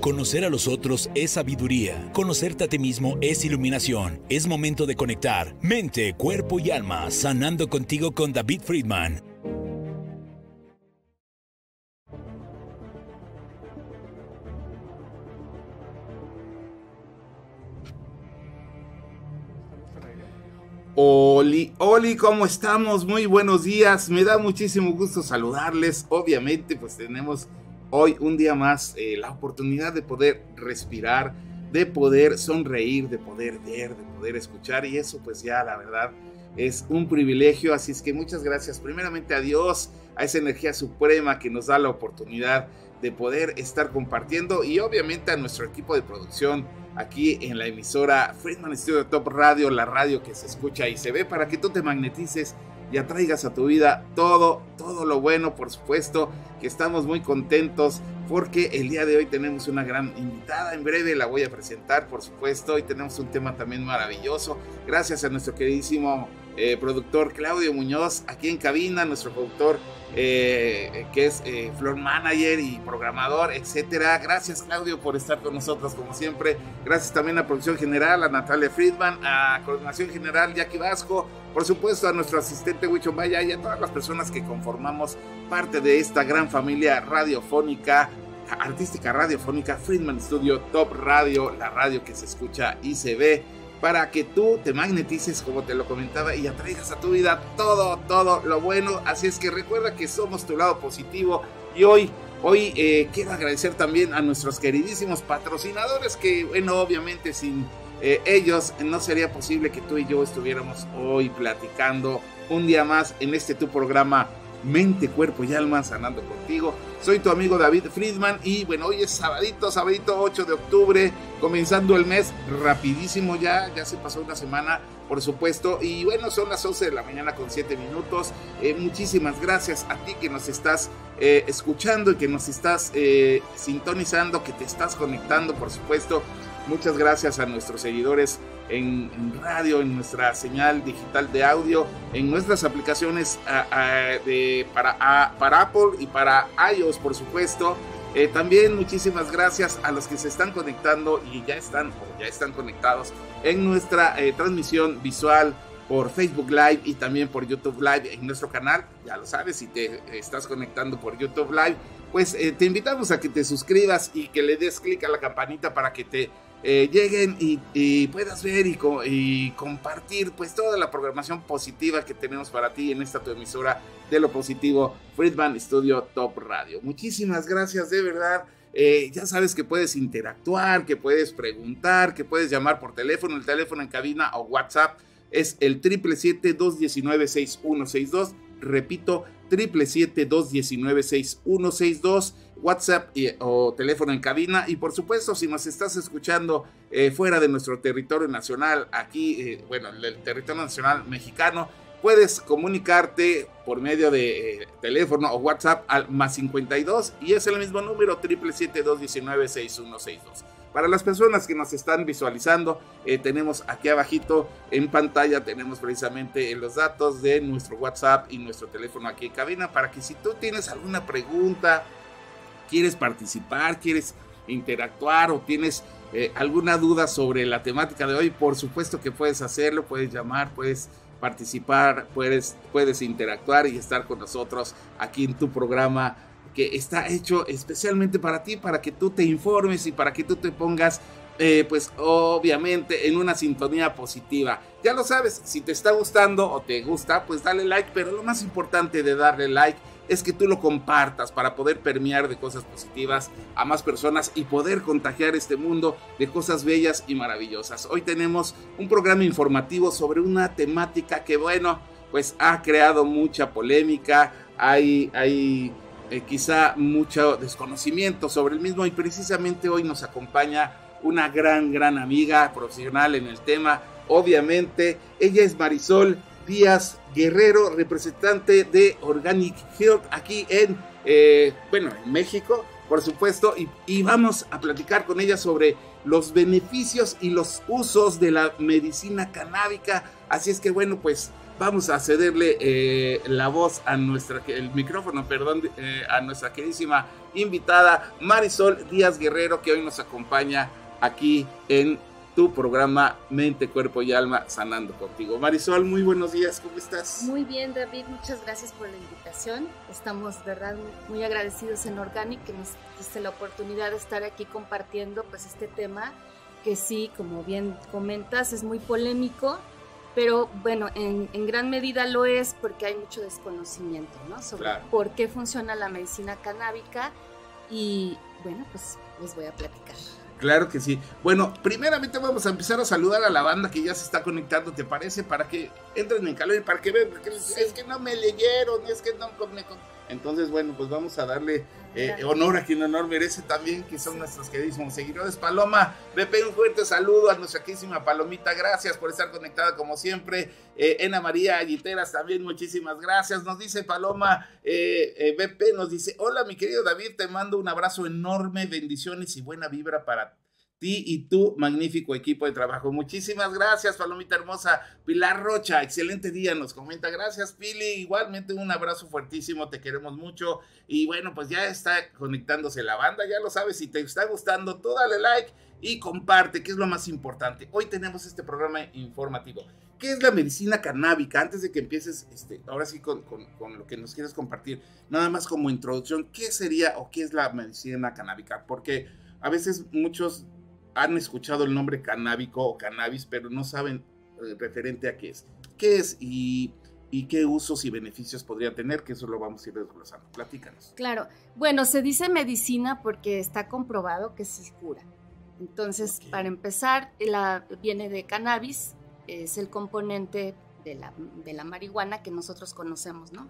Conocer a los otros es sabiduría. Conocerte a ti mismo es iluminación. Es momento de conectar mente, cuerpo y alma, sanando contigo con David Friedman. Oli, Oli, ¿cómo estamos? Muy buenos días. Me da muchísimo gusto saludarles. Obviamente, pues tenemos hoy un día más eh, la oportunidad de poder respirar, de poder sonreír, de poder ver, de poder escuchar. Y eso pues ya la verdad es un privilegio. Así es que muchas gracias primeramente a Dios, a esa energía suprema que nos da la oportunidad de poder estar compartiendo y obviamente a nuestro equipo de producción aquí en la emisora Friedman Studio Top Radio, la radio que se escucha y se ve para que tú te magnetices y atraigas a tu vida todo, todo lo bueno, por supuesto, que estamos muy contentos porque el día de hoy tenemos una gran invitada, en breve la voy a presentar, por supuesto, y tenemos un tema también maravilloso, gracias a nuestro queridísimo eh, productor Claudio Muñoz, aquí en cabina, nuestro productor eh, que es eh, floor manager y programador, etcétera. Gracias Claudio por estar con nosotros como siempre. Gracias también a producción general, a Natalia Friedman, a coordinación general Jackie Vasco, por supuesto a nuestro asistente Wicho Maya y a todas las personas que conformamos parte de esta gran familia radiofónica artística radiofónica Friedman Studio Top Radio, la radio que se escucha y se ve para que tú te magnetices, como te lo comentaba, y atraigas a tu vida todo, todo lo bueno. Así es que recuerda que somos tu lado positivo. Y hoy, hoy eh, quiero agradecer también a nuestros queridísimos patrocinadores, que, bueno, obviamente sin eh, ellos no sería posible que tú y yo estuviéramos hoy platicando un día más en este tu programa mente, cuerpo y alma sanando contigo. Soy tu amigo David Friedman y bueno, hoy es sabadito, sabadito 8 de octubre, comenzando el mes rapidísimo ya, ya se pasó una semana, por supuesto, y bueno, son las 11 de la mañana con 7 minutos. Eh, muchísimas gracias a ti que nos estás eh, escuchando y que nos estás eh, sintonizando, que te estás conectando, por supuesto. Muchas gracias a nuestros seguidores en, radio, en nuestra señal digital de audio, en nuestras aplicaciones de, para, para Apple y para iOS, por supuesto. Eh, también muchísimas gracias a los que se están conectando y ya están o ya están conectados en nuestra eh, transmisión visual por Facebook Live y también por YouTube Live en nuestro canal. Ya lo sabes, si te estás conectando por YouTube Live, pues eh, te invitamos a que te suscribas y que le des clic a la campanita para que te eh, lleguen y, puedas ver y, compartir pues toda la programación positiva que tenemos para ti en esta tu emisora de lo positivo Friedman Studio Top Radio. Muchísimas gracias de verdad. Eh, ya sabes que puedes interactuar, que puedes preguntar, que puedes llamar por teléfono, el teléfono en cabina o WhatsApp es el 777-219-6162. Repito, 777-219-6162. WhatsApp o teléfono en cabina. Y por supuesto, si nos estás escuchando eh, fuera de nuestro territorio nacional, aquí, eh, bueno, el territorio nacional mexicano, puedes comunicarte por medio de eh, teléfono o WhatsApp al más 52 y es el mismo número 777-219-6162. Para las personas que nos están visualizando, tenemos aquí abajito en pantalla, tenemos precisamente los datos de nuestro WhatsApp y nuestro teléfono aquí en cabina para que si tú tienes alguna pregunta, quieres participar, quieres interactuar o tienes eh, alguna duda sobre la temática de hoy, por supuesto que puedes hacerlo, puedes llamar, puedes participar, puedes, puedes interactuar y estar con nosotros aquí en tu programa que está hecho especialmente para ti, para que tú te informes y para que tú te pongas, eh, pues obviamente en una sintonía positiva. Ya lo sabes, si te está gustando o te gusta, pues dale like, pero lo más importante de darle like es que tú lo compartas para poder permear de cosas positivas a más personas y poder contagiar este mundo de cosas bellas y maravillosas. Hoy tenemos un programa informativo sobre una temática que, bueno, pues ha creado mucha polémica, hay, hay eh, quizá mucho desconocimiento sobre el mismo y precisamente hoy nos acompaña una gran, gran amiga profesional en el tema. Obviamente, ella es Marisol Díaz Guerrero, representante de Organic Health aquí en, eh, bueno, en México. por supuesto, y, vamos a platicar con ella sobre los beneficios y los usos de la medicina canábica. Así es que bueno, pues vamos a cederle eh, la voz a nuestra, el micrófono, perdón, eh, a nuestra queridísima invitada Marisol Díaz Guerrero, que hoy nos acompaña aquí en tu programa Mente, Cuerpo y Alma Sanando contigo. Marisol, muy buenos días, ¿cómo estás? Muy bien, David, muchas gracias por la invitación. Estamos, verdad, muy agradecidos en Organic que nos diste la oportunidad de estar aquí compartiendo pues este tema que sí, como bien comentas, es muy polémico, pero bueno, en, en gran medida lo es porque hay mucho desconocimiento, ¿no? Sobre por qué funciona la medicina canábica y bueno, pues les voy a platicar. Claro que sí. Bueno, primeramente vamos a empezar a saludar a la banda que ya se está conectando, ¿te parece? Para que entren en calor y para que vean, porque es que no me leyeron, es que no me... Entonces, bueno, pues vamos a darle eh, honor a quien honor merece también, que son nuestros queridísimos seguidores. Paloma, Pepe, un fuerte saludo a nuestra queridísima Palomita, gracias por estar conectada como siempre. Eh, Ena María Aguiteras también, muchísimas gracias. Nos dice Paloma, eh, eh nos dice, hola mi querido David, te mando un abrazo enorme, bendiciones y buena vibra para ti y tu magnífico equipo de trabajo. Muchísimas gracias, Palomita Hermosa. Pilar Rocha, excelente día, nos comenta. Gracias, Pili. Igualmente un abrazo fuertísimo, te queremos mucho. Y bueno, pues ya está conectándose la banda, ya lo sabes. Si te está gustando, tú dale like y comparte, que es lo más importante. Hoy tenemos este programa informativo. ¿Qué es la medicina canábica? Antes de que empieces, este, ahora sí, con, con lo que nos quieres compartir, nada más como introducción, ¿qué sería o qué es la medicina canábica? Porque a veces muchos han escuchado el nombre canábico o cannabis, pero no saben eh, referente a qué es. ¿Qué es y, y, qué usos y beneficios podría tener? Que eso lo vamos a ir desglosando. Platícanos. Claro. Bueno, se dice medicina porque está comprobado que se cura. Entonces, para empezar, la, viene de cannabis, es el componente de la, de la marihuana que nosotros conocemos, ¿no?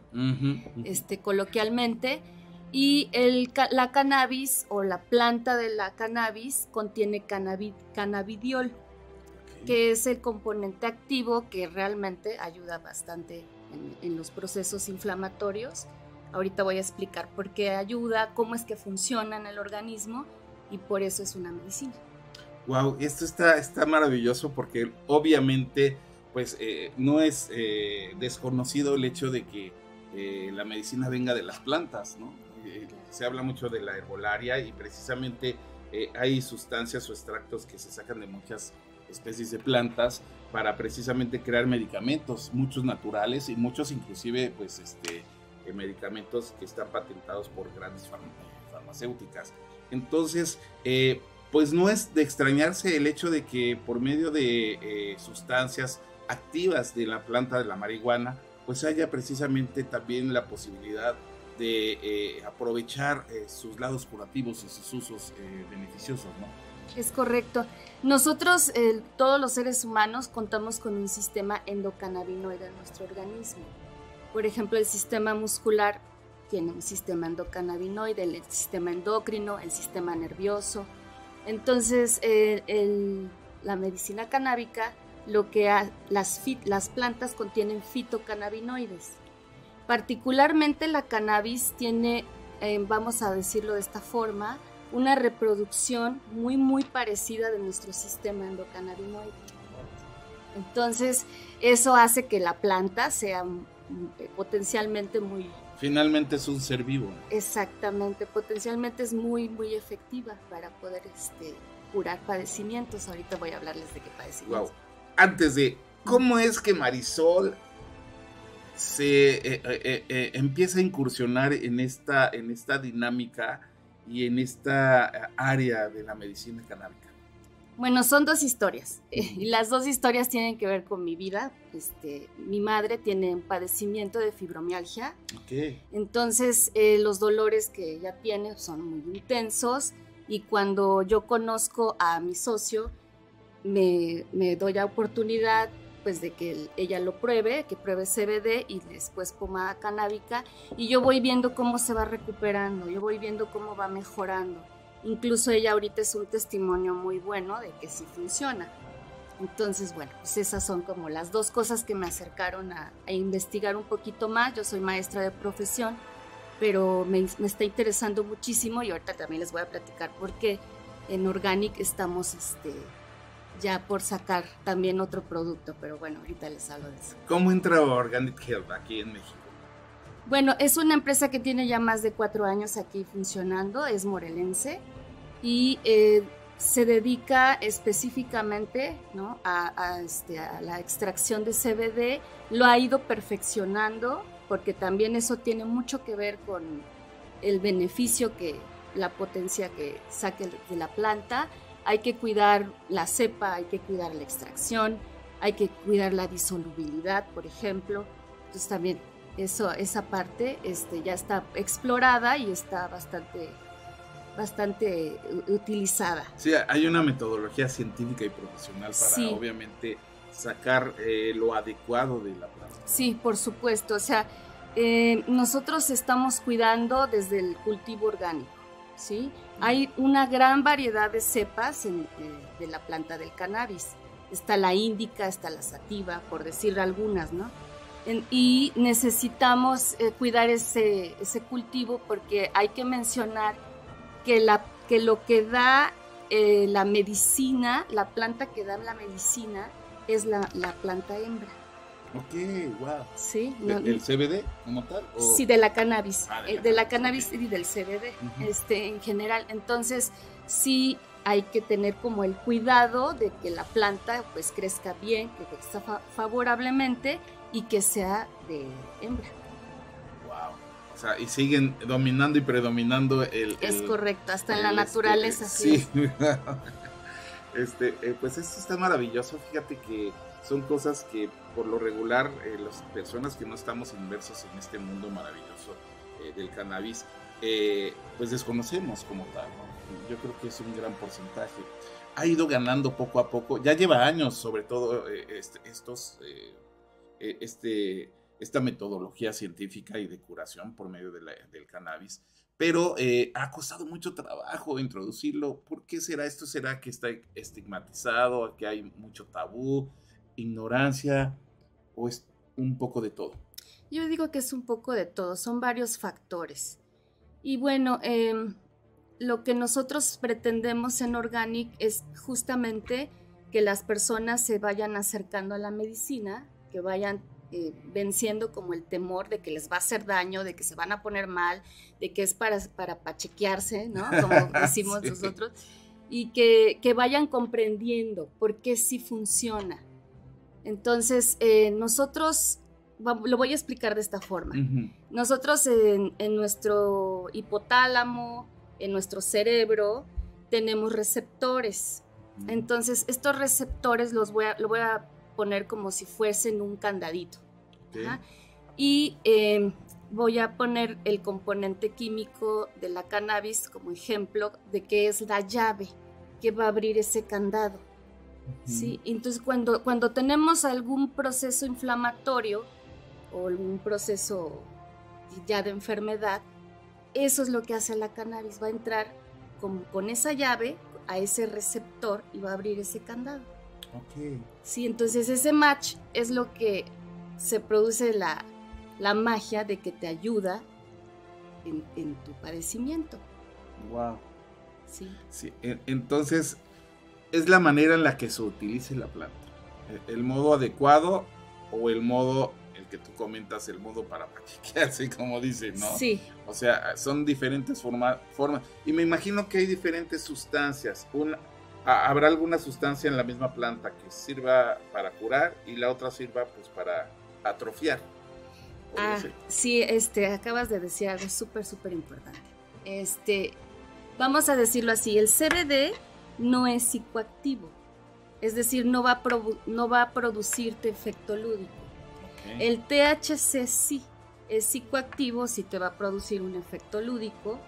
Este, coloquialmente y el, la cannabis o la planta de la cannabis contiene cannabidiol, que es el componente activo que realmente ayuda bastante en, los procesos inflamatorios. Ahorita voy a explicar por qué ayuda, cómo es que funciona en el organismo y por eso es una medicina. Wow, esto está, está maravilloso porque obviamente pues eh, no es eh, desconocido el hecho de que eh, la medicina venga de las plantas, ¿no? Eh, se habla mucho de la herbolaria y precisamente eh, hay sustancias o extractos que se sacan de muchas especies de plantas para precisamente crear medicamentos, muchos naturales y muchos inclusive pues este eh, medicamentos que están patentados por grandes farmacéuticas. Entonces, pues no es de extrañarse el hecho de que por medio de sustancias activas de la planta de la marihuana, pues haya precisamente también la posibilidad eh, aprovechar eh, sus lados curativos y sus usos eh, beneficiosos, ¿no? Es correcto. Nosotros, todos los seres humanos, contamos con un sistema endocannabinoide en nuestro organismo. Por ejemplo, el sistema muscular tiene un sistema endocannabinoide, el sistema endocrino, el sistema nervioso. Entonces, la medicina canábica, lo que las, las plantas contienen fitocannabinoides Particularmente la cannabis tiene, eh, vamos a decirlo de esta forma, una reproducción muy muy parecida de nuestro sistema endocannabinoide. Entonces, eso hace que la planta sea mm, eh, potencialmente muy... Finalmente es un ser vivo. Exactamente, potencialmente es muy muy efectiva para poder este, curar padecimientos. Ahorita voy a hablarles de qué padecimientos. Wow. Antes de, ¿cómo es que Marisol se eh, eh, eh, empieza a incursionar en esta, en esta dinámica y en esta área de la medicina canábica? Bueno, son dos historias y las dos historias tienen que ver con mi vida. Este, mi madre tiene un padecimiento de fibromialgia. Entonces, los dolores que ella tiene son muy intensos y cuando yo conozco a mi socio, me, me doy la oportunidad pues de que ella lo pruebe, que pruebe CBD y después pomada canábica y yo voy viendo cómo se va recuperando, yo voy viendo cómo va mejorando. Incluso ella ahorita es un testimonio muy bueno de que sí funciona. Entonces, bueno, pues esas son como las dos cosas que me acercaron a, investigar un poquito más. Yo soy maestra de profesión, pero me, me, está interesando muchísimo y ahorita también les voy a platicar porque en Organic estamos este, ya por sacar también otro producto, pero bueno, ahorita les hablo de eso. ¿Cómo entra Organic Health aquí en México? Bueno, es una empresa que tiene ya más de cuatro años aquí funcionando, es morelense y eh, se dedica específicamente ¿no? a, este, a, la extracción de CBD, lo ha ido perfeccionando porque también eso tiene mucho que ver con el beneficio que la potencia que saque de la planta. Hay que cuidar la cepa, hay que cuidar la extracción, hay que cuidar la disolubilidad, por ejemplo. Entonces también eso, esa parte este, ya está explorada y está bastante bastante utilizada. Sí, hay una metodología científica y profesional para obviamente sacar eh, lo adecuado de la planta. Sí, por supuesto. O sea, eh, nosotros estamos cuidando desde el cultivo orgánico. ¿sí? Hay una gran variedad de cepas eh, de la planta del cannabis. Está la índica, está la sativa, por decir algunas, ¿no? y necesitamos cuidar ese, cultivo porque hay que mencionar que, lo que da eh, la medicina, la planta que da la medicina, es la planta hembra. Ok, wow. Sí. ¿El CBD como tal? Sí, de la cannabis. Ah, de, la, cannabis y del CBD, este, en general. Entonces, sí hay que tener como el cuidado de que la planta pues crezca bien, que crezca favorablemente y que sea de hembra y siguen dominando y predominando el... Es correcto, hasta en la este, naturaleza. sí, este, eh, pues esto está maravilloso, fíjate que son cosas que por lo regular eh, las personas que no estamos inmersos en este mundo maravilloso eh, del cannabis, pues desconocemos como tal, Yo creo que es un gran porcentaje. Ha ido ganando poco a poco, ya lleva años sobre todo este, estos, este esta metodología científica y de curación por medio del cannabis, pero eh, ha costado mucho trabajo introducirlo. ¿Por qué será esto? ¿Será que está estigmatizado, que hay mucho tabú, ignorancia o es un poco de todo? Yo digo que es un poco de todo, son varios factores. Y bueno, em, lo que nosotros pretendemos en Organic es justamente que las personas se vayan acercando a la medicina, que vayan eh, venciendo como el temor de que les va a hacer daño, de que se van a poner mal, de que es para, para pachequearse, ¿no? Como decimos nosotros, y que, que, vayan comprendiendo por qué sí funciona. Entonces, eh, nosotros, lo voy a explicar de esta forma. Nosotros en, en, nuestro hipotálamo, en nuestro cerebro, tenemos receptores. Entonces, estos receptores los voy a, lo voy a poner como si fuesen un candadito. Y em, voy a poner el componente químico de la cannabis como ejemplo de que es la llave que va a abrir ese candado. ¿Sí? Entonces, cuando, cuando tenemos algún proceso inflamatorio o algún proceso ya de enfermedad, eso es lo que hace la cannabis, va a entrar con, con esa llave a ese receptor y va a abrir ese candado. Sí, entonces ese match es lo que se produce la, magia de que te ayuda en, tu padecimiento. Wow. Sí. sí. Entonces, es la manera en la que se utilice la planta. E, el modo adecuado o el modo, el que tú comentas, el modo para pachequearse, como dicen, ¿no? Sí. O sea, son diferentes formas. Y me imagino que hay diferentes sustancias. Una, habrá alguna sustancia en la misma planta que sirva para curar y la otra sirva pues para atrofiar. Ah, sí, este, acabas de decir algo súper, súper importante. Este, vamos a decirlo así, el CBD no es psicoactivo, es decir, no va a, no va a producirte efecto lúdico. El THC sí es psicoactivo, sí te va a producir un efecto lúdico.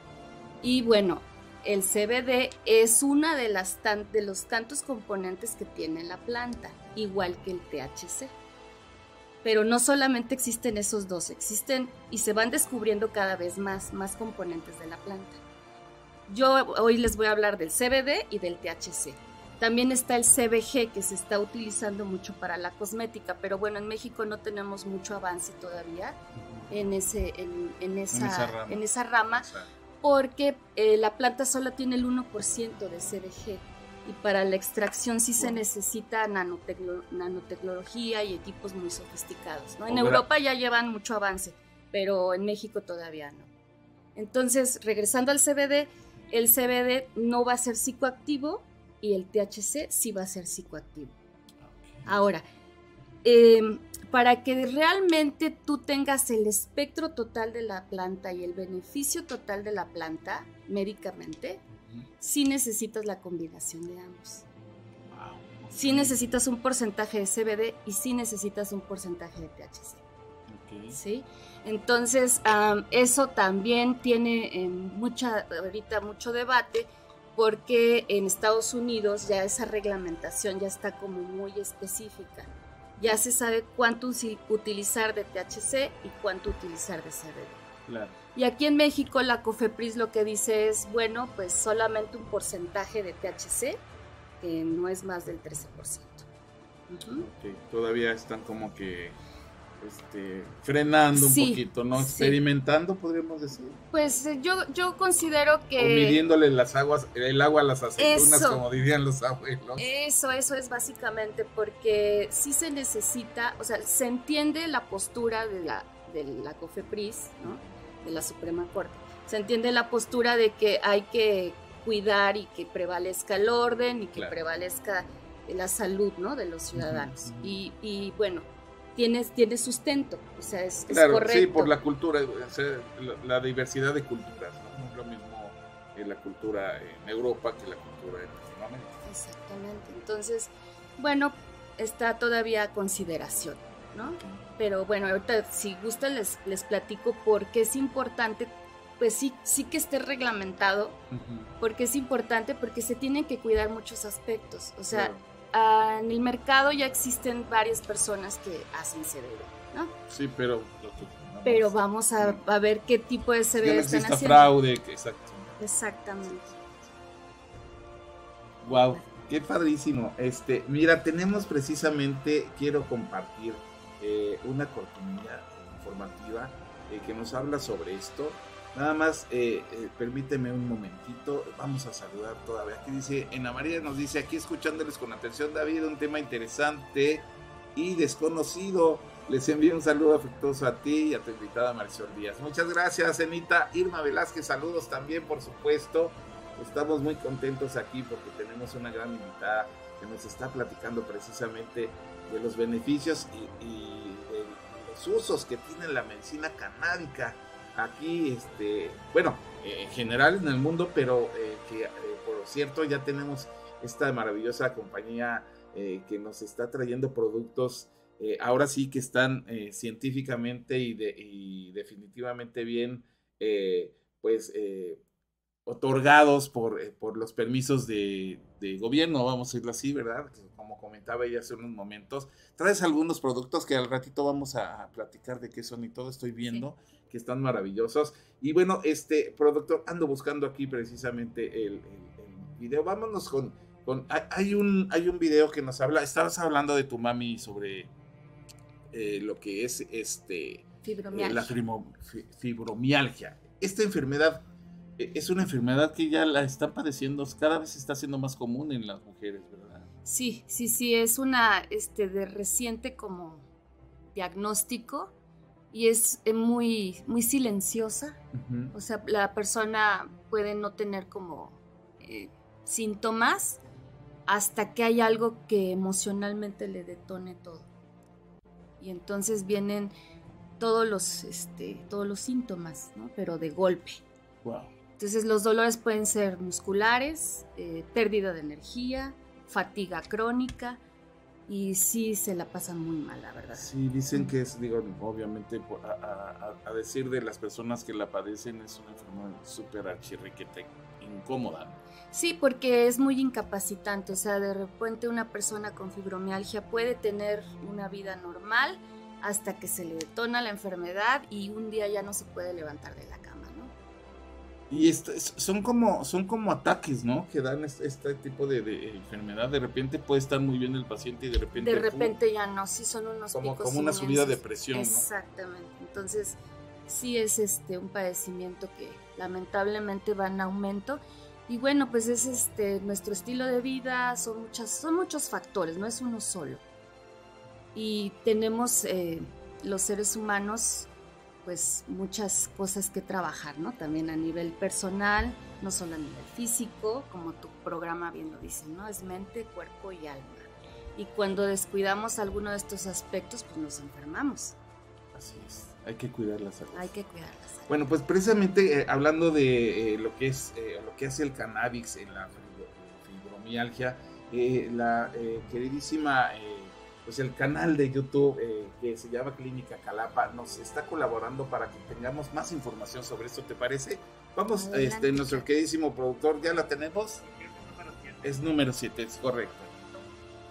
Y bueno, el CBD es una de, las de los tantos componentes que tiene la planta, igual que el THC. Pero no solamente existen esos dos, existen y se van descubriendo cada vez más, más componentes de la planta. Yo hoy les voy a hablar del CBD y del THC. También está el CBG que se está utilizando mucho para la cosmética, pero bueno, en México no tenemos mucho avance todavía en, ese, en, esa, en, esa, rama, porque eh, la planta solo tiene el 1% de CDG y para la extracción sí se necesita nanotecnología y equipos muy sofisticados. En Europa ya llevan mucho avance, pero en México todavía no. Entonces, regresando al CBD, el CBD no va a ser psicoactivo y el THC sí va a ser psicoactivo. Ahora, em, para que realmente tú tengas el espectro total de la planta y el beneficio total de la planta médicamente, sí necesitas la combinación de ambos. Sí necesitas un porcentaje de CBD y sí necesitas un porcentaje de THC. ¿Sí? Entonces, eso también tiene eh, mucha, ahorita mucho debate porque en Estados Unidos ya esa reglamentación ya está como muy específica. Ya se sabe cuánto utilizar de THC y cuánto utilizar de CBD. Claro. Y aquí en México la COFEPRIS lo que dice es, bueno, pues solamente un porcentaje de THC, que no es más del 13%. Todavía están como que este, frenando un poquito, ¿no? Experimentando, podríamos decir. Pues eh, yo, yo considero que... O midiéndole las aguas, el agua a las aceitunas, como dirían los abuelos. Eso, eso es básicamente porque sí se necesita, o sea, se entiende la postura de la, de la COFEPRIS, ¿no? de la Suprema Corte. Se entiende la postura de que hay que cuidar y que prevalezca el orden y que prevalezca la salud ¿no? de los ciudadanos. y, y, bueno, tiene, tiene sustento, o sea, es, correcto. Sí, por la cultura, la, diversidad de culturas, ¿no? es lo mismo en la cultura en Europa que la cultura en Latinoamérica. Exactamente, entonces, bueno, está todavía a consideración, ¿no? Pero bueno, ahorita si gusta les, les platico por qué es importante, pues sí, sí que esté reglamentado, porque es importante, porque se tienen que cuidar muchos aspectos. O sea, en el mercado ya existen varias personas que hacen CBD, ¿no? Sí, pero... pero vamos a, ver qué tipo de CBD no están haciendo. fraude, exacto. Exactamente. Wow, qué padrísimo. Este, mira, tenemos precisamente, quiero compartir eh, una cortinilla informativa eh, que nos habla sobre esto. Nada más, eh, permíteme un momentito, vamos a saludar todavía. Aquí dice, Ana María nos dice, aquí escuchándoles con atención, David, un tema interesante y desconocido. Les envío un saludo afectuoso a ti y a tu invitada Marisol Díaz. Muchas gracias, Enita. Irma Velázquez, saludos también, por supuesto. Estamos muy contentos aquí porque tenemos una gran invitada que nos está platicando precisamente de los beneficios y, de los usos que tiene la medicina canábica aquí, este, bueno, en general en el mundo, pero eh, que eh, por cierto ya tenemos esta maravillosa compañía eh, que nos está trayendo productos ahora sí que están científicamente y, de, y, definitivamente bien, pues otorgados por, por los permisos de, de, gobierno, vamos a decirlo así, ¿verdad? como comentaba ella hace unos momentos. Traes algunos productos que al ratito vamos a, platicar de qué son y todo, estoy viendo que están maravillosos. Y bueno, este productor, ando buscando aquí precisamente el, video. Vámonos con, con hay, un, hay un video que nos habla, estabas hablando de tu mami sobre eh, lo que es este... Fibromialgia. la fibromialgia. Esta enfermedad eh, es una enfermedad que ya la están padeciendo, cada vez está siendo más común en las mujeres, ¿verdad? Sí, sí, sí, es una este, de reciente como diagnóstico y es eh, muy, muy silenciosa. O sea, la persona puede no tener como eh, síntomas hasta que hay algo que emocionalmente le detone todo. Y entonces vienen todos los, este, todos los síntomas, ¿no? pero de golpe. Entonces los dolores pueden ser musculares, eh, pérdida de energía, fatiga crónica y sí se la pasan muy mal, la verdad. Sí, dicen que es, digo, obviamente, a, decir de las personas que la padecen, es una enfermedad súper archirriquete, incómoda. Sí, porque es muy incapacitante, o sea, de repente una persona con fibromialgia puede tener una vida normal hasta que se le detona la enfermedad y un día ya no se puede levantar de la Y son como son como ataques, ¿no? Que dan este, tipo de, enfermedad. De repente puede estar muy bien el paciente y de repente... De repente ya no, sí son unos como, Como una subida de presión, Exactamente. Entonces, sí es este un padecimiento que lamentablemente va en aumento y bueno, pues es este nuestro estilo de vida, son muchas son muchos factores, no es uno solo. Y tenemos eh, los seres humanos pues muchas cosas que trabajar, ¿no? También a nivel personal, no solo a nivel físico, como tu programa bien lo dice, ¿no? Es mente, cuerpo y alma. Y cuando descuidamos alguno de estos aspectos, pues nos enfermamos. Así es, hay que cuidar la salud. Hay que cuidar la salud. Bueno, pues precisamente eh, hablando de eh, lo que es eh, lo que hace el cannabis en la fibromialgia, la queridísima pues el canal de YouTube eh, que se llama Clínica Calapa nos está colaborando para que tengamos más información sobre esto, ¿te parece? Vamos, este, nuestro queridísimo productor, ¿ya la tenemos? Es número 7, es correcto.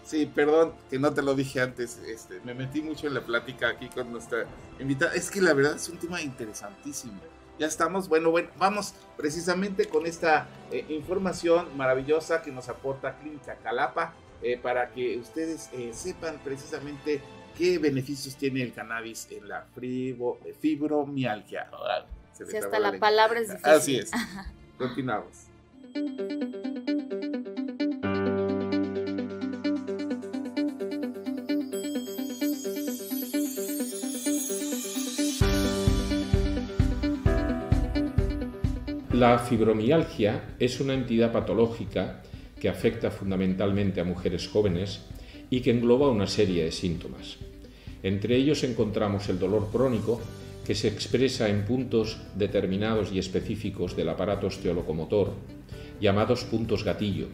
Sí, perdón que no te lo dije antes, este, me metí mucho en la plática aquí con nuestra invitada. Es que la verdad es un tema interesantísimo. Ya estamos, bueno, bueno, vamos precisamente con esta eh, información maravillosa que nos aporta Clínica Calapa eh, para que ustedes eh, sepan precisamente qué beneficios tiene el cannabis en la eh, fibromialgia. Si hasta la, palabra es difícil. Así es. Continuamos. La fibromialgia es una entidad patológica que afecta fundamentalmente a mujeres jóvenes y que engloba una serie de síntomas. Entre ellos encontramos el dolor crónico, que se expresa en puntos determinados y específicos del aparato osteolocomotor, llamados puntos gatillo,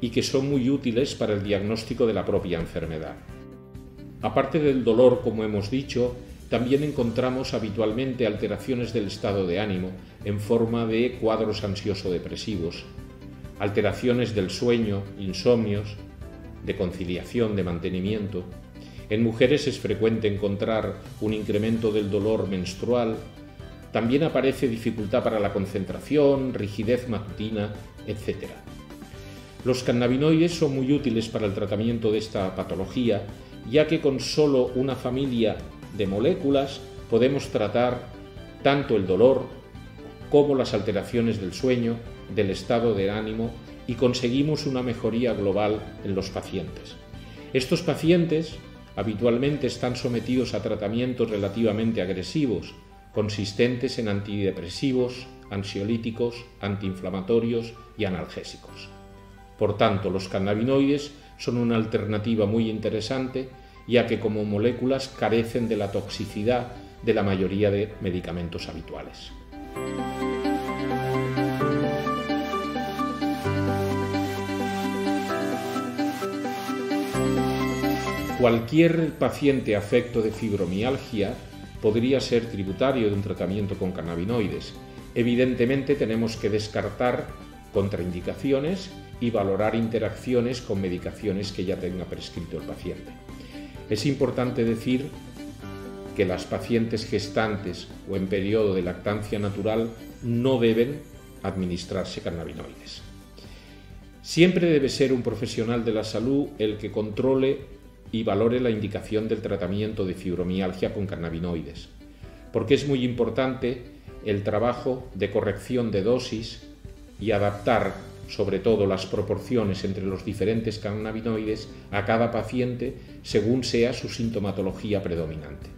y que son muy útiles para el diagnóstico de la propia enfermedad. Aparte del dolor, como hemos dicho, también encontramos habitualmente alteraciones del estado de ánimo en forma de cuadros ansioso-depresivos, alteraciones del sueño, insomnios, de conciliación, de mantenimiento. En mujeres es frecuente encontrar un incremento del dolor menstrual. También aparece dificultad para la concentración, rigidez matutina, etc. Los cannabinoides son muy útiles para el tratamiento de esta patología, ya que con solo una familia de moléculas podemos tratar tanto el dolor como las alteraciones del sueño, del estado de ánimo y conseguimos una mejoría global en los pacientes. Estos pacientes habitualmente están sometidos a tratamientos relativamente agresivos, consistentes en antidepresivos, ansiolíticos, antiinflamatorios y analgésicos. Por tanto, los cannabinoides son una alternativa muy interesante, ya que como moléculas carecen de la toxicidad de la mayoría de medicamentos habituales. Cualquier paciente afecto de fibromialgia podría ser tributario de un tratamiento con cannabinoides. Evidentemente tenemos que descartar contraindicaciones y valorar interacciones con medicaciones que ya tenga prescrito el paciente. Es importante decir que las pacientes gestantes o en periodo de lactancia natural no deben administrarse cannabinoides. Siempre debe ser un profesional de la salud el que controle y valore la indicación del tratamiento de fibromialgia con cannabinoides, porque es muy importante el trabajo de corrección de dosis y adaptar sobre todo las proporciones entre los diferentes cannabinoides a cada paciente según sea su sintomatología predominante.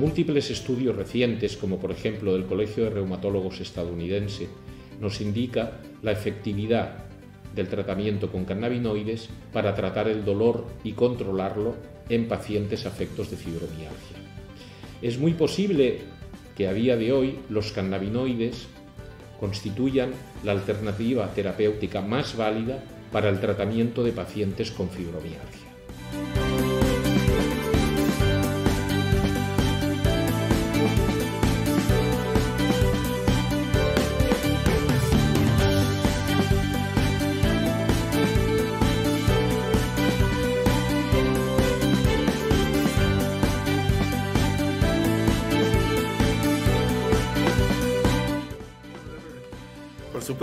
Múltiples estudios recientes, como por ejemplo del Colegio de Reumatólogos estadounidense, nos indica la efectividad del tratamiento con cannabinoides para tratar el dolor y controlarlo en pacientes afectos de fibromialgia. Es muy posible que a día de hoy los cannabinoides constituyan la alternativa terapéutica más válida para el tratamiento de pacientes con fibromialgia.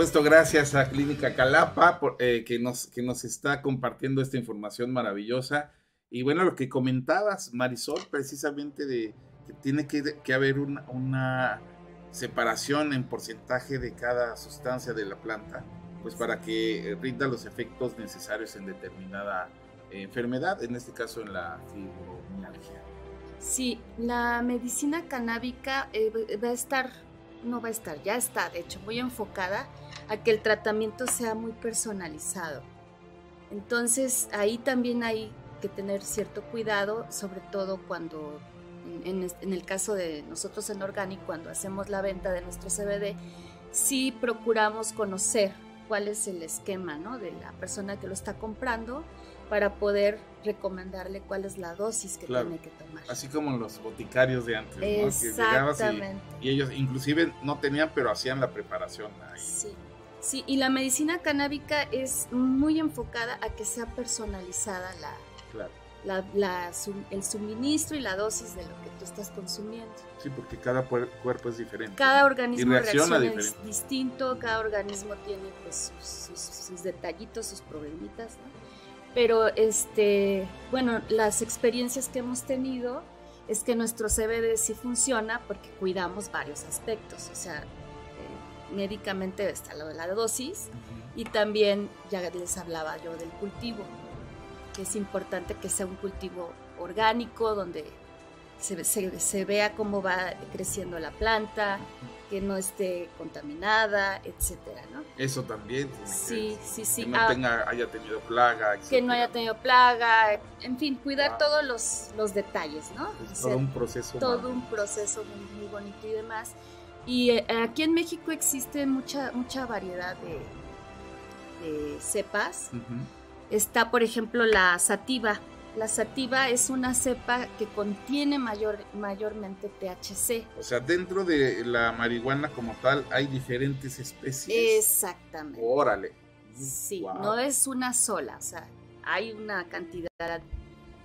Supuesto, gracias a Clínica Calapa por, eh, que, nos, que nos está compartiendo esta información maravillosa. Y bueno, lo que comentabas, Marisol, precisamente de que tiene que, haber una, separación en porcentaje de cada sustancia de la planta, pues para que rinda los efectos necesarios en determinada enfermedad, en este caso en la fibromialgia. Sí, la medicina canábica eh, va a estar, no va a estar, ya está, de hecho, muy enfocada a que el tratamiento sea muy personalizado. Entonces, ahí también hay que tener cierto cuidado, sobre todo cuando, en, en el caso de nosotros en Organic, cuando hacemos la venta de nuestro CBD, sí procuramos conocer cuál es el esquema ¿no? de la persona que lo está comprando para poder recomendarle cuál es la dosis que tiene que tomar. Así como los boticarios de antes, ¿no? Exactamente. y, ellos inclusive no tenían, pero hacían la preparación ahí. Sí. Sí, y la medicina canábica es muy enfocada a que sea personalizada la, la, el suministro y la dosis de lo que tú estás consumiendo. Sí, porque cada cuerpo es diferente. Cada organismo reacciona, distinto, cada organismo tiene pues, sus, detallitos, sus problemitas, Pero, este, bueno, las experiencias que hemos tenido es que nuestro CBD sí funciona porque cuidamos varios aspectos, o sea, médicamente está lo de la dosis y también ya les hablaba yo del cultivo es importante que sea un cultivo orgánico, donde se, se, vea cómo va creciendo la planta, que no esté contaminada, etcétera, ¿no? Eso también. Sí, sí, sí. Que no ah, tenga, haya tenido plaga, Que no haya tenido plaga, en fin, cuidar todos los, los, detalles, ¿no? todo un proceso. Todo un proceso muy, bonito y demás. Y eh, aquí en México existe mucha, mucha variedad de, cepas. Está, por ejemplo, la sativa. La sativa es una cepa que contiene mayor, mayormente THC. O sea, dentro de la marihuana como tal hay diferentes especies. Exactamente. Órale. Sí, no es una sola, o sea, hay una cantidad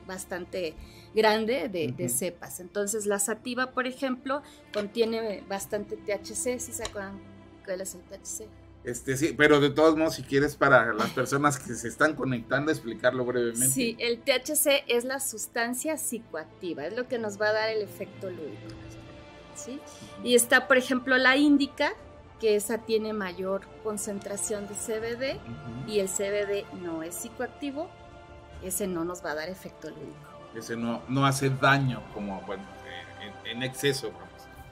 bastante grande de, cepas. Entonces, la sativa, por ejemplo, contiene bastante THC, si se acuerdan cuál es el THC. Este, sí, pero de todos modos, si quieres para las personas que se están conectando, explicarlo brevemente. Sí, el THC es la sustancia psicoactiva, es lo que nos va a dar el efecto lúdico. ¿sí? Y está, por ejemplo, la índica, que esa tiene mayor concentración de CBD, y el CBD no es psicoactivo, ese no nos va a dar efecto lúdico. Ese no, no hace daño como, bueno, en, en exceso,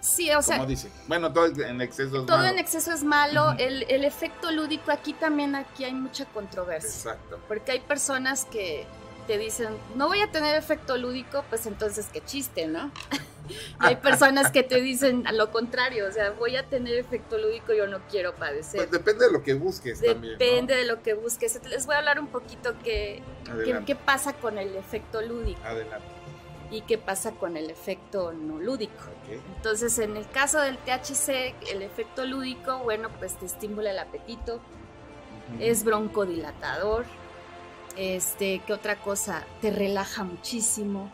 Sí, o sea. Como dice. Bueno, todo en exceso es todo malo. en exceso es malo. el, el, efecto lúdico aquí también aquí hay mucha controversia. Exacto. Porque hay personas que te dicen, no voy a tener efecto lúdico, pues entonces qué chiste, ¿no? y hay personas que te dicen a lo contrario, o sea, voy a tener efecto lúdico, yo no quiero padecer. Pues depende de lo que busques también. Depende de lo que busques. Les voy a hablar un poquito qué, qué pasa con el efecto lúdico. Adelante y qué pasa con el efecto no lúdico. Entonces, en el caso del THC, el efecto lúdico, bueno, pues te estimula el apetito, es broncodilatador, este, ¿qué otra cosa? Te relaja muchísimo.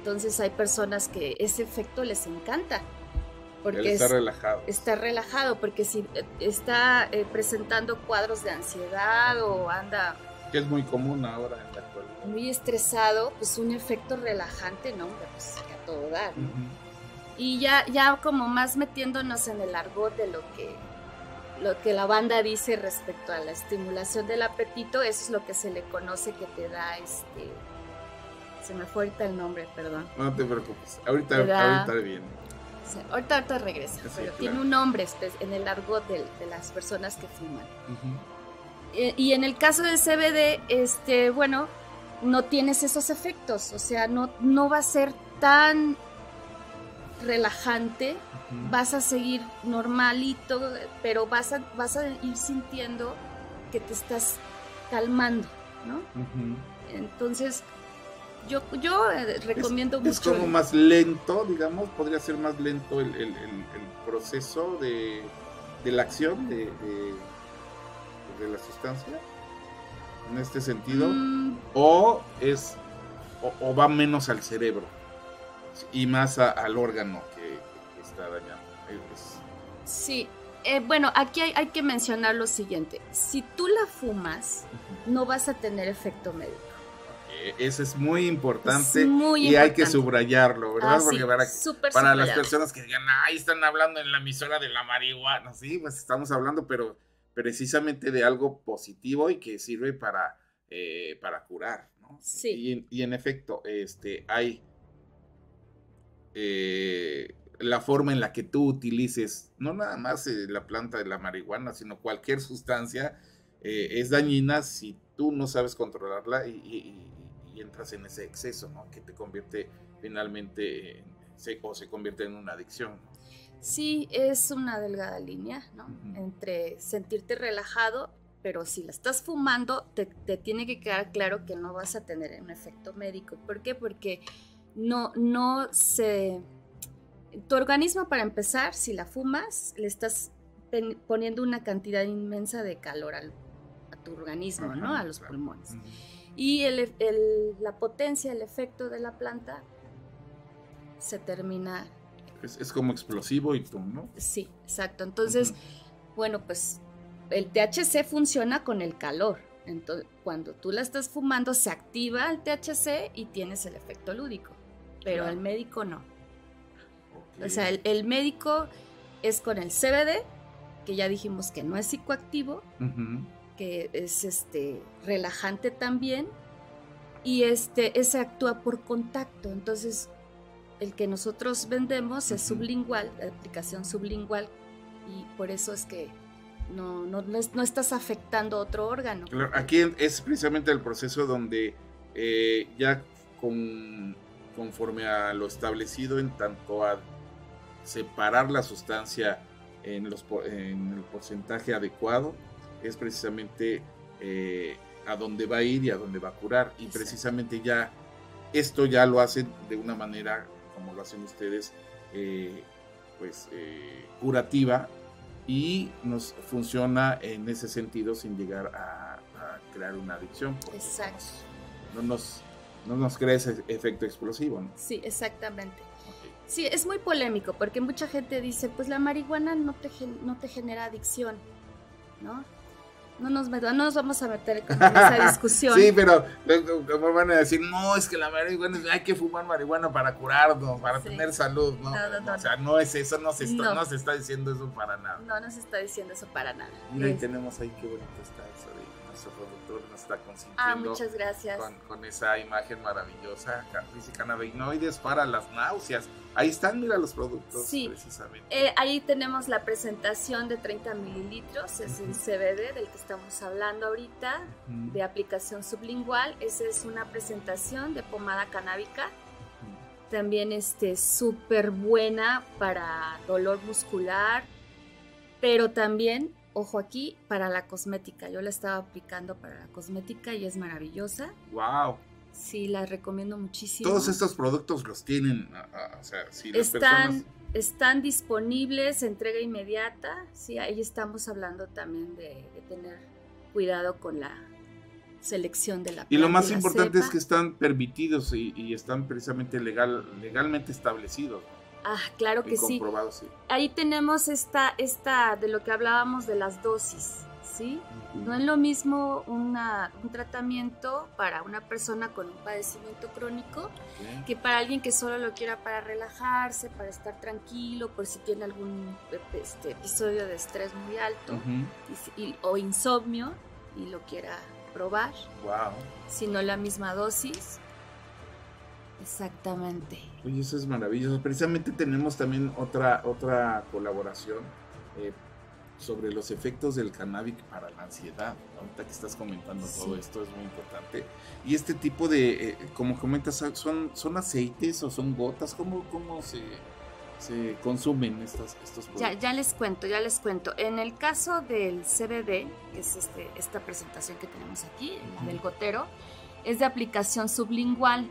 Entonces hay personas que ese efecto les encanta. Porque está relajado. Está relajado, porque si eh, está eh, presentando cuadros de ansiedad o anda... Que es muy común ahora en la muy estresado, pues un efecto relajante, ¿no? Pues a todo dar, Y ya, ya como más metiéndonos en el argot de lo que, lo que la banda dice respecto a la estimulación del apetito, eso es lo que se le conoce que te da este... Se me fue ahorita el nombre, perdón. No te preocupes, ahorita, ahorita bien. ahorita, ahorita regresa, pero tiene un nombre en el argot de, las personas que fuman. Y en el caso del CBD, este, bueno, no tienes esos efectos, o sea, no, no va a ser tan relajante, vas a seguir normalito, pero vas a, vas a ir sintiendo que te estás calmando, ¿no? Entonces, yo, yo eh, recomiendo mucho. Es como más lento, digamos, podría ser más lento el, proceso de, la acción de, de la sustancia en este sentido, mm. o es o, va menos al cerebro y más al órgano que, está dañando. Sí, Eh, bueno, aquí hay, hay, que mencionar lo siguiente. Si tú la fumas, no vas a tener efecto médico. Eso es muy importante y hay que subrayarlo, ¿verdad? Ah, Porque para, para las personas que digan, ahí están hablando en la emisora de la marihuana, sí, pues estamos hablando, pero precisamente de algo positivo y que sirve para, eh, para curar, ¿no? Sí. Y, en efecto, este, hay eh, la forma en la que tú utilices, no nada más eh, la planta de la marihuana, sino cualquier sustancia, es dañina si tú no sabes controlarla y, entras en ese exceso, ¿no? Que te convierte finalmente o se convierte en una adicción. Sí, es una delgada línea, ¿no? Entre sentirte relajado, pero si la estás fumando, te, tiene que quedar claro que no vas a tener un efecto médico. ¿Por qué? Porque no, no se... Tu organismo, para empezar, si la fumas, le estás poniendo una cantidad inmensa de calor a tu organismo, ¿no? A los pulmones. Y la potencia, el efecto de la planta se termina es, como explosivo y tú, ¿no? Sí, exacto. Entonces, bueno, pues el THC funciona con el calor. Entonces, cuando tú la estás fumando, se activa el THC y tienes el efecto lúdico. Pero el médico no. O sea, el, médico es con el CBD, que ya dijimos que no es psicoactivo, que es este relajante también, y este, ese actúa por contacto. Entonces, el que nosotros vendemos es sublingual, la aplicación sublingual, y por eso es que no, no, no, estás afectando otro órgano. aquí es precisamente el proceso donde eh, ya con, conforme a lo establecido en tanto a separar la sustancia en, los, en el porcentaje adecuado, es precisamente eh, a dónde va a ir y a dónde va a curar. Y precisamente ya esto ya lo hacen de una manera como lo hacen ustedes, eh, pues eh, curativa y nos funciona en ese sentido sin llegar a, crear una adicción. Exacto. No nos, no nos crea ese efecto explosivo. ¿no? Sí, exactamente. Sí, es muy polémico porque mucha gente dice, pues la marihuana no te, no te genera adicción, ¿no? No nos, no nos vamos a meter con esa discusión. sí, pero como van a decir, no, es que la marihuana, hay que fumar marihuana para curarnos, para tener salud, ¿no? No, no, O sea, no es eso, no se, está, no. se está diciendo eso para nada. No, no se está diciendo eso para nada. Mira, ahí tenemos ahí qué bonito está nuestro productor nos está consintiendo. Ah, muchas gracias. Con, con esa imagen maravillosa, dice cannabinoides para las náuseas. Ahí están, mira los productos. Sí, precisamente. Eh, ahí tenemos la presentación de 30 mililitros, es el CBD del que estamos hablando ahorita, de aplicación sublingual. Esa es una presentación de pomada canábica. También este súper buena para dolor muscular, pero también, ojo aquí, para la cosmética. Yo la estaba aplicando para la cosmética y es maravillosa. ¡Wow! Sí, las recomiendo muchísimo. Todos estos productos los tienen, o sea, si las están, están disponibles, entrega inmediata. Sí, ahí estamos hablando también de, tener cuidado con la selección de la Y lo más importante es que están permitidos y, están precisamente legal, legalmente establecidos. Ah, claro que sí. sí. Ahí tenemos esta, esta, de lo que hablábamos de las dosis. No es lo mismo un tratamiento para una persona con un padecimiento crónico que para alguien que solo lo quiera para relajarse, para estar tranquilo, por si tiene algún este, episodio de estrés muy alto o insomnio y lo quiera probar. Wow. Si no la misma dosis. Exactamente. Oye, eso es maravilloso. Precisamente tenemos también otra, otra colaboración. Eh, sobre los efectos del cannabis para la ansiedad. Ahorita que estás comentando todo esto es muy importante. Y este tipo de, eh, como comentas, son, son aceites o son gotas, ¿cómo, cómo se, se consumen estas, estos productos? Ya, ya les cuento, ya les cuento. En el caso del CBD, que es este, esta presentación que tenemos aquí, del gotero, es de aplicación sublingual.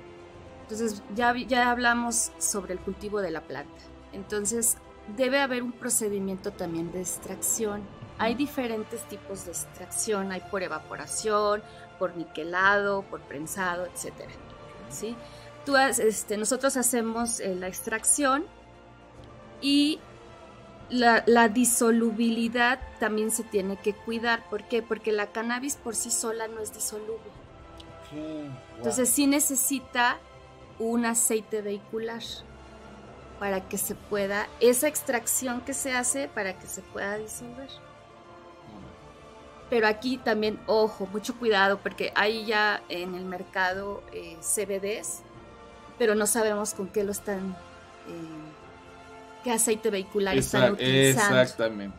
Entonces ya, ya hablamos sobre el cultivo de la planta. Entonces debe haber un procedimiento también de extracción. Hay diferentes tipos de extracción, hay por evaporación, por niquelado, por prensado, etc. ¿sí? este, nosotros hacemos eh, la extracción y la, disolubilidad también se tiene que cuidar. ¿Por qué? Porque la cannabis por sí sola no es disoluble. Entonces sí necesita un aceite vehicular para que se pueda, esa extracción que se hace para que se pueda disolver. Pero aquí también, ojo, mucho cuidado, porque hay ya en el mercado eh, CBDs, pero no sabemos con qué lo están, eh, qué aceite vehicular están utilizando. Exactamente,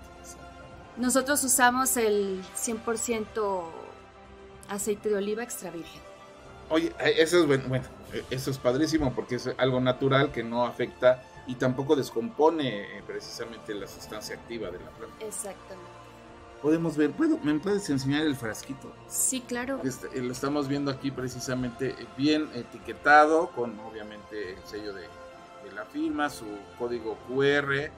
Nosotros usamos el 100% aceite de oliva extra virgen. Oye, eh, eso es bueno, bueno, eso es padrísimo porque es algo natural que no afecta y tampoco descompone precisamente la sustancia activa de la planta. Exactamente podemos ver. ¿Puedo, ¿Me puedes enseñar el frasquito? Sí, claro. Este, eh, lo estamos viendo aquí precisamente eh, bien etiquetado, con obviamente el sello de, la firma, su código QR.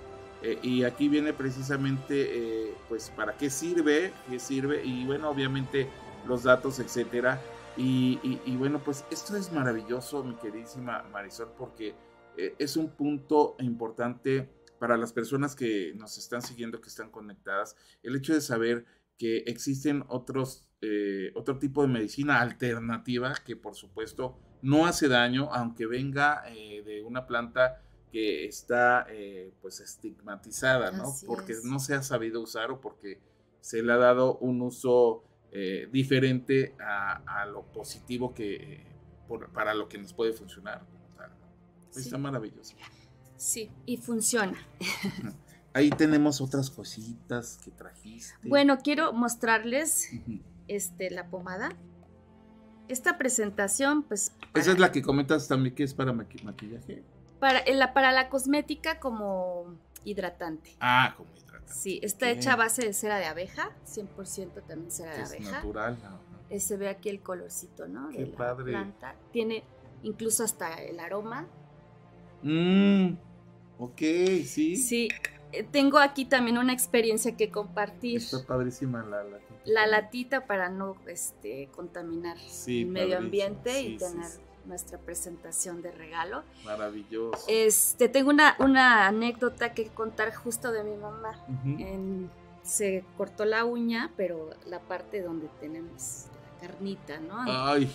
Eh, y aquí viene precisamente, pues, para qué sirve, qué sirve, y bueno, obviamente los datos, etcétera. Y, y, bueno, pues esto es maravilloso, mi queridísima Marisol, porque es un punto importante para las personas que nos están siguiendo, que están conectadas, el hecho de saber que existen otros, eh, otro tipo de medicina alternativa que por supuesto no hace daño, aunque venga eh, de una planta que está eh, pues estigmatizada, ¿no? porque no se ha sabido usar o porque se le ha dado un uso diferente a, lo positivo que para lo que nos puede funcionar. Está maravilloso. Sí, y funciona. Ahí tenemos otras cositas que trajiste. Bueno, quiero mostrarles este, la pomada. Esta presentación, pues... Esa es la que comentas también que es para maquillaje. Para la, para la cosmética como hidratante. Ah, como hidratante. Sí, está hecha a base de cera de abeja, 100% también cera de abeja. Es natural. Eh, se ve aquí el colorcito, ¿no? Qué de padre. planta. Tiene incluso hasta el aroma. Mmm Ok, sí. Sí, eh, tengo aquí también una experiencia que compartir. Está padrísima la latita. La latita para no este, contaminar el medio ambiente y tener nuestra presentación de regalo. Maravilloso. Este, tengo una, una anécdota que contar justo de mi mamá. se cortó la uña, pero la parte donde tenemos la carnita, ¿no? Ay.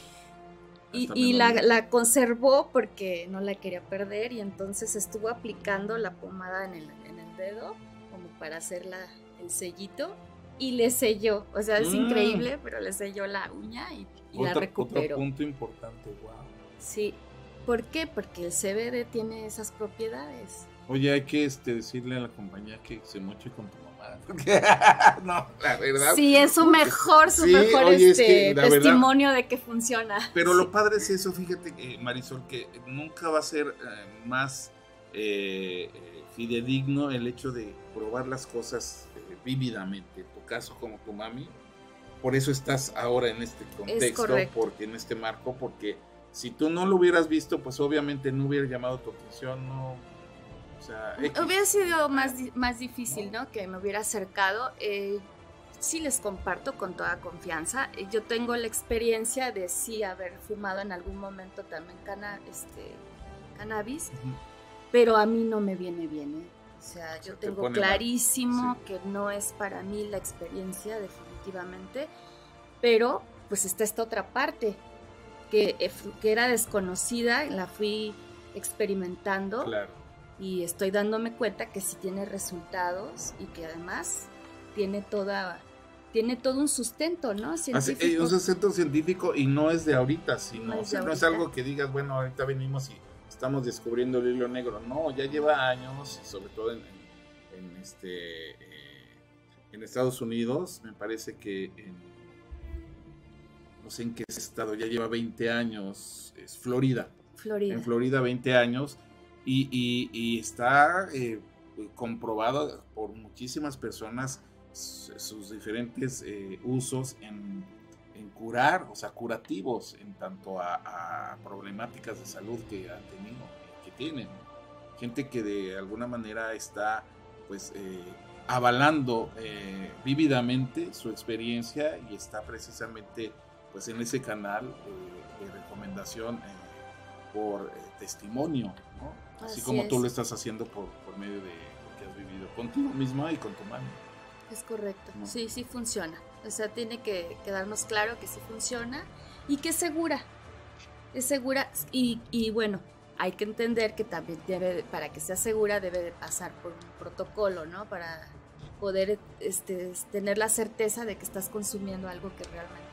Y, la, conservó porque no la quería perder y entonces estuvo aplicando la pomada en el, dedo como para hacer el sellito y le selló. O sea, es mm. increíble, pero le selló la uña y, la recuperó. Otro punto importante, wow. Sí. ¿Por qué? Porque el CBD tiene esas propiedades. Oye, hay que este, decirle a la compañía que se moche con tu no, la verdad. Sí, es su mejor, su mejor este, testimonio de que funciona. Pero lo padre es eso, fíjate, eh, Marisol, que nunca va a ser eh, más eh, fidedigno el hecho de probar las cosas vívidamente. En tu caso, como tu mami, por eso estás ahora en este contexto, porque en este marco, porque si tú no lo hubieras visto, pues obviamente no hubiera llamado tu atención, no Hubiera sido más, más difícil, ¿no? Que me hubiera acercado. Eh, sí les comparto con toda confianza. Eh, yo tengo la experiencia de sí haber fumado en algún momento también este, cannabis, pero a mí no me viene bien. ¿eh? O sea, yo tengo clarísimo que no es para mí la experiencia definitivamente, pero pues está esta otra parte que, que era desconocida, la fui experimentando. Claro y estoy dándome cuenta que sí tiene resultados y que además tiene toda tiene todo un sustento, ¿no? Científico. un sustento científico y no es de ahorita, sino no es, no es algo que digas, bueno, ahorita venimos y estamos descubriendo el hilo negro. No, ya lleva años, sobre todo en, este eh, en Estados Unidos, me parece que en, no sé en qué estado, ya lleva 20 años, es Florida. Florida. En Florida 20 años y, está eh, comprobado por muchísimas personas sus diferentes eh, usos en, curar, o sea, curativos en tanto a, problemáticas de salud que han tenido, que tienen. Gente que de alguna manera está pues eh, avalando vívidamente su experiencia y está precisamente pues en ese canal de recomendación por testimonio, ¿no? Así, como tú lo estás haciendo por, medio de lo que has vivido contigo misma y con tu mano. Es correcto, sí, sí funciona. O sea, tiene que quedarnos claro que sí funciona y que es segura. Es segura y, y bueno, hay que entender que también debe, para que sea segura, debe de pasar por un protocolo, ¿no? Para poder este, tener la certeza de que estás consumiendo algo que realmente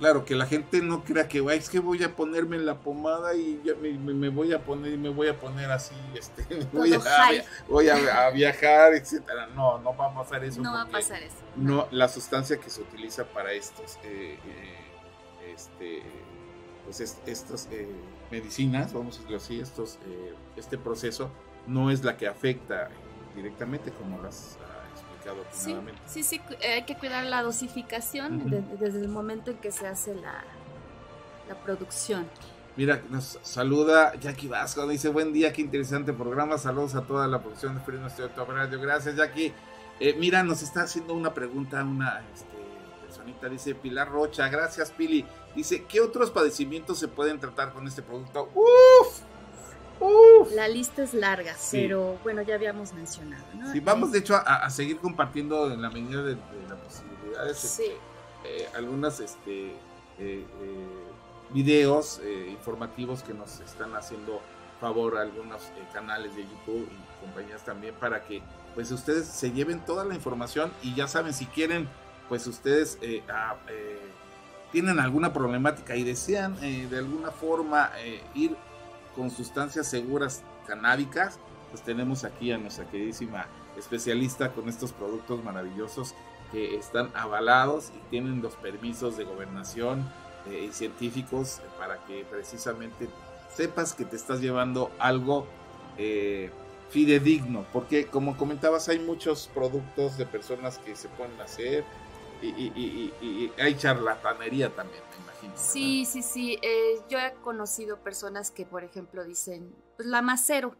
Claro, que la gente no crea que es que voy a ponerme la pomada y ya me, me, voy a poner y me voy a poner así, este, voy, a, voy a, viajar, etcétera. No, no va a pasar eso. No va a pasar eso. No, la sustancia que se utiliza para estos, eh, eh, este, pues estas eh, medicinas, vamos a decirlo así, estos, este proceso no es la que afecta directamente como las Sí, sí, sí, hay que cuidar la dosificación desde el momento en que se hace la, la producción. Mira, nos saluda Jackie Vasco, dice buen día, qué interesante programa, saludos a toda la producción de Free Top Radio, gracias Jackie. Eh, mira, nos está haciendo una pregunta una este, personita, dice Pilar Rocha, gracias Pili, dice, ¿qué otros padecimientos se pueden tratar con este producto? ¡Uf! La lista es larga, pero bueno, ya habíamos mencionado. ¿no? Sí, vamos de hecho a, seguir compartiendo en la medida de, las posibilidades sí. eh, algunas este, eh, eh, videos informativos que nos están haciendo favor a algunos canales de YouTube y compañías también para que pues ustedes se lleven toda la información y ya saben si quieren pues ustedes tienen alguna problemática y desean de alguna forma ir con sustancias seguras canábicas, pues tenemos aquí a nuestra queridísima especialista con estos productos maravillosos que están avalados y tienen los permisos de gobernación eh, y científicos para que precisamente sepas que te estás llevando algo eh, fidedigno, porque como comentabas hay muchos productos de personas que se pueden hacer y, hay charlatanería también, me imagino. Sí, sí, sí. Eh, yo he conocido personas que, por ejemplo, dicen, pues la macero,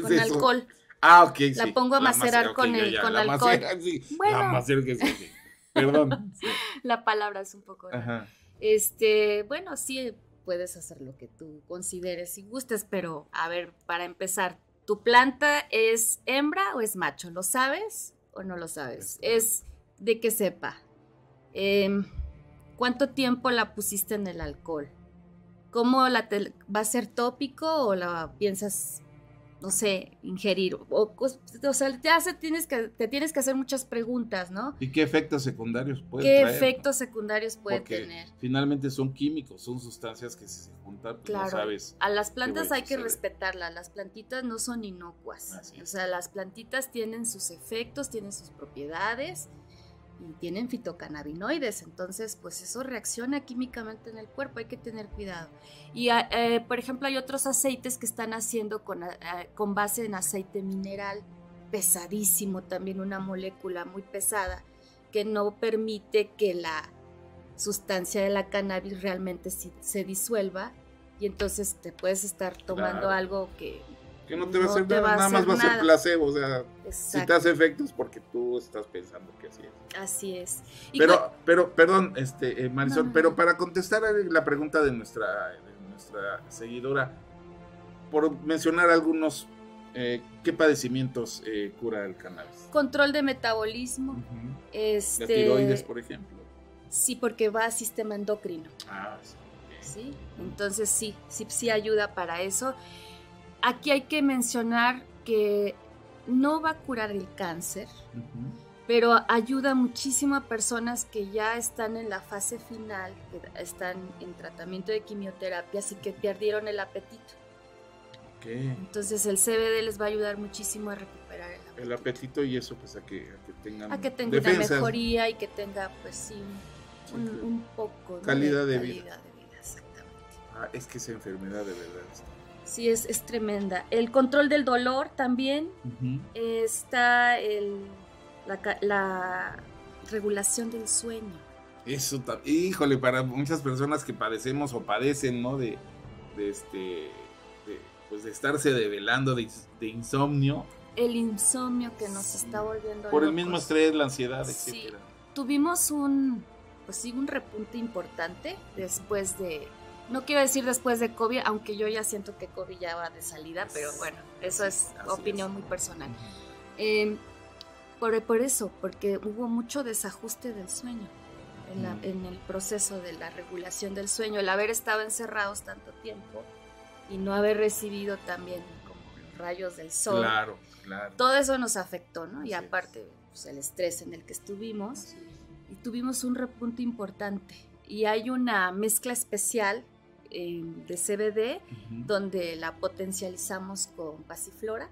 con alcohol. Ah, ok, La pongo a macerar con, el, con alcohol. Bueno. La macero que sí, Perdón. la palabra es un poco... Este, bueno, sí, puedes hacer lo que tú consideres y gustes, pero a ver, para empezar, ¿tu planta es hembra o es macho? ¿Lo sabes o no lo sabes? Es de que sepa. Em, ¿Cuánto tiempo la pusiste en el alcohol? ¿Cómo la va a ser tópico o la piensas, no sé, ingerir? O, o sea, te, tienes que, te tienes que hacer muchas preguntas, ¿no? ¿Y qué efectos secundarios puede ¿Qué efectos secundarios puede tener? Finalmente son químicos, son sustancias que se juntan, pues claro. sabes. A las plantas hay que respetarlas, las plantitas no son inocuas. O sea, las plantitas tienen sus efectos, tienen sus propiedades y tienen fitocannabinoides, entonces pues eso reacciona químicamente en el cuerpo, hay que tener cuidado. Y ah, eh, por ejemplo hay otros aceites que están haciendo con, ah, ah, con base en aceite mineral, pesadísimo también, una molécula muy pesada, que no permite que la sustancia de la cannabis realmente se, disuelva y entonces te puedes estar tomando algo que que no te va a hacer nada, nada más va a ser placebo, o sea, si te hace efectos porque tú estás pensando que así es. Así es. pero, pero, perdón, este, eh, Marisol, pero para contestar a la pregunta de nuestra, de nuestra seguidora, por mencionar algunos, eh, ¿qué padecimientos eh, cura el cannabis? Control de metabolismo. este, La tiroides, por ejemplo. Sí, porque va al sistema endocrino. Ah, sí. Sí, entonces sí, sí, sí ayuda para eso. Aquí hay que mencionar que no va a curar el cáncer, pero ayuda muchísimo a personas que ya están en la fase final, que están en tratamiento de quimioterapia, así que perdieron el apetito. Entonces el CBD les va a ayudar muchísimo a recuperar el apetito. El apetito y eso pues a que, tengan a que tenga una mejoría y que tenga pues sí un, poco calidad, de, vida. exactamente. Ah, es que esa enfermedad de verdad Sí, es, es tremenda. El control del dolor también. Está el, la, regulación del sueño. Eso, híjole, para muchas personas que padecemos o padecen, ¿no? De, de este, pues de estarse develando, de, de, insomnio. El insomnio que nos está volviendo. Por el mismo estrés, la ansiedad, sí. Tuvimos un, pues sí, un repunte importante después de no quiero decir después de COVID, aunque yo ya siento que COVID ya va de salida, pero bueno, eso es opinión muy personal. Em, por, por, eso, porque hubo mucho desajuste del sueño en, en, el proceso de la regulación del sueño, el haber estado encerrados tanto tiempo y no haber recibido también como los rayos del sol. Claro, claro. Todo eso nos afectó, ¿no? Y Así aparte, pues, el estrés en el que estuvimos, y tuvimos un repunte importante. Y hay una mezcla especial eh, de CBD donde la potencializamos con pasiflora,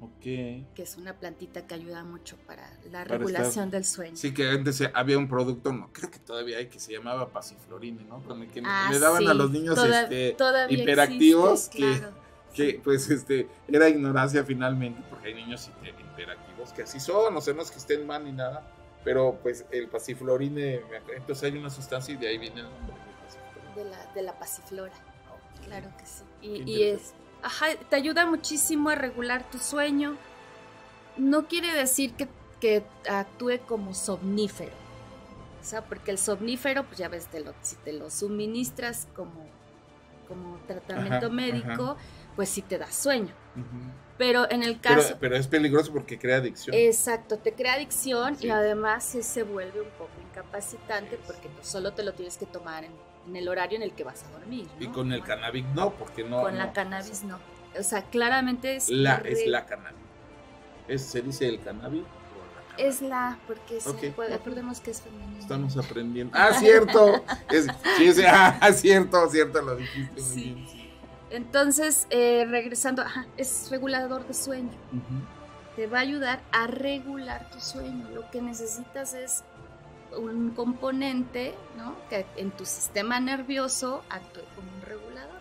Ok. que es una plantita que ayuda mucho para la Para regulación del sueño. Sí, que antes se- había un producto, no, creo que todavía hay, que se llamaba Pasiflorine, ¿no? Con el que Ah, le daban a los niños toda- este, hiperactivos existe, que, claro. que, pues este era ignorancia finalmente, porque hay niños hiper- hiperactivos que así son, o sea, no es que estén mal ni nada, pero pues el pasiflorine, entonces hay una sustancia y de ahí viene el nombre de la, de la pasiflora, claro que sí. Y, es, ajá, te ayuda muchísimo a regular tu sueño. No quiere decir que, que actúe como somnífero. O sea, porque el somnífero, pues ya ves, te lo, si te lo suministras como, como tratamiento Ajá, médico, pues sí te da sueño. Pero en el caso... pero es peligroso porque crea adicción. Exacto, te crea adicción Sí. y además se vuelve un poco incapacitante porque tú solo te lo tienes que tomar en, en el horario en el que vas a dormir. y con el cannabis no, porque no. Con la cannabis no. O sea, claramente es La, re- es la cannabis. Es, ¿Se dice el cannabis? o la cannabis? es la porque se Ok, puede- acordemos que es femenino. Estamos aprendiendo. Ah, cierto. Es, sí, es- ah, cierto, cierto, lo dijiste muy Sí. bien. sí. Entonces, eh, regresando, ajá, es regulador de sueño. Te va a ayudar a regular tu sueño. Lo que necesitas es un componente, ¿no? Que en tu sistema nervioso actúe como un regulador.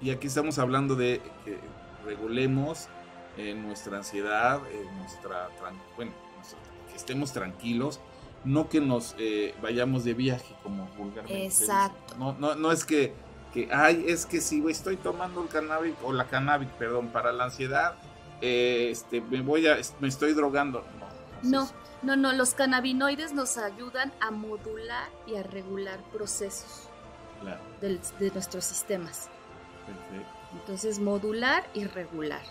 Y aquí estamos hablando de que regulemos eh, nuestra ansiedad, eh, nuestra, bueno, nuestra- que estemos tranquilos, no que nos eh, vayamos de viaje como vulgarmente. Exacto. No, no, no es que, que, ay, es que si estoy tomando el cannabis, o la cannabis, perdón, para la ansiedad, eh, este, me voy a, me estoy drogando. No, No. No, no, los cannabinoides nos ayudan a modular y a regular procesos Claro, de nuestros sistemas. perfecto. Entonces, modular y regular.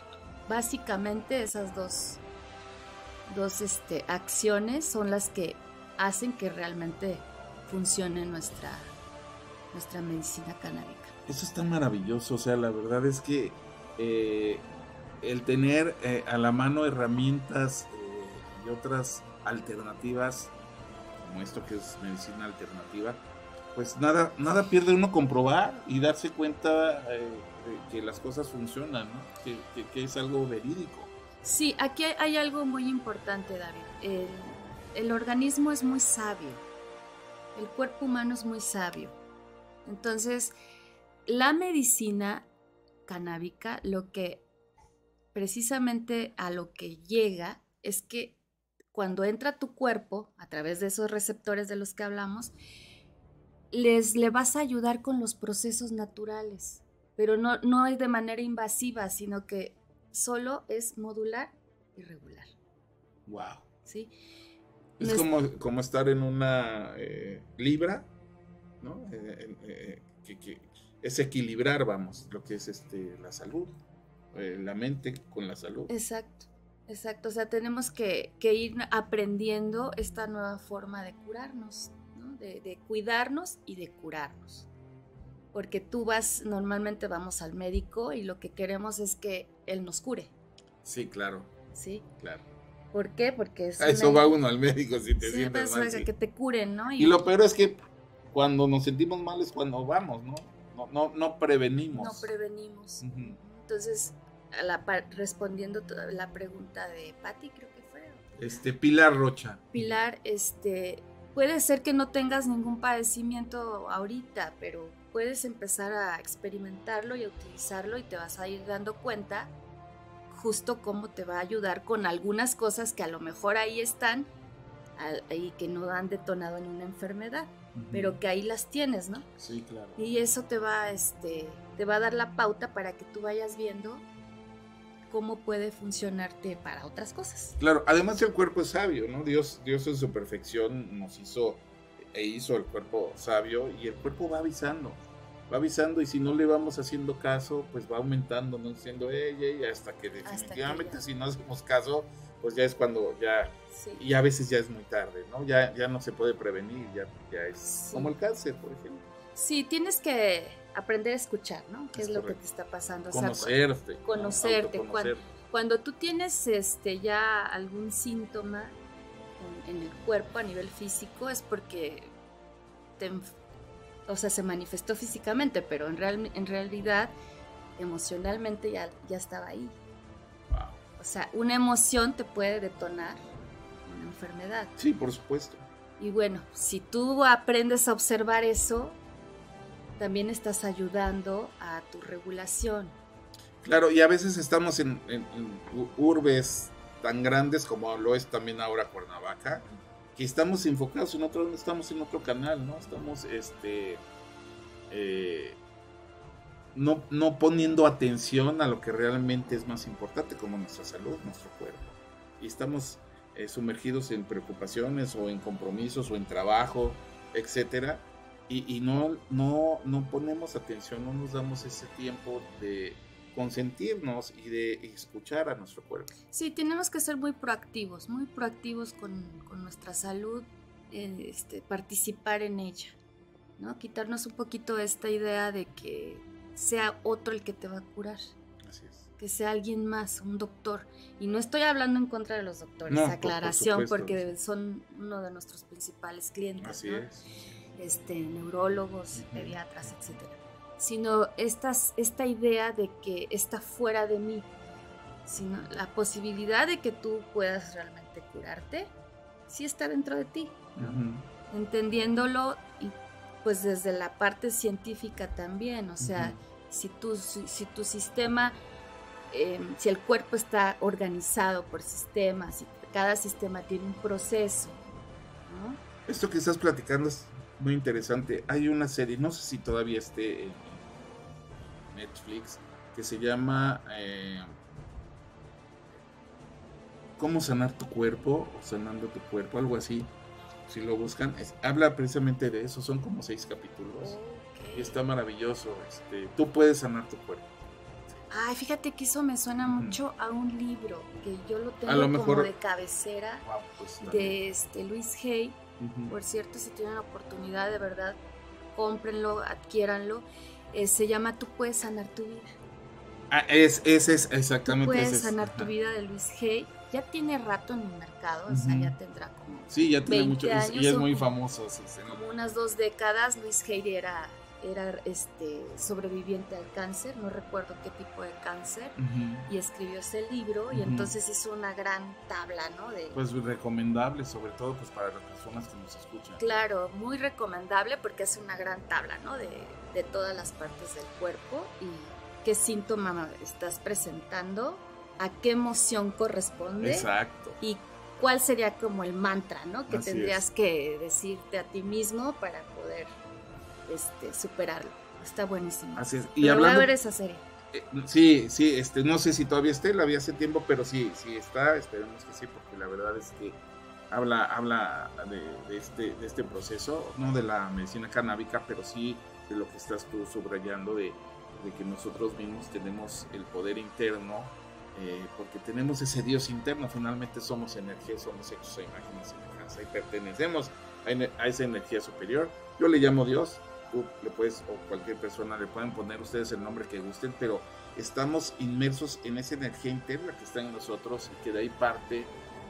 Básicamente esas dos, dos este, acciones son las que hacen que realmente funcione nuestra, nuestra medicina canábica. Eso está maravilloso, o sea, la verdad es que eh, el tener eh, a la mano herramientas eh, y otras alternativas, como esto que es medicina alternativa, pues nada, nada pierde uno comprobar y darse cuenta eh, que las cosas funcionan, que, es algo verídico. Sí, aquí hay, hay algo muy importante, David. El, el organismo es muy sabio. El cuerpo humano es muy sabio. Entonces, la medicina canábica, lo que precisamente a lo que llega es que cuando entra a tu cuerpo, a través de esos receptores de los que hablamos, les le vas a ayudar con los procesos naturales, pero no, no es de manera invasiva, sino que solo es modular y regular, Wow. ¿sí? Es como, como estar en una eh, libra, ¿no? Eh, eh, que, que es equilibrar, vamos, lo que es este la salud, la mente con la salud. Exacto, exacto. O sea, tenemos que, que ir aprendiendo esta nueva forma de curarnos, ¿no? de, de cuidarnos y de curarnos. Porque tú vas, normalmente vamos al médico y lo que queremos es que él nos cure, Sí, claro, ¿sí? claro. ¿Por qué? Porque es A eso una- va uno al médico si te Sí, sientes mal. sí. que te curen, ¿no? Y lo peor es que cuando nos sentimos mal es cuando vamos, ¿no? No, no, no prevenimos. no prevenimos. Entonces, a la, respondiendo la pregunta de Patti, creo que fue. Este, Pilar Rocha. Pilar, este, puede ser que no tengas ningún padecimiento ahorita, pero puedes empezar a experimentarlo y a utilizarlo y te vas a ir dando cuenta justo cómo te va a ayudar con algunas cosas que a lo mejor ahí están y que no han detonado en una enfermedad, pero que ahí las tienes, ¿no? Sí, claro. Y eso te va, este, te va a dar la pauta para que tú vayas viendo cómo puede funcionarte para otras cosas. Claro, además el cuerpo es sabio, ¿no? Dios, Dios en su perfección nos hizo e hizo el cuerpo sabio y el cuerpo va avisando. va avisando y si no le vamos haciendo caso, pues va aumentando, no siendo ella y hasta que definitivamente si no hacemos caso, pues ya es cuando ya, y a veces ya es muy tarde, ¿no? Ya, ya no se puede prevenir, ya, ya es como el cáncer, por ejemplo. Sí, tienes que aprender a escuchar, ¿no? ¿Qué es, lo que te está pasando? Conocerte. conocerte. Cuando, tú tienes este ya algún síntoma en, el cuerpo a nivel físico es porque te, o sea, se manifestó físicamente, pero en, real, en realidad emocionalmente ya, ya estaba ahí. O sea, una emoción te puede detonar una enfermedad. Sí, por supuesto. Y bueno, si tú aprendes a observar eso, también estás ayudando a tu regulación. Claro, y a veces estamos en, urbes tan grandes como lo es también ahora Cuernavaca, que estamos enfocados en otro, estamos en otro canal, ¿no? Estamos, este, eh, no, no poniendo atención a lo que realmente es más importante, como nuestra salud, nuestro cuerpo. Y estamos eh, sumergidos en preocupaciones o en compromisos o en trabajo, etcétera, y, no, no, no ponemos atención, no nos damos ese tiempo de consentirnos y de escuchar a nuestro cuerpo. Sí, tenemos que ser muy proactivos, muy proactivos con, nuestra salud, este, participar en ella, ¿no? Quitarnos un poquito esta idea de que sea otro el que te va a curar. Así es. Que sea alguien más, un doctor. Y no estoy hablando en contra de los doctores, aclaración, porque son uno de nuestros principales clientes. Así es este, neurólogos, pediatras, etc. Sino estas, esta idea de que está fuera de mí, sino la posibilidad de que tú puedas realmente curarte, sí está dentro de ti, entendiéndolo y pues desde la parte científica también, o sea, si, tu, si, tu sistema, em, si el cuerpo está organizado por sistemas y cada sistema tiene un proceso, Esto que estás platicando es muy interesante. Hay una serie, no sé si todavía esté en Netflix, que se llama eh, ¿Cómo sanar tu cuerpo? o Sanando tu cuerpo, algo así. Si lo buscan, habla precisamente de eso. Son como seis capítulos. Y está maravilloso. Este, tú puedes sanar tu cuerpo. Ay, fíjate que eso me suena mucho a un libro que yo lo tengo como de cabecera pues, de este Luis Hay por cierto, si tienen la oportunidad, de verdad, cómprenlo, adquiéranlo. Eh, se llama Tú puedes sanar tu vida. Ah, es, ese es exactamente. Tú puedes sanar tu vida de Luis Hay. Ya tiene rato en el mercado, o sea, ya tendrá como. Sí, ya tiene mucho. y es muy famoso. como unas dos décadas, Luis Hay era era este, sobreviviente al cáncer, no recuerdo qué tipo de cáncer, y escribió ese libro y entonces hizo una gran tabla, ¿no? De, pues recomendable, sobre todo pues para las personas que nos escuchan. Claro, muy recomendable porque hace una gran tabla, ¿no? De, de todas las partes del cuerpo y qué síntoma estás presentando, a qué emoción corresponde. Exacto. Y cuál sería como el mantra, ¿no? Que tendrías que decirte a ti mismo para poder este, superarlo. Está buenísimo. Así es. Y hablando, voy a ver esa serie. Eh, sí, sí, este, no sé si todavía esté, la vi hace tiempo, pero sí, sí está, esperemos que sí, porque la verdad es que habla, habla de, este, de este proceso, no de la medicina canábica, pero sí de lo que estás tú subrayando, de, que nosotros mismos tenemos el poder interno, eh, porque tenemos ese Dios interno, finalmente somos energía, somos hechos a imagen y semejanza y pertenecemos a, a esa energía superior. Yo le llamo Dios, tú le puedes, o cualquier persona le pueden poner ustedes el nombre que gusten, pero estamos inmersos en esa energía interna que está en nosotros y que de ahí parte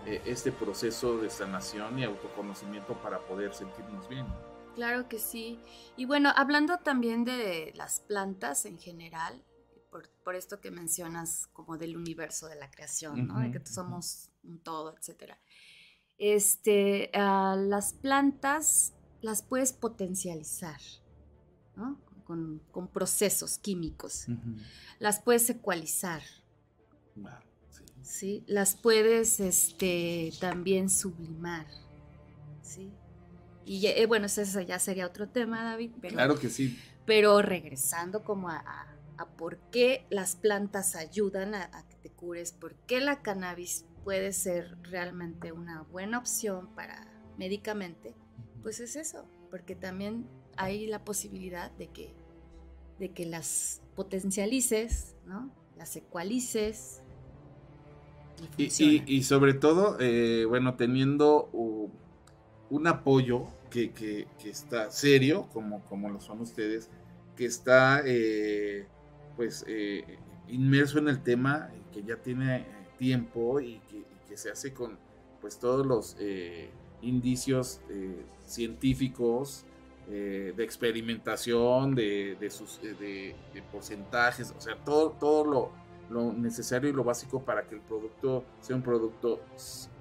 eh, este proceso de sanación y autoconocimiento para poder sentirnos bien. Claro que sí. Y bueno, hablando también de las plantas en general, por, esto que mencionas como del universo de la creación, ¿no? de que somos un todo, etcétera. Este, ah, las plantas las puedes potencializar con, procesos químicos. Las puedes ecualizar. sí. Las puedes este, también sublimar. ¿sí? Y eh, bueno, eso ya sería otro tema, David. claro que sí. Pero regresando como a, por qué las plantas ayudan a, a, que te cures, por qué la cannabis puede ser realmente una buena opción para médicamente, pues es eso, porque también hay la posibilidad de que de que las potencialices, ¿no? Las ecualices. Y, sobre todo, eh, bueno, teniendo un apoyo que, está serio, como, como lo son ustedes, que está eh, pues eh, inmerso en el tema, que ya tiene tiempo y que, se hace con pues todos los indicios científicos de experimentación, de, sus, de, porcentajes, o sea, todo, todo lo, lo necesario y lo básico para que el producto sea un producto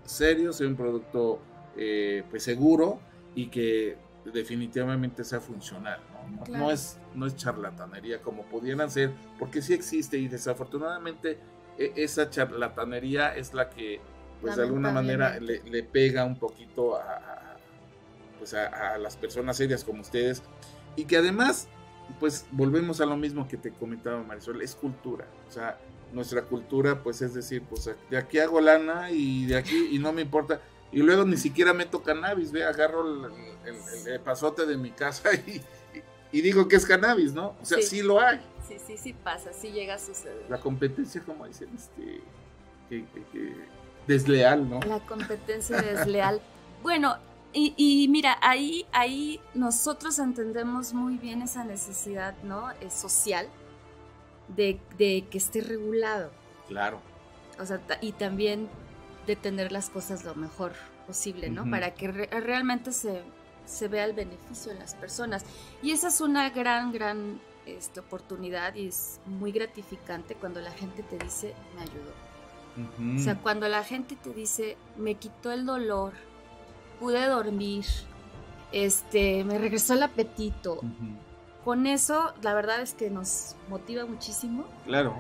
serio, sea un producto eh, pues seguro y que definitivamente sea funcional. ¿no? No, es, no es charlatanería como pudieran ser, porque sí existe y desafortunadamente e, esa charlatanería es la que pues de alguna manera le, pega un poquito a, pues a, las personas serias como ustedes y que además pues volvemos a lo mismo que te comentaba Marisol, es cultura, o sea, nuestra cultura, pues es decir, pues de aquí hago lana y de aquí y no me importa. Y luego ni siquiera meto cannabis, ve, agarro el, pasote de mi casa y, y, digo que es cannabis, ¿no? O sea, sí. lo hay. Sí, sí, sí pasa, sí llega a suceder. La competencia, como dicen, este, desleal, ¿no? La competencia desleal. bueno, y, y, mira, ahí, ahí nosotros entendemos muy bien esa necesidad, ¿no? Es social de, que esté regulado. Claro. O sea, y también de tener las cosas lo mejor posible, ¿no? Para que realmente se, vea el beneficio en las personas. Y esa es una gran, gran este, oportunidad y es muy gratificante cuando la gente te dice, me ayudó. O sea, cuando la gente te dice, me quitó el dolor, pude dormir, este, me regresó el apetito, con eso, la verdad es que nos motiva muchísimo. Claro.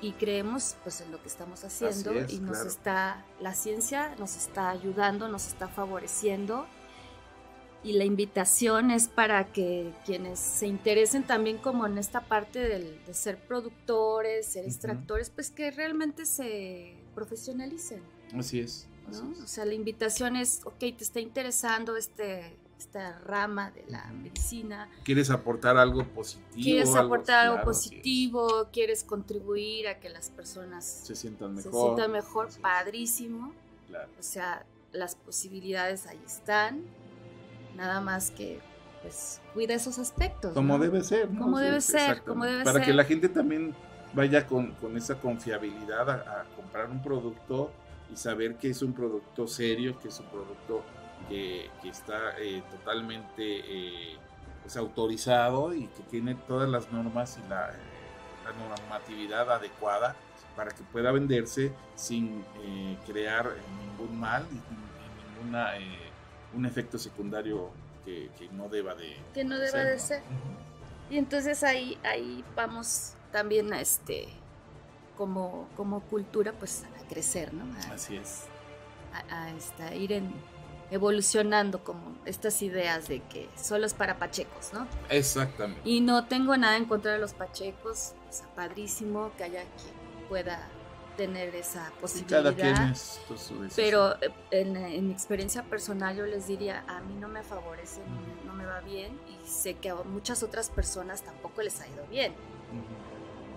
Y, creemos pues en lo que estamos haciendo y nos está, la ciencia nos está ayudando, nos está favoreciendo y la invitación es para que quienes se interesen también como en esta parte de ser productores, ser extractores, pues que realmente se profesionalicen. Así es. O sea, la invitación es, ok, te está interesando este esta rama de la medicina. ¿Quieres aportar algo positivo? ¿Quieres aportar algo, positivo? ¿Quieres contribuir a que las personas se sientan mejor? Se sientan mejor, padrísimo. O sea, las posibilidades ahí están. Nada más que pues cuida esos aspectos. Como debe ser. Como debe ser, como debe Para que la gente también vaya con, esa confiabilidad a comprar un producto y saber que es un producto serio, que es un producto que, está eh, totalmente eh, pues, autorizado y que tiene todas las normas y la, normatividad adecuada para que pueda venderse sin eh, crear ningún mal y, ninguna un efecto secundario que, no deba de que no deba de ser. Y entonces ahí ahí vamos también a este como como cultura pues a crecer no así es a, a, ir en evolucionando como estas ideas de que solo es para pachecos, ¿no? Exactamente. Y no tengo nada en contra de los pachecos, es padrísimo que haya quien pueda tener esa posibilidad. Cada pero eh, en, mi experiencia personal yo les diría, a mí no me favorece, no, me va bien y sé que a muchas otras personas tampoco les ha ido bien.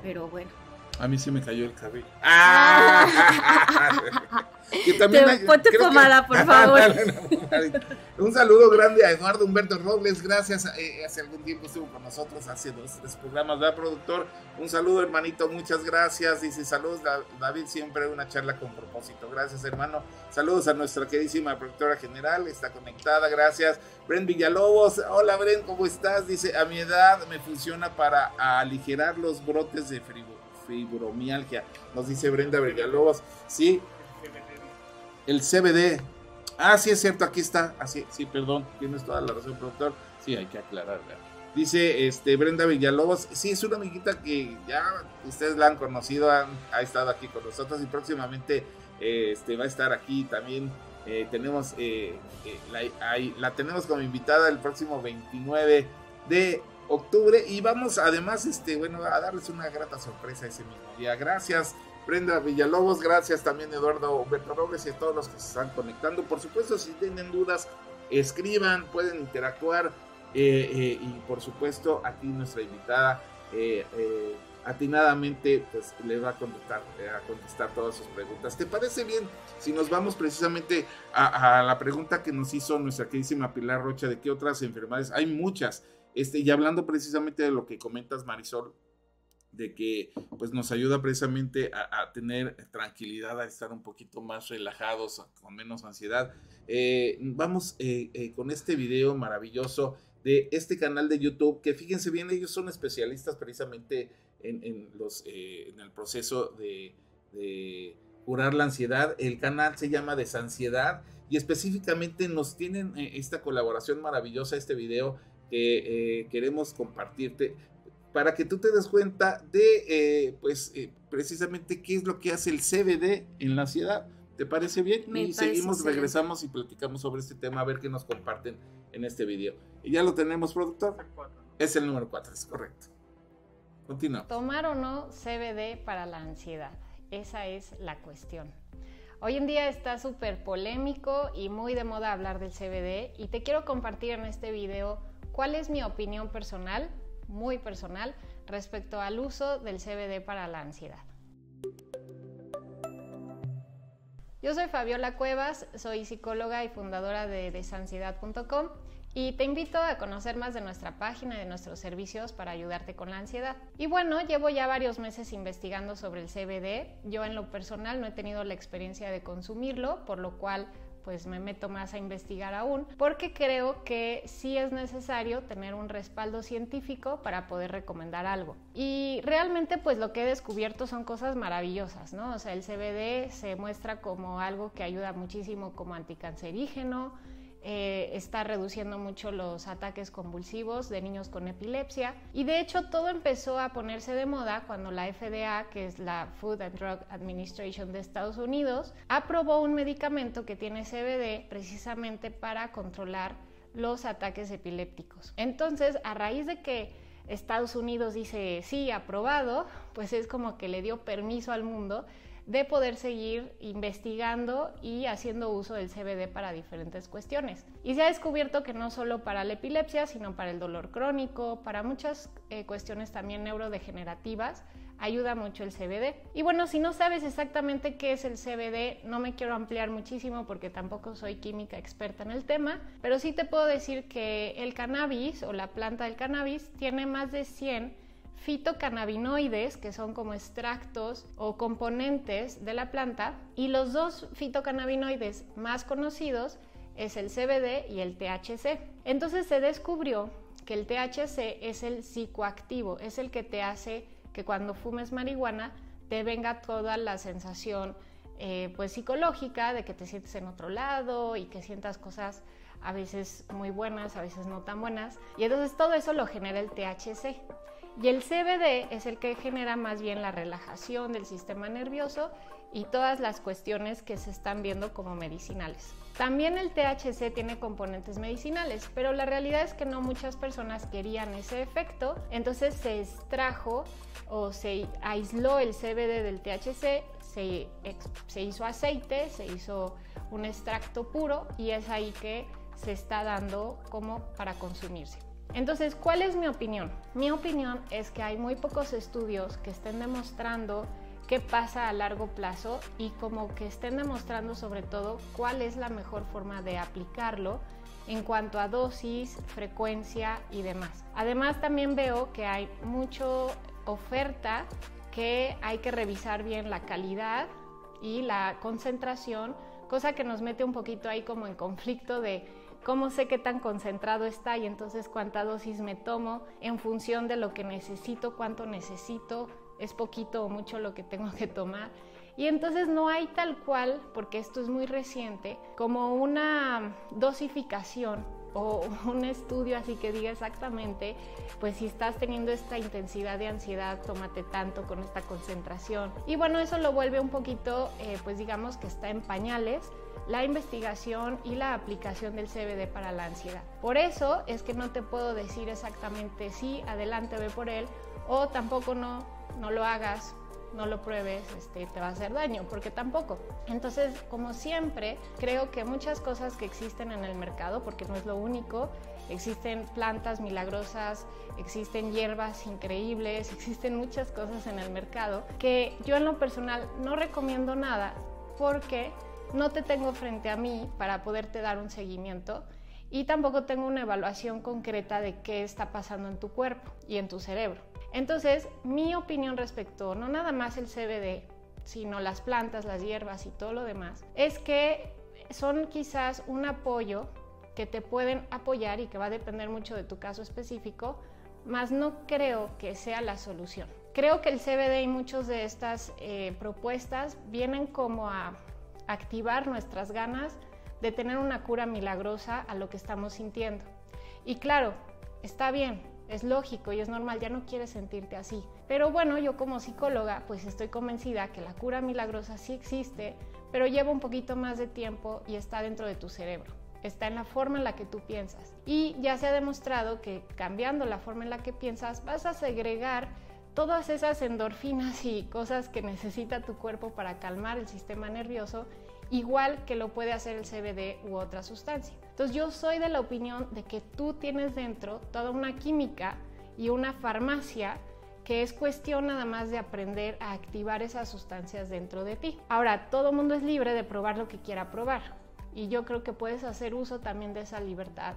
Pero bueno, a mí sí me cayó el cabello. ¡Ah! ponte pomada, por favor. Un saludo grande a Eduardo Humberto Robles. Gracias. Eh, hace algún tiempo estuvo con nosotros hace dos tres programas, ¿verdad, productor? Un saludo, hermanito. Muchas gracias. Dice saludos, David. Siempre una charla con propósito. Gracias, hermano. Saludos a nuestra queridísima productora general. Está conectada. Gracias. Brent Villalobos. Hola, Brent, ¿cómo estás? Dice, a mi edad me funciona para aligerar los brotes de frío fibromialgia. Nos dice Brenda Villalobos. Sí. El CBD. Ah, sí, es cierto, aquí está. Ah, sí, perdón, tienes toda la razón, productor. Sí, hay que aclarar. Dice este, Brenda Villalobos, sí, es una amiguita que ya ustedes la han conocido, ha estado aquí con nosotros y próximamente este, va a estar aquí también. Eh, tenemos eh, eh, la, la, tenemos como invitada el próximo 29 de octubre y vamos además este bueno a darles una grata sorpresa ese mismo día gracias Brenda Villalobos gracias también Eduardo Humberto Robles y a todos los que se están conectando por supuesto si tienen dudas escriban pueden interactuar y por supuesto aquí nuestra invitada atinadamente pues le va a contestar, a contestar todas sus preguntas. ¿Te parece bien si nos vamos precisamente a, la pregunta que nos hizo nuestra queridísima Pilar Rocha de qué otras enfermedades? Hay muchas. Este, y hablando precisamente de lo que comentas, Marisol, de que pues nos ayuda precisamente a, tener tranquilidad, a estar un poquito más relajados, con menos ansiedad. Eh, vamos eh, eh, con este video maravilloso de este canal de YouTube, que fíjense bien, ellos son especialistas precisamente en, los, en el proceso de, curar la ansiedad. El canal se llama Desansiedad y específicamente nos tienen esta colaboración maravillosa, este video que queremos compartirte para que tú te des cuenta de, eh, pues, eh, precisamente qué es lo que hace el CBD en la ansiedad. ¿Te parece bien? y seguimos, regresamos y platicamos sobre este tema, a ver qué nos comparten en este video. Y ya lo tenemos, productor. Es el número 4, es correcto. Continúa. Tomar o no CBD para la ansiedad. Esa es la cuestión. Hoy en día está súper polémico y muy de moda hablar del CBD y te quiero compartir en este video cuál es mi opinión personal muy personal respecto al uso del CBD para la ansiedad. Yo soy Fabiola Cuevas, soy psicóloga y fundadora de desansiedad.com y te invito a conocer más de nuestra página y de nuestros servicios para ayudarte con la ansiedad. Y bueno, llevo ya varios meses investigando sobre el CBD. Yo en lo personal no he tenido la experiencia de consumirlo, por lo cual pues me meto más a investigar aún, porque creo que sí es necesario tener un respaldo científico para poder recomendar algo. Y realmente pues lo que he descubierto son cosas maravillosas, ¿no? O sea, el CBD se muestra como algo que ayuda muchísimo como anticancerígeno, eh, está reduciendo mucho los ataques convulsivos de niños con epilepsia y de hecho todo empezó a ponerse de moda cuando la FDA, que es la Food and Drug Administration de Estados Unidos, aprobó un medicamento que tiene CBD precisamente para controlar los ataques epilépticos. Entonces, a raíz de que Estados Unidos dice sí, aprobado, pues es como que le dio permiso al mundo de poder seguir investigando y haciendo uso del CBD para diferentes cuestiones. Y se ha descubierto que no solo para la epilepsia, sino para el dolor crónico, para muchas eh, cuestiones también neurodegenerativas, ayuda mucho el CBD. Y bueno, si no sabes exactamente qué es el CBD, no me quiero ampliar muchísimo porque tampoco soy química experta en el tema, pero sí te puedo decir que el cannabis o la planta del cannabis tiene más de 100 fitocannabinoides, que son como extractos o componentes de la planta, y los dos fitocannabinoides más conocidos es el CBD y el THC. Entonces se descubrió que el THC es el psicoactivo, es el que te hace que cuando fumes marihuana te venga toda la sensación eh, pues psicológica de que te sientes en otro lado y que sientas cosas a veces muy buenas, a veces no tan buenas. Y entonces todo eso lo genera el THC. Y el CBD es el que genera más bien la relajación del sistema nervioso y todas las cuestiones que se están viendo como medicinales. También el THC tiene componentes medicinales, pero la realidad es que no muchas personas querían ese efecto, entonces se extrajo o se aisló el CBD del THC, se, se hizo aceite, se hizo un extracto puro y es ahí que se está dando como para consumirse. Entonces, ¿cuál es mi opinión? Mi opinión es que hay muy pocos estudios que estén demostrando qué pasa a largo plazo y como que estén demostrando sobre todo cuál es la mejor forma de aplicarlo en cuanto a dosis, frecuencia y demás. Además también veo que hay mucha oferta que hay que revisar bien la calidad y la concentración, cosa que nos mete un poquito ahí como en conflicto de cómo sé qué tan concentrado está y entonces cuánta dosis me tomo en función de lo que necesito, cuánto necesito, es poquito o mucho lo que tengo que tomar. Y entonces no hay tal cual, porque esto es muy reciente, como una dosificación o un estudio así que diga exactamente, pues si estás teniendo esta intensidad de ansiedad, tómate tanto con esta concentración. Y bueno, eso lo vuelve un poquito, eh, pues digamos que está en pañales la investigación y la aplicación del CBD para la ansiedad. Por eso es que no te puedo decir exactamente sí, adelante, ve por él, o tampoco no, no lo hagas, no lo pruebes, este, te va a hacer daño, porque tampoco. Entonces, como siempre, creo que muchas cosas que existen en el mercado, porque no es lo único, existen plantas milagrosas, existen hierbas increíbles, existen muchas cosas en el mercado que yo en lo personal no recomiendo nada porque no te tengo frente a mí para poderte dar un seguimiento y tampoco tengo una evaluación concreta de qué está pasando en tu cuerpo y en tu cerebro. Entonces, mi opinión respecto, no nada más el CBD, sino las plantas, las hierbas y todo lo demás, es que son quizás un apoyo que te pueden apoyar y que va a depender mucho de tu caso específico, mas no creo que sea la solución. Creo que el CBD y muchas de estas eh, propuestas vienen como a activar nuestras ganas de tener una cura milagrosa a lo que estamos sintiendo. Y claro, está bien, es lógico y es normal, ya no quieres sentirte así. Pero bueno, yo como psicóloga pues estoy convencida que la cura milagrosa sí existe, pero lleva un poquito más de tiempo y está dentro de tu cerebro está en la forma en la que tú piensas. Y ya se ha demostrado que cambiando la forma en la que piensas vas a segregar todas esas endorfinas y cosas que necesita tu cuerpo para calmar el sistema nervioso, igual que lo puede hacer el CBD u otra sustancia. Entonces yo soy de la opinión de que tú tienes dentro toda una química y una farmacia que es cuestión nada más de aprender a activar esas sustancias dentro de ti. Ahora, todo mundo es libre de probar lo que quiera probar y yo creo que puedes hacer uso también de esa libertad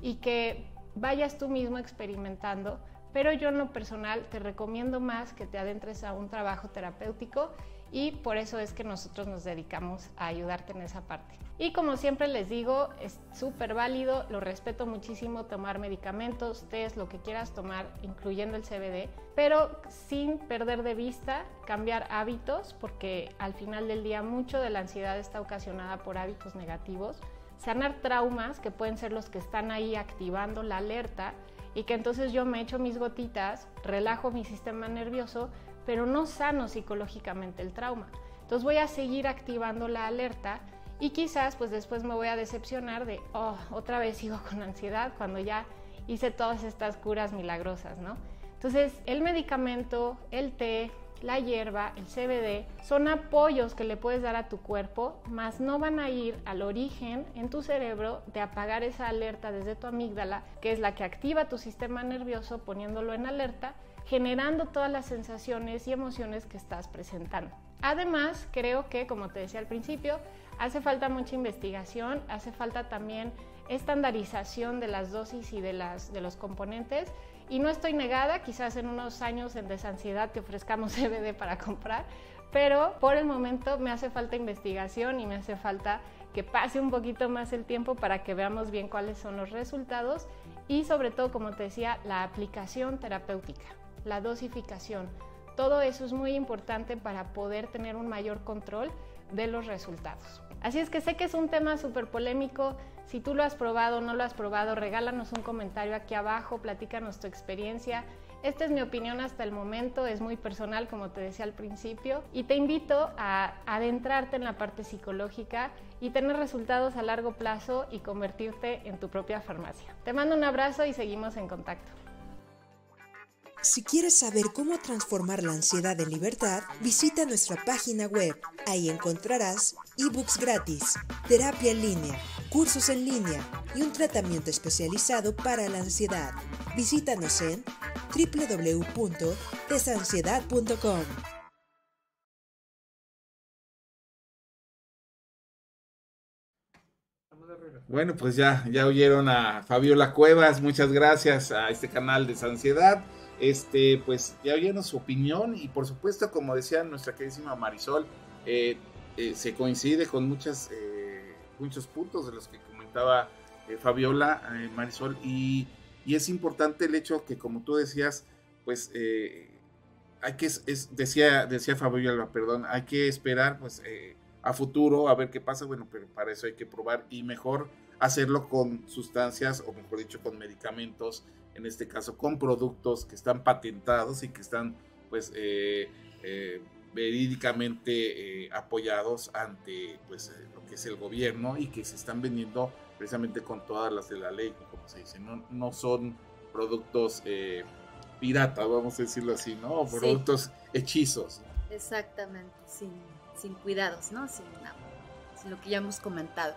y que vayas tú mismo experimentando pero yo en lo personal te recomiendo más que te adentres a un trabajo terapéutico y por eso es que nosotros nos dedicamos a ayudarte en esa parte. Y como siempre les digo, es súper válido, lo respeto muchísimo tomar medicamentos, test, lo que quieras tomar, incluyendo el CBD, pero sin perder de vista cambiar hábitos, porque al final del día mucho de la ansiedad está ocasionada por hábitos negativos, sanar traumas que pueden ser los que están ahí activando la alerta y que entonces yo me echo mis gotitas, relajo mi sistema nervioso, pero no sano psicológicamente el trauma. Entonces voy a seguir activando la alerta y quizás pues después me voy a decepcionar de, oh, otra vez sigo con ansiedad cuando ya hice todas estas curas milagrosas, ¿no? Entonces el medicamento, el té, la hierba, el CBD, son apoyos que le puedes dar a tu cuerpo, mas no van a ir al origen en tu cerebro de apagar esa alerta desde tu amígdala, que es la que activa tu sistema nervioso poniéndolo en alerta, generando todas las sensaciones y emociones que estás presentando. Además, creo que, como te decía al principio, hace falta mucha investigación, hace falta también estandarización de las dosis y de, las, de los componentes y no estoy negada, quizás en unos años en desansiedad te ofrezcamos CBD para comprar, pero por el momento me hace falta investigación y me hace falta que pase un poquito más el tiempo para que veamos bien cuáles son los resultados y sobre todo, como te decía, la aplicación terapéutica, la dosificación. Todo eso es muy importante para poder tener un mayor control de los resultados. Así es que sé que es un tema súper polémico, si tú lo has probado o no lo has probado, regálanos un comentario aquí abajo, platícanos tu experiencia. Esta es mi opinión hasta el momento, es muy personal como te decía al principio y te invito a adentrarte en la parte psicológica y tener resultados a largo plazo y convertirte en tu propia farmacia. Te mando un abrazo y seguimos en contacto. Si quieres saber cómo transformar la ansiedad en libertad, visita nuestra página web. Ahí encontrarás ebooks gratis, terapia en línea, cursos en línea y un tratamiento especializado para la ansiedad. Visítanos en www.desansiedad.com. Bueno, pues ya, ya oyeron a Fabiola Cuevas, muchas gracias a este canal de Ansiedad este, pues ya oyeron su opinión y por supuesto, como decía nuestra queridísima Marisol, eh, eh, se coincide con muchas, eh, muchos puntos de los que comentaba Fabiola, Marisol, y, es importante el hecho que, como tú decías, pues hay que, decía, decía Fabiola, perdón, hay que esperar pues a futuro a ver qué pasa, bueno, pero para eso hay que probar y mejor hacerlo con sustancias o mejor dicho con medicamentos en este caso con productos que están patentados y que están pues eh, eh, verídicamente eh, apoyados ante pues lo que es el gobierno y que se están vendiendo precisamente con todas las de la ley, como se dice, no, no son productos piratas, vamos a decirlo así, ¿no? Productos hechizos. Exactamente, sin, sin cuidados, ¿no? Sin, sin lo que ya hemos comentado.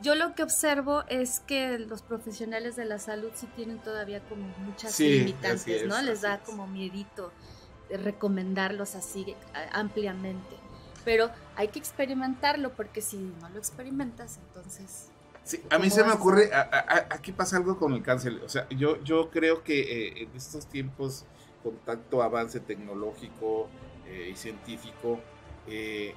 Yo lo que observo es que los profesionales de la salud sí tienen todavía como muchas limitantes, ¿no? Les da como miedito recomendarlos así ampliamente. Pero hay que experimentarlo porque si no lo experimentas, entonces Sí, a mí se me ocurre, aquí pasa algo con el cáncer. O sea, yo, yo creo que eh, en estos tiempos, con tanto avance tecnológico eh, y científico, eh,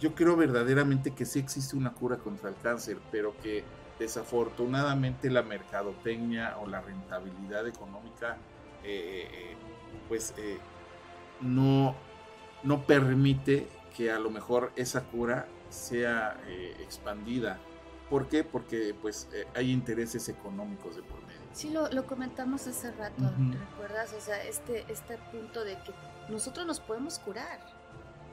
yo creo verdaderamente que sí existe una cura contra el cáncer, pero que desafortunadamente la mercadotecnia o la rentabilidad económica, pues no, no permite que a lo mejor esa cura sea expandida ¿Por qué? Porque pues eh, hay intereses económicos de por medio. Sí, lo, comentamos hace rato, ¿recuerdas? O sea, este, este punto de que nosotros nos podemos curar.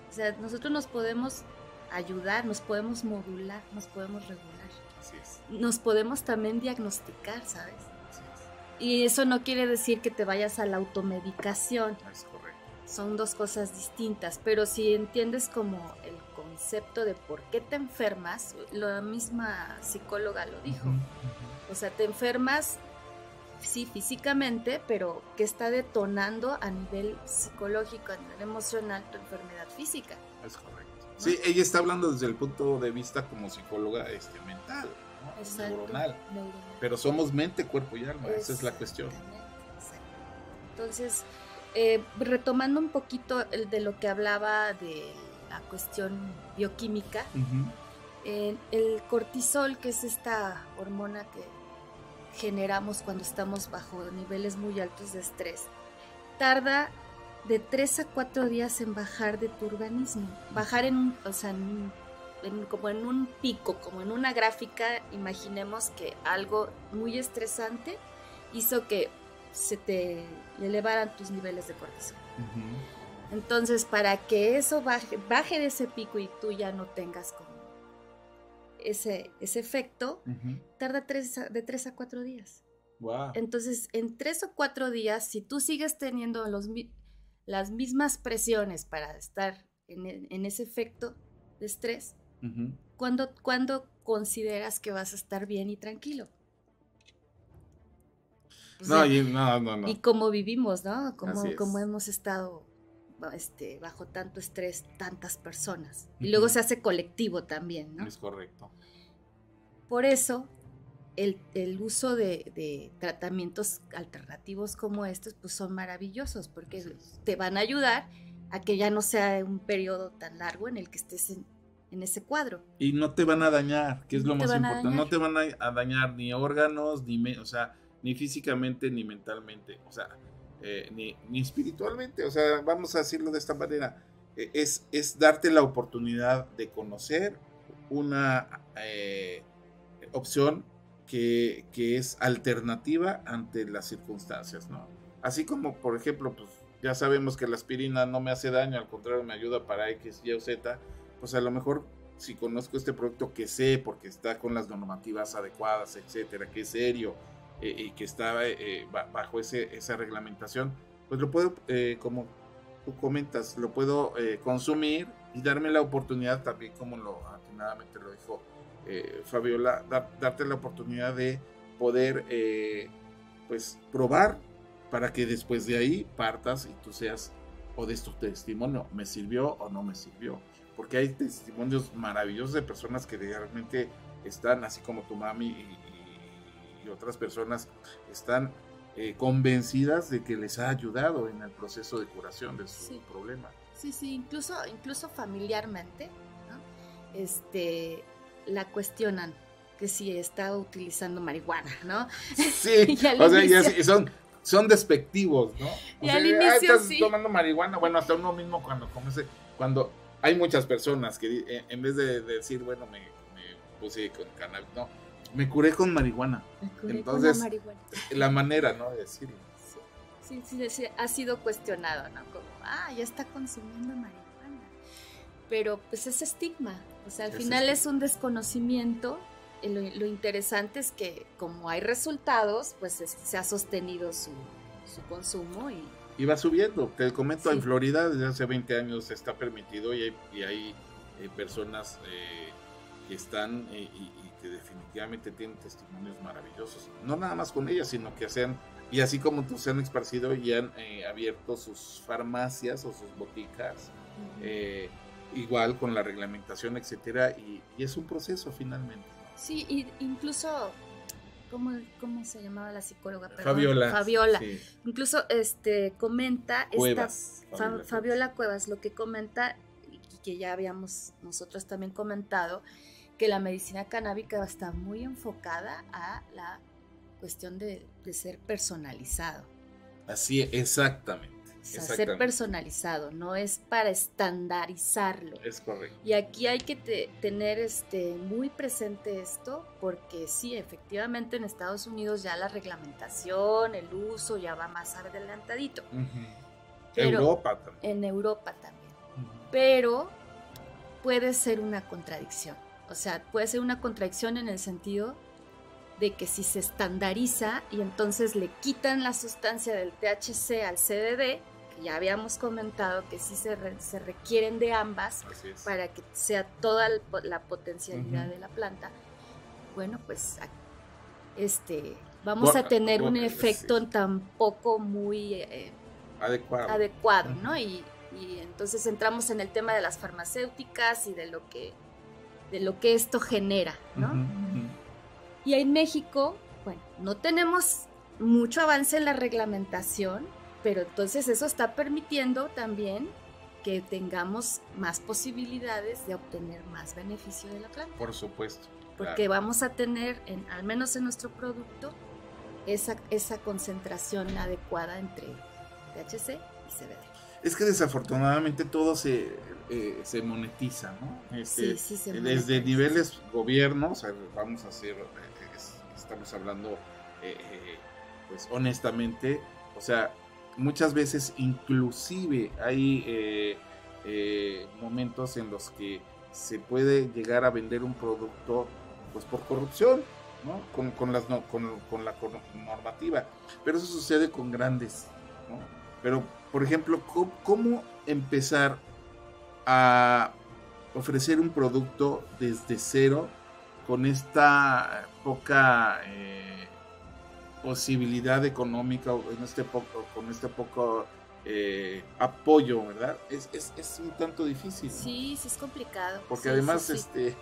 O sea, nosotros nos podemos ayudar, nos podemos modular, nos podemos regular. Así es. Nos podemos también diagnosticar, ¿sabes? Así es. Y eso no quiere decir que te vayas a la automedicación. Es correcto. Son dos cosas distintas, pero si entiendes como el concepto de por qué te enfermas, la misma psicóloga lo dijo. O sea, te enfermas, sí, físicamente, pero que está detonando a nivel psicológico, a nivel emocional, tu enfermedad física. Es correcto. Sí, ella está hablando desde el punto de vista como psicóloga este, mental, neuronal. Pero somos mente, cuerpo y alma, esa es la cuestión. Entonces, eh, retomando un poquito el de lo que hablaba de la cuestión bioquímica, el cortisol, que es esta hormona que generamos cuando estamos bajo niveles muy altos de estrés, tarda de 3 a 4 días en bajar de tu organismo. Bajar en un, o sea, como en un pico, como en una gráfica, imaginemos que algo muy estresante hizo que se te elevaran tus niveles de cortisol. Entonces, para que eso baje, baje de ese pico y tú ya no tengas como ese, ese efecto, tarda tres, de tres a cuatro días. Entonces, en tres o cuatro días, si tú sigues teniendo los, las mismas presiones para estar en, e, ese efecto de estrés, ¿cuándo, consideras que vas a estar bien y tranquilo? no, y, no, no, Y como vivimos, ¿no? Como, como hemos estado este, bajo tanto estrés tantas personas. Y luego se hace colectivo también, ¿no? Es correcto. Por eso, el, uso de, tratamientos alternativos como estos, pues son maravillosos, porque te van a ayudar a que ya no sea un periodo tan largo en el que estés en, ese cuadro. Y no te van a dañar, que es lo más importante. No te van a, dañar ni órganos, ni, o sea, ni físicamente, ni mentalmente. O sea, eh, ni, espiritualmente, o sea, vamos a decirlo de esta manera, eh, es, es darte la oportunidad de conocer una eh, opción que, es alternativa ante las circunstancias, ¿no? Así como, por ejemplo, pues ya sabemos que la aspirina no me hace daño, al contrario, me ayuda para X, Y o Z, pues a lo mejor si conozco este producto que sé porque está con las normativas adecuadas, etcétera, que es serio, eh, y que está eh, bajo ese, esa reglamentación, pues lo puedo, eh, como tú comentas, lo puedo consumir y darme la oportunidad también, como lo atinadamente lo dijo Fabiola, darte la oportunidad de poder pues probar para que después de ahí partas y tú seas o des tu testimonio, me sirvió o no me sirvió. Porque hay testimonios maravillosos de personas que realmente están así como tu mami y, otras personas están eh, convencidas de que les ha ayudado en el proceso de curación de su problema. Sí, sí, incluso, incluso familiarmente, este, la cuestionan que si está utilizando marihuana, ¿no? Sí, o sea, y son, son despectivos, ¿no? y al inicio, estás tomando marihuana, bueno, hasta uno mismo cuando comienza, cuando hay muchas personas que eh, en vez de, decir, bueno, me, me puse con cannabis, no, me curé con marihuana. Entonces, la, marihuana. la manera, ¿no? De decirlo. Sí. Sí, sí, ha sido cuestionado, ¿no? Como, ah, ya está consumiendo marihuana. Pero pues es estigma. O sea, al final es un desconocimiento. Lo, lo, interesante es que como hay resultados, pues se ha sostenido su, su consumo y, y va subiendo. Te comento, en Florida desde hace 20 años está permitido y hay, eh, personas eh, que están y, que definitivamente tienen testimonios maravillosos. No nada más con ellas, sino que sean, y así como tú se han esparcido y han abierto sus farmacias o sus boticas igual con la reglamentación, etcétera, y, es un proceso finalmente. Sí, y incluso ¿Cómo, ¿cómo, se llamaba la psicóloga? Fabiola. Fabiola. Incluso este comenta Cuevas, Fabiola, Cuevas. lo que comenta y que ya habíamos nosotros también comentado que la medicina canábica está muy enfocada a la cuestión de, de ser personalizado. Así, exactamente ser personalizado, no es para estandarizarlo. Es correcto. Y aquí hay que tener este, muy presente esto, porque sí, efectivamente en Estados Unidos ya la reglamentación, el uso ya va más adelantadito. Europa también. En Europa también. Pero puede ser una contradicción. O sea, puede ser una contradicción en el sentido de que si se estandariza y entonces le quitan la sustancia del THC al CDD, que ya habíamos comentado que sí se, se requieren de ambas para que sea toda la potencialidad de la planta, bueno, pues este, vamos a tener un efecto tampoco muy eh, adecuado, adecuado ¿no? Y, y entonces entramos en el tema de las farmacéuticas y de lo que de lo que esto genera, ¿no? Y en México, bueno, no tenemos mucho avance en la reglamentación, pero entonces eso está permitiendo también que tengamos más posibilidades de obtener más beneficio de la planta. Por supuesto. Porque vamos a tener, en, al menos en nuestro producto, esa, esa concentración adecuada entre THC y CBD. Es que desafortunadamente todo se, eh, se monetiza, ¿no? Este, sí, sí, se desde niveles gobiernos, vamos a hacer estamos hablando eh, eh, pues honestamente, o sea, muchas veces inclusive hay eh, momentos en los que se puede llegar a vender un producto pues por corrupción, ¿no? Con, las, con, con, la normativa. Pero eso sucede con grandes, ¿no? Pero, por ejemplo, ¿cómo, empezar a ofrecer un producto desde cero con esta poca eh, posibilidad económica en este poco, con este poco eh, apoyo, ¿verdad? Es, un tanto difícil. Sí, sí es complicado. Porque además este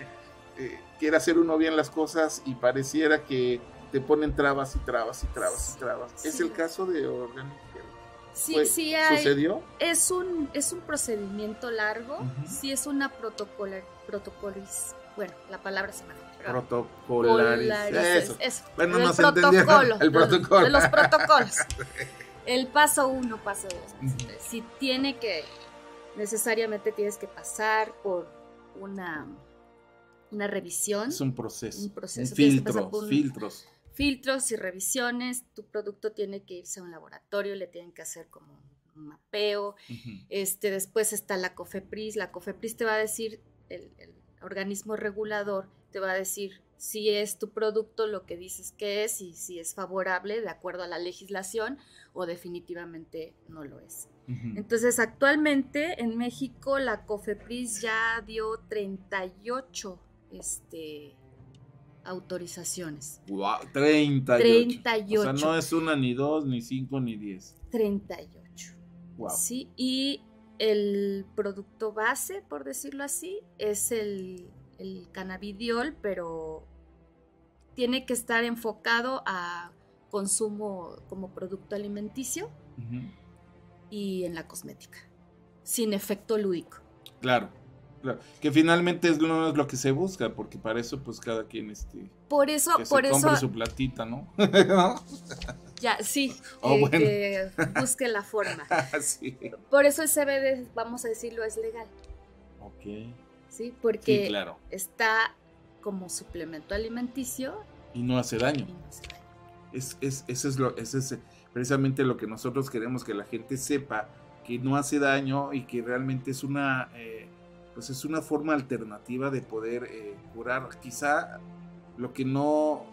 eh, quiere hacer uno bien las cosas y pareciera que te ponen trabas y trabas y trabas y trabas. Es el caso de Organic Sí, sí hay, ¿Sucedió? Es un, es un procedimiento largo, sí es una protocolar, protocolis, bueno, la palabra se me Protocolarización. Eso. Bueno, el protocolo, El protocolo. De los protocolos. El paso uno, paso dos. Si tiene que, necesariamente tienes que pasar por una, una revisión. Es un proceso. Un proceso. filtros, filtros. Filtros y revisiones. Tu producto tiene que irse a un laboratorio, le tienen que hacer como un mapeo. este, después está la COFEPRIS. La COFEPRIS te va a decir, el organismo regulador te va a decir si es tu producto lo que dices que es y si es favorable de acuerdo a la legislación o definitivamente no lo es. Entonces, actualmente en México la COFEPRIS ya dio 38 este, autorizaciones. Wow, 38. 38. O sea, no es una, ni dos, ni cinco, ni diez. 38. Wow. Sí, y el producto base, por decirlo así, es el, el cannabidiol, pero tiene que estar enfocado a consumo como producto alimenticio y en la cosmética, sin efecto lúdico. Claro, claro. Que finalmente es lo, lo que se busca, porque para eso pues cada quien este por eso, que por se eso compre su platita, ¿no? Ya, sí, oh, que busque la forma. Por eso el CBD, vamos a decirlo, es legal. Ok. Sí, porque está como suplemento alimenticio. Y no hace daño. Es, es, eso es, lo, es precisamente lo que nosotros queremos que la gente sepa, que no hace daño y que realmente es una, eh, pues es una forma alternativa de poder eh, curar quizá lo que no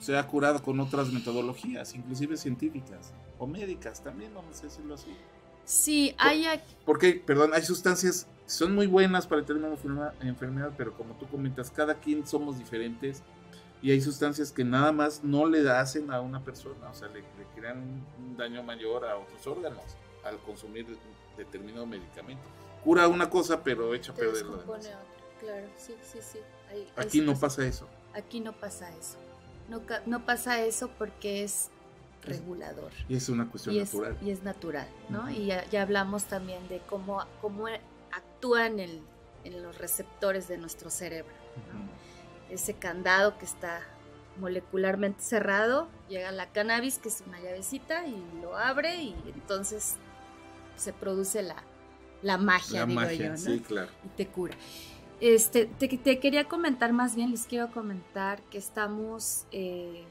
se ha curado con otras metodologías, inclusive científicas. o médicas también, vamos a decirlo así. Sí, hay Porque, perdón, hay sustancias que son muy buenas para determinar una enfermedad, pero como tú comentas, cada quien somos diferentes y hay sustancias que nada más no le hacen a una persona, o sea, le, crean un daño mayor a otros órganos al consumir determinado medicamento. Cura una cosa, pero echa a perder lo demás. Claro, sí, sí, sí. Aquí no pasa eso. Aquí no pasa eso. No, no pasa eso porque es regulador. Y es una cuestión natural. y es natural, ¿no? Y ya, hablamos también de cómo, cómo actúan en, en los receptores de nuestro cerebro. Ese candado que está molecularmente cerrado, llega la cannabis, que es una llavecita, y lo abre y entonces se produce la, la magia, digo yo, ¿no? Sí, claro. Y te cura. Este, te, te, quería comentar más bien, les quiero comentar que estamos eh,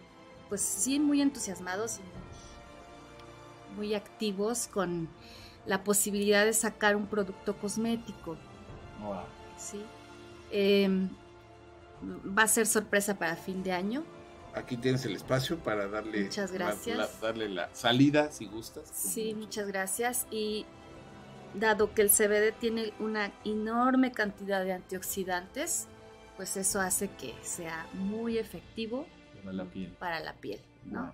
pues sí, muy entusiasmados y muy, activos con la posibilidad de sacar un producto cosmético. Sí. Em, va a ser sorpresa para fin de año. Aquí tienes el espacio para darle, muchas gracias. La, darle la salida si gustas. Sí, muchas gracias. Y dado que el CBD tiene una enorme cantidad de antioxidantes, pues eso hace que sea muy efectivo para la piel. Para la piel, ¿no?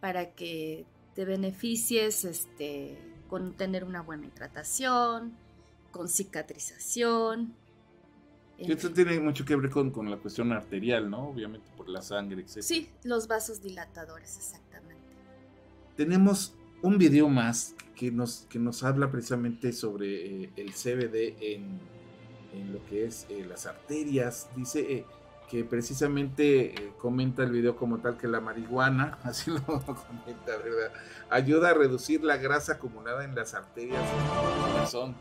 Para que te beneficies este, con tener una buena hidratación, con cicatrización. Esto tiene mucho que ver con, con, la cuestión arterial, ¿no? Obviamente por la sangre, etc. Sí, los vasos dilatadores, exactamente. Tenemos un video más que nos, que nos habla precisamente sobre eh, el CBD en, en, lo que es eh, las arterias. Dice, eh, que precisamente comenta el video como tal que la marihuana, así lo comenta, ¿verdad? Ayuda a reducir la grasa acumulada en las arterias del corazón.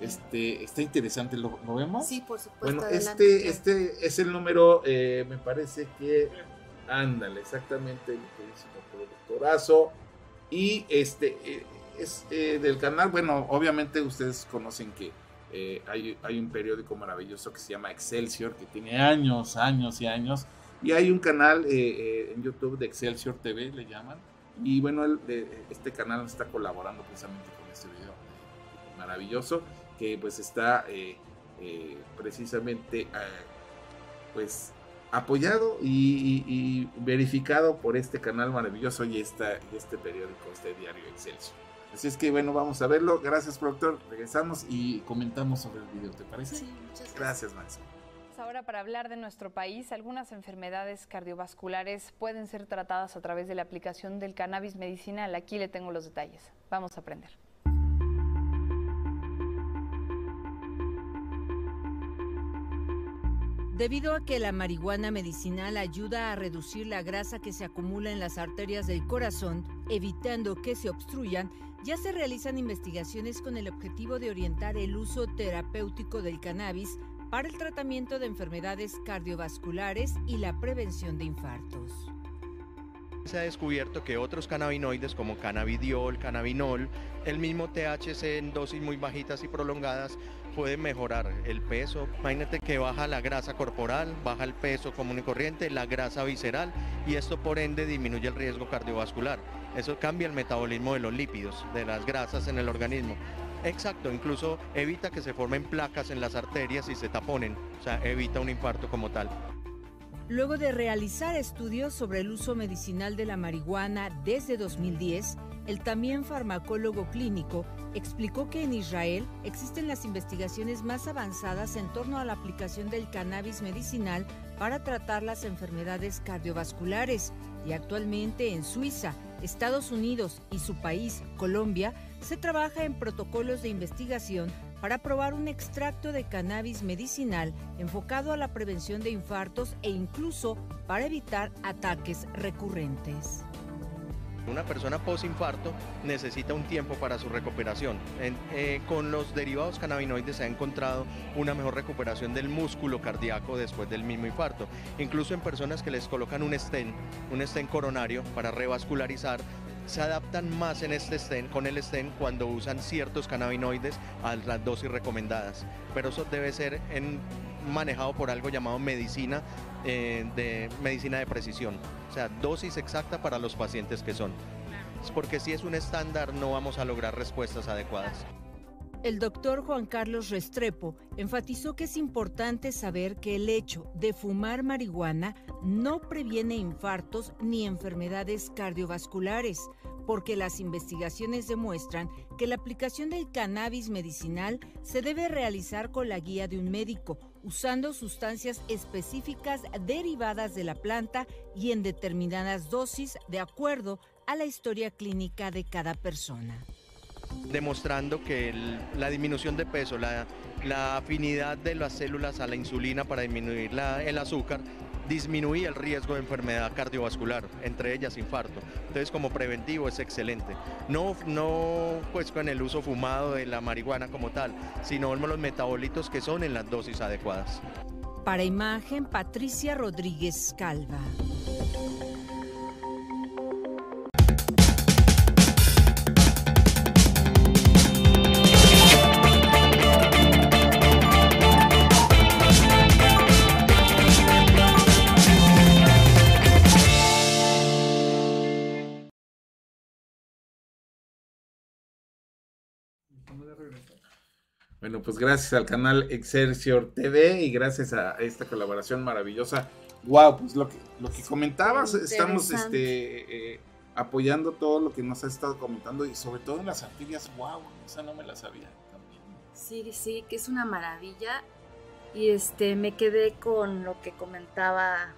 Este, está interesante, ¿lo, vemos? Sí, por supuesto. Bueno, este, este es el número, eh, me parece que, ándale, exactamente, el productorazo. Y este eh, es del canal, bueno, obviamente ustedes conocen que eh, hay, un periódico maravilloso que se llama Excelsior, que tiene años, años y años. Y hay un canal eh, eh, en YouTube de Excelsior TV, le llaman. Y bueno, este canal está colaborando precisamente con este video maravilloso, que pues está precisamente pues apoyado y, verificado por este canal maravilloso y, esta, este periódico, este diario Excelsior. Así es que bueno, vamos a verlo. Gracias, productor. Regresamos y comentamos sobre el video, ¿te parece? Sí, muchas gracias. Gracias, Max. Ahora para hablar de nuestro país, algunas enfermedades cardiovasculares pueden ser tratadas a través de la aplicación del cannabis medicinal. Aquí le tengo los detalles. Vamos a aprender. Debido a que la marihuana medicinal ayuda a reducir la grasa que se acumula en las arterias del corazón, evitando que se obstruyan, ya se realizan investigaciones con el objetivo de orientar el uso terapéutico del cannabis para el tratamiento de enfermedades cardiovasculares y la prevención de infartos. Se ha descubierto que otros cannabinoides como cannabidiol, cannabinol, el mismo THC en dosis muy bajitas y prolongadas puede mejorar el peso. Imagínate que baja la grasa corporal, baja el peso común y corriente, la grasa visceral y esto por ende disminuye el riesgo cardiovascular. Eso cambia el metabolismo de los lípidos, de las grasas en el organismo. Exacto, incluso evita que se formen placas en las arterias y se taponen, o sea, evita un infarto como tal. Luego de realizar estudios sobre el uso medicinal de la marihuana desde 2010, el también farmacólogo clínico explicó que en Israel existen las investigaciones más avanzadas en torno a la aplicación del cannabis medicinal para tratar las enfermedades cardiovasculares y actualmente en Suiza Estados Unidos y su país, Colombia, se trabaja en protocolos de investigación para probar un extracto de cannabis medicinal enfocado a la prevención de infartos e incluso para evitar ataques recurrentes. Una persona post-infarto necesita un tiempo para su recuperación. Eh, con los derivados cannabinoides se ha encontrado una mejor recuperación del músculo cardíaco después del mismo infarto. Incluso en personas que les colocan un stent, un stent coronario para revascularizar, se adaptan más en este stent, con el stent cuando usan ciertos cannabinoides a las dosis recomendadas. Pero eso debe ser manejado por algo llamado medicina eh, de medicina de precisión, o sea, dosis exacta para los pacientes que son. porque si es un estándar no vamos a lograr respuestas adecuadas. El doctor Juan Carlos Restrepo enfatizó que es importante saber que el hecho de fumar marihuana no previene infartos ni enfermedades cardiovasculares, porque las investigaciones demuestran que la aplicación del cannabis medicinal se debe realizar con la guía de un médico, usando sustancias específicas derivadas de la planta y en determinadas dosis de acuerdo a la historia clínica de cada persona. Demostrando que la disminución de peso, la, afinidad de las células a la insulina para disminuir el azúcar, disminuía el riesgo de enfermedad cardiovascular, entre ellas infarto. Entonces como preventivo es excelente. No, no pues con el uso fumado de la marihuana como tal, sino los metabolitos que son en las dosis adecuadas. Para imagen, Patricia Rodríguez Calva. Bueno, pues gracias al canal Excelsior TV y gracias a esta colaboración maravillosa. Wow, pues lo que, lo que comentabas, estamos este, eh, apoyando todo lo que nos has estado comentando y sobre todo en las arterias, wow, esa no me la sabía también. Sí, sí, que es una maravilla. Y este me quedé con lo que comentaba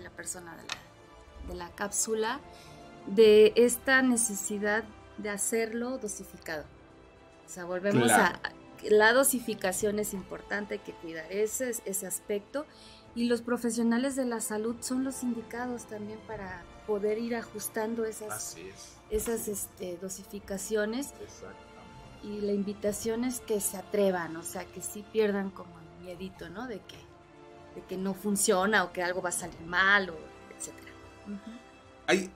la persona de la, de la cápsula, de esta necesidad de hacerlo dosificado. O sea, volvemos a... La dosificación es importante, hay que cuidar ese, ese aspecto. Y los profesionales de la salud son los indicados también para poder ir ajustando esas, esas este, dosificaciones. Y la invitación es que se atrevan, o sea, que sí pierdan como el miedito, ¿no? De que, de que no funciona o que algo va a salir mal, o etcétera. Hay,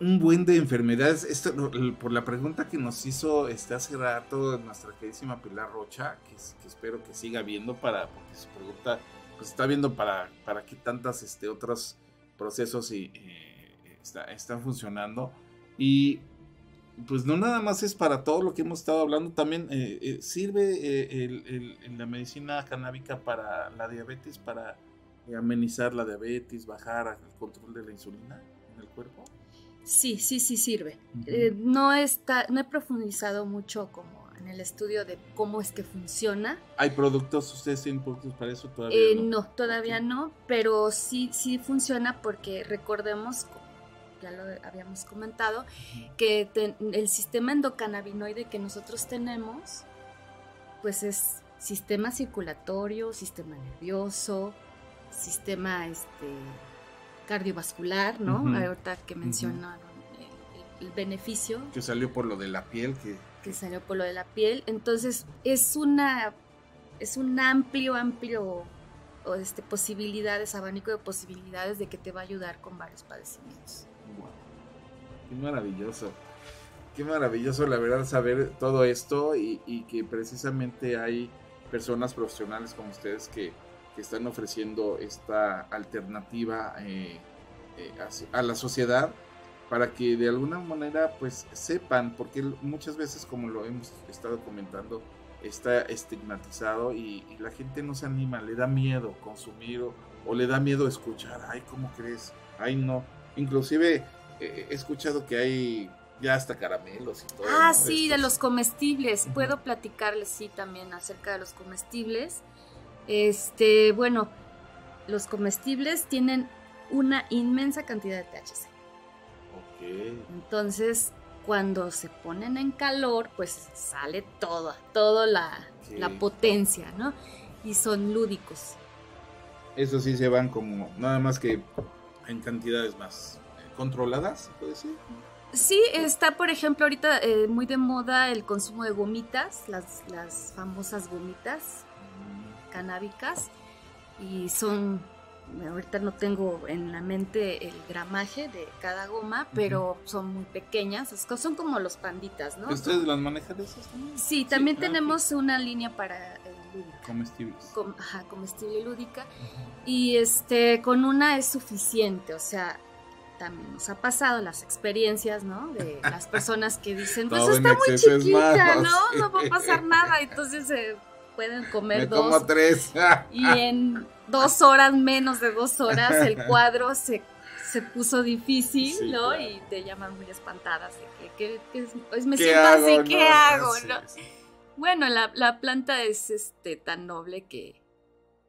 un buen de enfermedades. Esto, por la pregunta que nos hizo este, hace rato nuestra queridísima Pilar Rocha, que, espero que siga viendo para, porque su pregunta, pues está viendo para, para qué tantas este, otros procesos y, eh, están funcionando. Y pues no nada más es para todo lo que hemos estado hablando, también eh, eh, sirve en la medicina canábica para la diabetes, para amenizar la diabetes, bajar el control de la insulina en el cuerpo. Sí, sí, sí sirve. Eh, no, está, no he profundizado mucho como en el estudio de cómo es que funciona. ¿Hay productos, ustedes tienen productos para eso todavía? Eh, no? todavía no, pero sí, sí funciona porque recordemos, ya lo habíamos comentado, que el sistema endocannabinoide que nosotros tenemos, pues es sistema circulatorio, sistema nervioso, sistema este cardiovascular, ¿no? Ahorita que mencionaron el, beneficio. Que salió por lo de la piel. Que... que salió por lo de la piel. Entonces, es una. Es un amplio, amplio este, posibilidades, abanico de posibilidades de que te va a ayudar con varios padecimientos. Qué maravilloso. Qué maravilloso, la verdad, saber todo esto y, y que precisamente hay personas profesionales como ustedes que, que están ofreciendo esta alternativa eh, eh, a, la sociedad para que de alguna manera pues sepan, porque muchas veces como lo hemos estado comentando, está estigmatizado y, la gente no se anima, le da miedo consumir o, le da miedo escuchar, ay, ¿cómo crees? Ay, no. Inclusive eh, he escuchado que hay ya hasta caramelos y todo. Ah, sí, de los comestibles. Puedo platicarles, sí, también acerca de los comestibles. Este, bueno, los comestibles tienen una inmensa cantidad de THC. Entonces, cuando se ponen en calor, pues sale toda, toda la, la potencia, ¿no? Y son lúdicos. Eso sí se van como, nada más que en cantidades más controladas, puede ser. Sí, está por ejemplo ahorita eh, muy de moda el consumo de gomitas, las, las famosas gomitas canábicas y son, ahorita no tengo en la mente el gramaje de cada goma, pero son muy pequeñas, son como los panditas, ¿no? ¿Ustedes las manejan esas también? Sí, también tenemos una línea para eh, Comestibles. ajá, comestible lúdica. Y este, con una es suficiente, o sea, también nos ha pasado las experiencias, ¿no? De las personas que dicen, pues está muy chiquita, ¿no? No va a pasar nada. Entonces se pueden comer Me dos. como tres. Y en dos horas, menos de dos horas, el cuadro se, se puso difícil, Sí, ¿no? claro. Y te llaman muy espantadas de que, que- que- pues me ¿Qué siento hago, así, no? ¿qué hago? Sí, no? sí. Bueno, la, la planta es este tan noble que,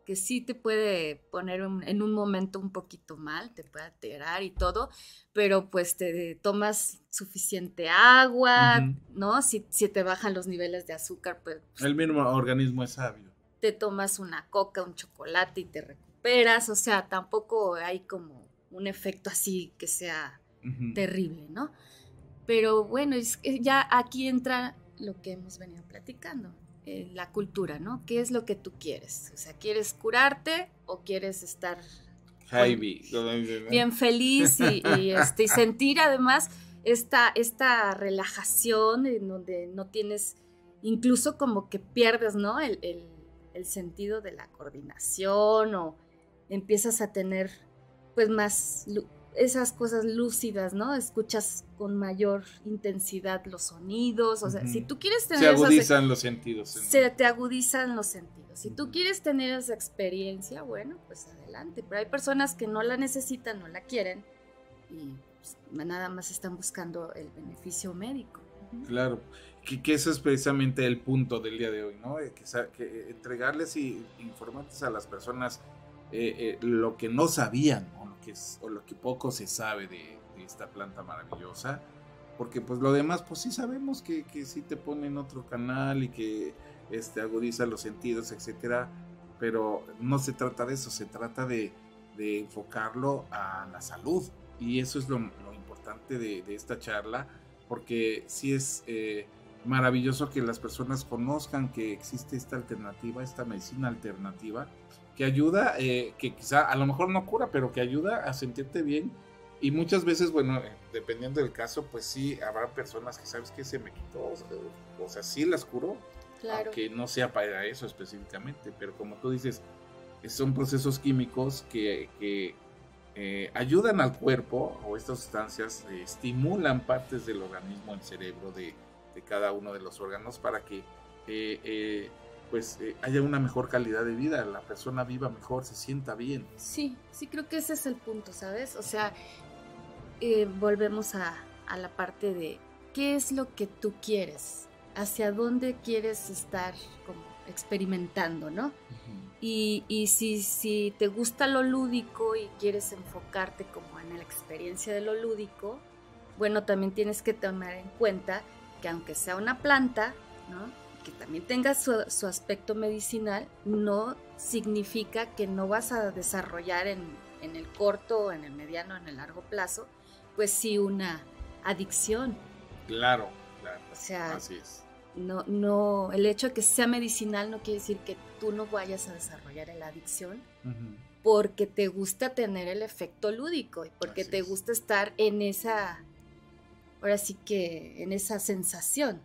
que sí te puede poner un- en un momento un poquito mal, te puede alterar y todo, pero pues te tomas suficiente agua. ¿no? Si, si te bajan los niveles de azúcar, pues El mismo organismo es sabio. te tomas una coca, un chocolate y te recuperas, o sea, tampoco hay como un efecto así que sea terrible, ¿no? Pero bueno, es que ya aquí entra lo que hemos venido platicando, eh, la cultura, ¿no? ¿Qué es lo que tú quieres? O sea, ¿quieres curarte o quieres estar bien feliz y, y, este, y sentir además esta, esta relajación en donde no tienes, incluso como que pierdes, ¿no? El, el- el sentido de la coordinación o empiezas a tener pues más esas cosas lúcidas, ¿no? Escuchas con mayor intensidad los sonidos, o sea, si tú quieres tener Se esas- agudizan los sentidos. en- se te agudizan los sentidos. Si tú quieres tener esa experiencia, bueno, pues adelante. Pero hay personas que no la necesitan, no la quieren y pues, nada más están buscando el beneficio médico. Claro, que, que eso es precisamente el punto del día de hoy, ¿no? Eh, Que, que entregarles y informarles a las personas eh, eh, lo que no sabían o lo que, o lo que poco se sabe de, de esta planta maravillosa, porque pues lo demás pues sí sabemos que, que sí te ponen otro canal y que este, agudiza los sentidos, etcétera, pero no se trata de eso, se trata de, de enfocarlo a la salud. Y eso es lo, lo importante de, de esta charla porque sí es eh, maravilloso que las personas conozcan que existe esta alternativa, esta medicina alternativa, que ayuda, eh, que quizá a lo mejor no cura, pero que ayuda a sentirte bien. Y muchas veces, bueno, eh, dependiendo del caso, pues sí, habrá personas que sabes que se me quitó, o sea, o sea, sí las curó, Claro. aunque no sea para eso específicamente, pero como tú dices, son procesos químicos que, que, eh, ayudan al cuerpo o estas sustancias eh, estimulan partes del organismo, el cerebro de, de cada uno de los órganos para que eh, pues eh, haya una mejor calidad de vida, la persona viva mejor, se sienta bien. Sí, sí creo que ese es el punto, ¿sabes? O sea, eh, volvemos a, a la parte de qué es lo que tú quieres, hacia dónde quieres estar como experimentando, ¿no? Y, y si, si te gusta lo lúdico y quieres enfocarte como en la experiencia de lo lúdico, bueno, también tienes que tomar en cuenta que aunque sea una planta, ¿no? Que también tenga su, su aspecto medicinal, no significa que no vas a desarrollar en, en el corto, en el mediano, en el largo plazo, pues sí una adicción. Claro, claro. O sea, Así es. no, no, el hecho de que sea medicinal no quiere decir que tú no vayas a desarrollar la adicción porque te gusta tener el efecto lúdico y porque Así te es. gusta estar en esa, ahora sí que en esa sensación.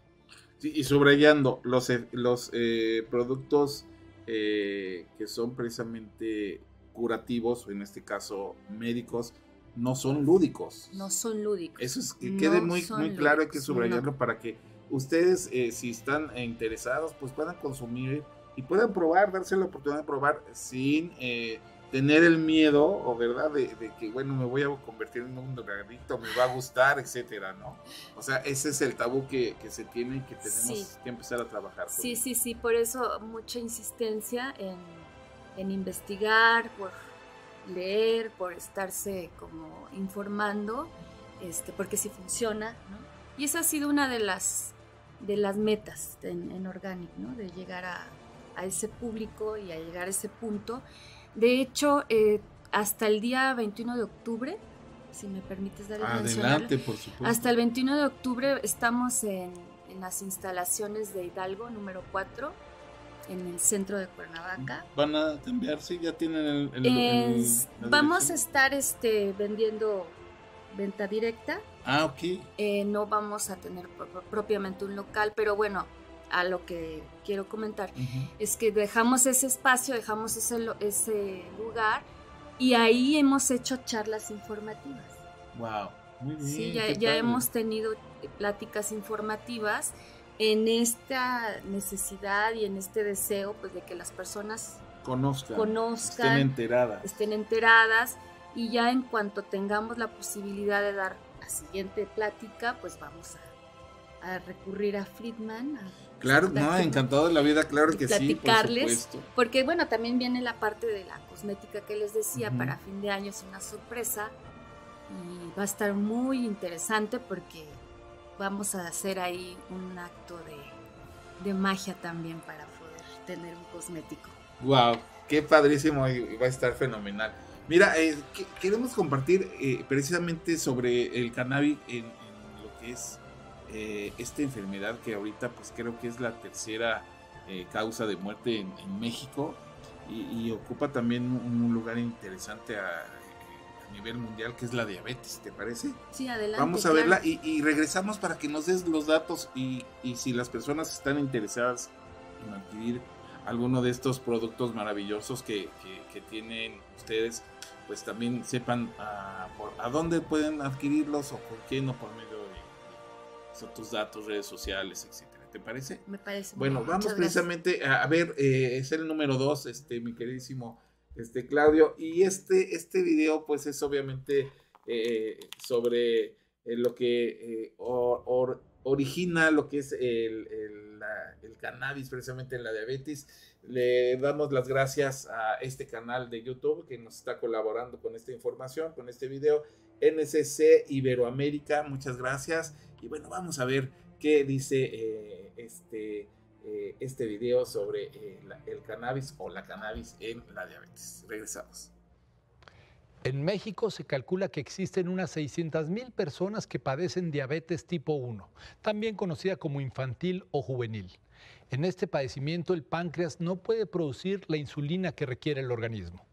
Sí, y subrayando, los, eh, los eh, productos eh, que son precisamente curativos, o en este caso médicos, no son lúdicos. No son lúdicos. Eso es que No quede muy, muy claro, hay que subrayarlo no. para que ustedes, eh, si están interesados, pues puedan consumir y puedan probar, darse la oportunidad de probar sin eh, tener el miedo, o verdad, de, de que, bueno, me voy a convertir en un drogadicto, me va a gustar, etcétera, ¿no? O sea, ese es el tabú que, que se tiene y que tenemos Sí. que empezar a trabajar. con Sí, sí, sí, por eso mucha insistencia en, en investigar, por leer, por estarse como informando, este, porque sí funciona, ¿no? Y esa ha sido una de las, de las metas en, en Organic, ¿no? De llegar a, a ese público y a llegar a ese punto. De hecho, eh, hasta el día 21 de octubre, si me permites dar el Adelante, por supuesto. hasta el 21 de octubre estamos en, en las instalaciones de Hidalgo número 4, en el centro de Cuernavaca. Van a cambiarse, ya tienen el... Es- vamos a estar este, vendiendo venta directa. Ah, ok. Eh, no vamos a tener pro- propiamente un local, pero bueno, a lo que quiero comentar es que dejamos ese espacio, dejamos ese, ese lugar y ahí hemos hecho charlas informativas. Wow. Muy bien, sí, ya, hemos tenido pláticas informativas en esta necesidad y en este deseo pues de que las personas conozcan, conozcan, estén enteradas. estén enteradas y ya en cuanto tengamos la posibilidad de dar la siguiente plática, pues vamos a, a recurrir a Friedman. a Claro, no, encantado de la vida, claro que sí, por platicarles, porque bueno, también viene la parte de la cosmética que les decía, para fin de año es una sorpresa y va a estar muy interesante porque vamos a hacer ahí un acto de, de magia también para poder tener un cosmético. Wow, qué padrísimo y y va a estar fenomenal. Mira, eh, que- queremos compartir eh, precisamente sobre el cannabis en, en lo que es eh, esta enfermedad que ahorita pues creo que es la tercera eh, causa de muerte en, en México y, y ocupa también un, un lugar interesante a, a nivel mundial que es la diabetes, ¿te parece? Sí, adelante. Vamos a claro. verla y, y regresamos para que nos des los datos y, y si las personas están interesadas en adquirir alguno de estos productos maravillosos que, que- que tienen ustedes, pues también sepan a, por- a dónde pueden adquirirlos o por qué no por medio de, de tus datos, redes sociales, etcétera. ¿Te parece? Me parece. Bueno, bien, vamos muchas precisamente a, a ver, eh, es el número dos, este, mi queridísimo este, Claudio, y este, este video pues es obviamente eh, sobre eh, lo que or- or- origina lo que es el, el- la- el cannabis precisamente en la diabetes. Le damos las gracias a este canal de YouTube que nos está colaborando con esta información, con este video. NCC Iberoamérica, muchas gracias. Y bueno, vamos a ver qué dice eh, este, eh, este video sobre eh, el cannabis o la cannabis en la diabetes. Regresamos. En México se calcula que existen unas 600.000 personas que padecen diabetes tipo 1, también conocida como infantil o juvenil. En este padecimiento el páncreas no puede producir la insulina que requiere el organismo.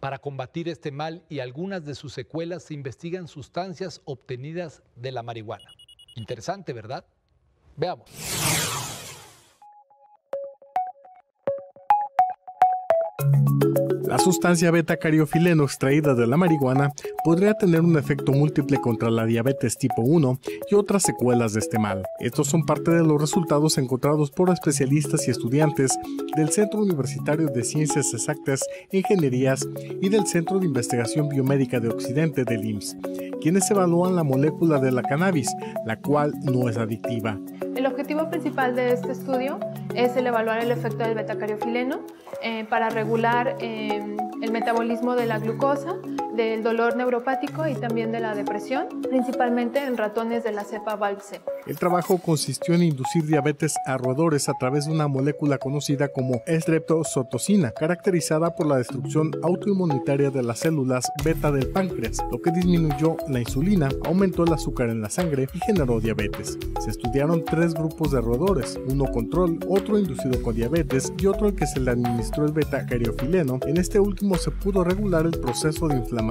Para combatir este mal y algunas de sus secuelas se investigan sustancias obtenidas de la marihuana. Interesante, ¿verdad? Veamos. La sustancia beta-cariofileno extraída de la marihuana podría tener un efecto múltiple contra la diabetes tipo 1 y otras secuelas de este mal. Estos son parte de los resultados encontrados por especialistas y estudiantes del Centro Universitario de Ciencias Exactas Ingenierías y del Centro de Investigación Biomédica de Occidente del IMSS, quienes evalúan la molécula de la cannabis, la cual no es adictiva. El objetivo principal de este estudio es el evaluar el efecto del betacariofileno eh, para regular eh, el metabolismo de la glucosa, del dolor neuropático y también de la depresión, principalmente en ratones de la cepa Valpse. El trabajo consistió en inducir diabetes a roedores a través de una molécula conocida como estreptozotocina, caracterizada por la destrucción autoinmunitaria de las células beta del páncreas, lo que disminuyó la insulina, aumentó el azúcar en la sangre y generó diabetes. Se estudiaron tres grupos de roedores, uno control, otro inducido con diabetes y otro al que se le administró el beta-cariofileno. En este último se pudo regular el proceso de inflamación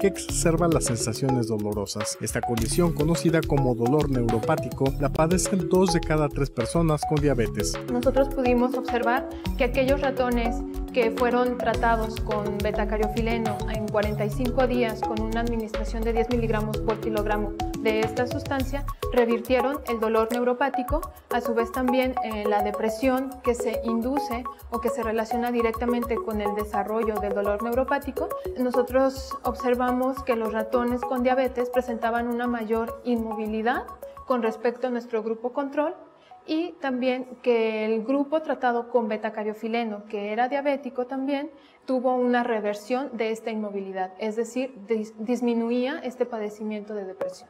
que exacerba las sensaciones dolorosas. Esta condición, conocida como dolor neuropático, la padecen dos de cada tres personas con diabetes. Nosotros pudimos observar que aquellos ratones que fueron tratados con betacariofileno en 45 días con una administración de 10 miligramos por kilogramo de esta sustancia revirtieron el dolor neuropático, a su vez también eh, la depresión que se induce o que se relaciona directamente con el desarrollo del dolor neuropático. Nosotros observamos que los ratones con diabetes presentaban una mayor inmovilidad con respecto a nuestro grupo control y también que el grupo tratado con betacariofileno, que era diabético también, tuvo una reversión de esta inmovilidad, es decir, dis- disminuía este padecimiento de depresión.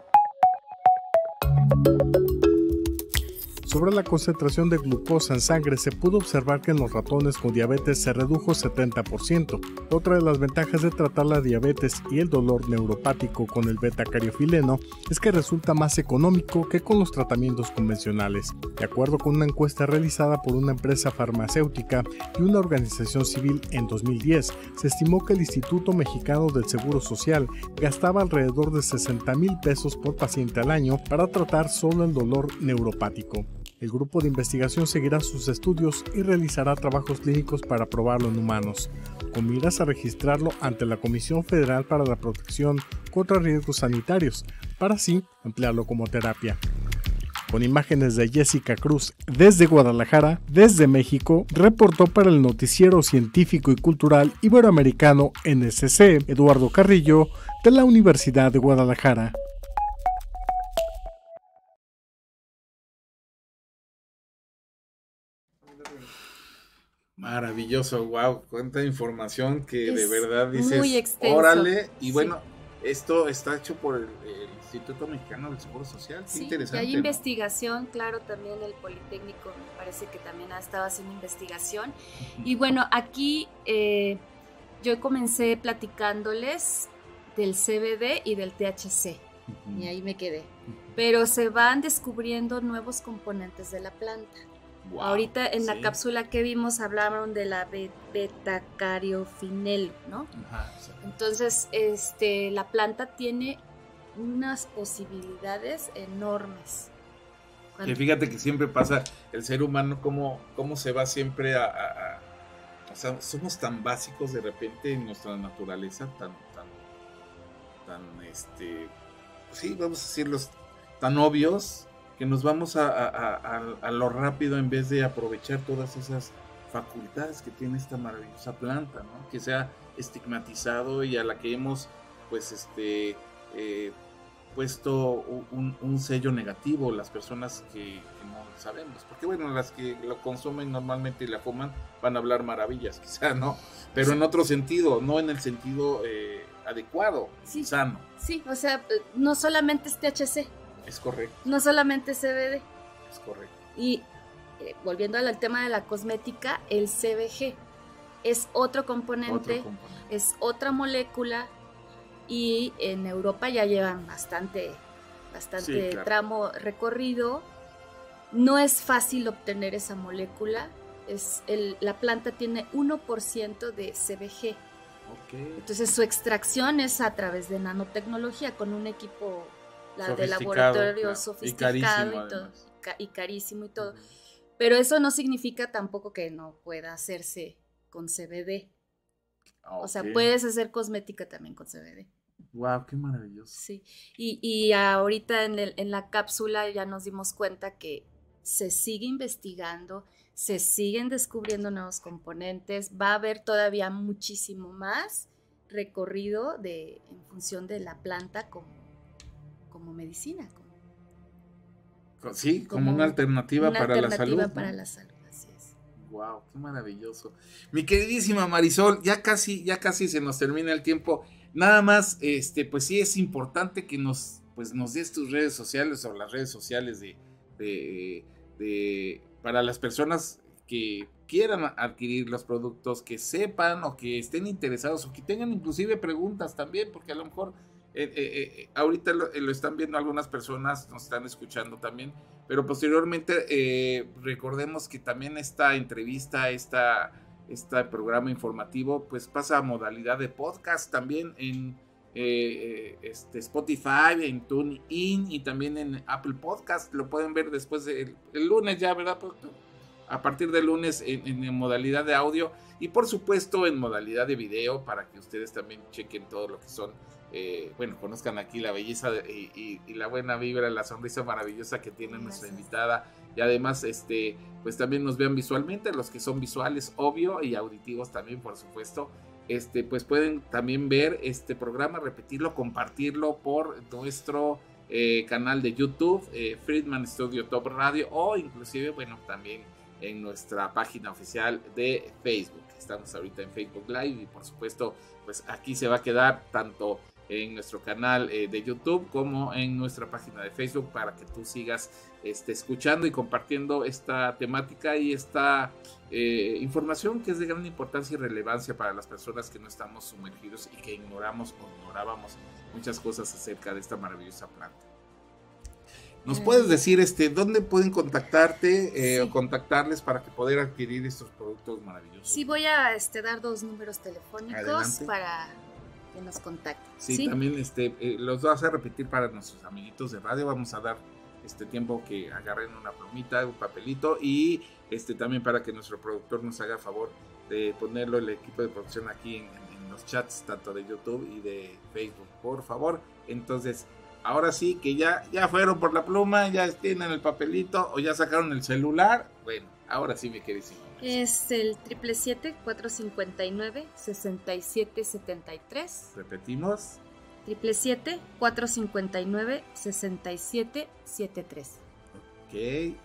Sobre la concentración de glucosa en sangre se pudo observar que en los ratones con diabetes se redujo 70%. Otra de las ventajas de tratar la diabetes y el dolor neuropático con el beta-cariofileno es que resulta más económico que con los tratamientos convencionales. De acuerdo con una encuesta realizada por una empresa farmacéutica y una organización civil en 2010, se estimó que el Instituto Mexicano del Seguro Social gastaba alrededor de 60 mil pesos por paciente al año para tratar solo el dolor neuropático. El grupo de investigación seguirá sus estudios y realizará trabajos clínicos para probarlo en humanos, con miras a registrarlo ante la Comisión Federal para la Protección contra Riesgos Sanitarios, para así emplearlo como terapia con imágenes de Jessica Cruz desde Guadalajara, desde México, reportó para el noticiero científico y cultural iberoamericano NSC Eduardo Carrillo de la Universidad de Guadalajara. Maravilloso, wow, cuánta información que de verdad dices, órale, y bueno, esto está hecho por el, Instituto Mexicano del Seguro Social. Qué interesante. Y hay investigación, claro, también el Politécnico me parece que también ha estado haciendo investigación. Y bueno, aquí eh, yo comencé platicándoles del CBD y del THC. Y ahí me quedé. Pero se van descubriendo nuevos componentes de la planta. Ahorita en la cápsula que vimos hablaron de la betacariofinel, ¿no? Ajá, Entonces, este, la planta tiene unas posibilidades enormes. Que fíjate que siempre pasa el ser humano, cómo, cómo se va siempre a, O sea, somos tan básicos de repente en nuestra naturaleza, tan, tan, tan, este, sí, vamos a decirlo, tan obvios, que nos vamos a, a, lo rápido en vez de aprovechar todas esas facultades que tiene esta maravillosa planta, ¿no? Que se ha estigmatizado y a la que hemos, pues, este, eh, puesto un, sello negativo las personas que, no sabemos. Porque bueno, las que lo consumen normalmente y la fuman van a hablar maravillas, quizá, ¿no? Pero en otro sentido, no en el sentido eh, adecuado, sano. Sí, o sea, no solamente es THC. Es correcto. No solamente CBD. Es correcto. Y eh, volviendo al tema de la cosmética, el CBG es otro componente, otro componente. es otra molécula y en Europa ya llevan bastante, bastante tramo recorrido. No es fácil obtener esa molécula. Es el, la planta tiene 1% de CBG. Entonces su extracción es a través de nanotecnología con un equipo de laboratorio sofisticado y, todo, y carísimo y todo. Pero eso no significa tampoco que no pueda hacerse con CBD. O sea, puedes hacer cosmética también con CBD. Wow, qué maravilloso. Sí, y, y ahorita en, el, en la cápsula ya nos dimos cuenta que se sigue investigando, se siguen descubriendo nuevos componentes, va a haber todavía muchísimo más recorrido de, en función de la planta como, como medicina. sí, como, una alternativa, para, la salud, para la salud. Así es. Wow, qué maravilloso. Mi queridísima Marisol, ya casi, ya casi se nos termina el tiempo. Nada más, este, pues sí es importante que nos, pues nos des tus redes sociales o las redes sociales de, de, para las personas que quieran adquirir los productos, que sepan o que estén interesados o que tengan inclusive preguntas también, porque a lo mejor eh, eh, eh, ahorita lo, están viendo algunas personas, nos están escuchando también, pero posteriormente recordemos que también esta entrevista, esta este programa informativo, pues pasa a modalidad de podcast también en este Spotify, en TuneIn y también en Apple Podcast. Lo pueden ver después del lunes ya, ¿verdad? A partir del lunes en, modalidad de audio y por supuesto en modalidad de video para que ustedes también chequen todo lo que son, eh, bueno, conozcan aquí la belleza y, la buena vibra, la sonrisa maravillosa que tiene nuestra invitada. Y además este pues también nos vean visualmente los que son visuales obvio y auditivos también por supuesto. Este pues pueden también ver este programa repetirlo compartirlo por nuestro eh, canal de YouTube eh, Friedman Studio Top Radio o inclusive bueno también en nuestra página oficial de Facebook. Estamos ahorita en Facebook Live y por supuesto pues aquí se va a quedar tanto en nuestro canal eh, de YouTube como en nuestra página de Facebook para que tú sigas este, escuchando y compartiendo esta temática y esta eh, información que es de gran importancia y relevancia para las personas que no estamos sumergidos y que ignoramos o ignorábamos muchas cosas acerca de esta maravillosa planta. ¿Nos puedes decir este dónde pueden contactarte eh, o contactarles para que poder adquirir estos productos maravillosos? Sí, voy a este, dar dos números telefónicos para que nos contacten. Sí, también este, eh, los vas a repetir para nuestros amiguitos de radio. Vamos a dar este tiempo que agarren una plumita, un papelito y este también para que nuestro productor nos haga favor de ponerlo el equipo de producción aquí en, en los chats tanto de YouTube y de Facebook, por favor. Entonces, ahora sí que ya, ya fueron por la pluma, ya tienen el papelito o ya sacaron el celular. Bueno, ahora sí me quedé Es el 777-459-6773. Repetimos. 777-459-6773. Ok,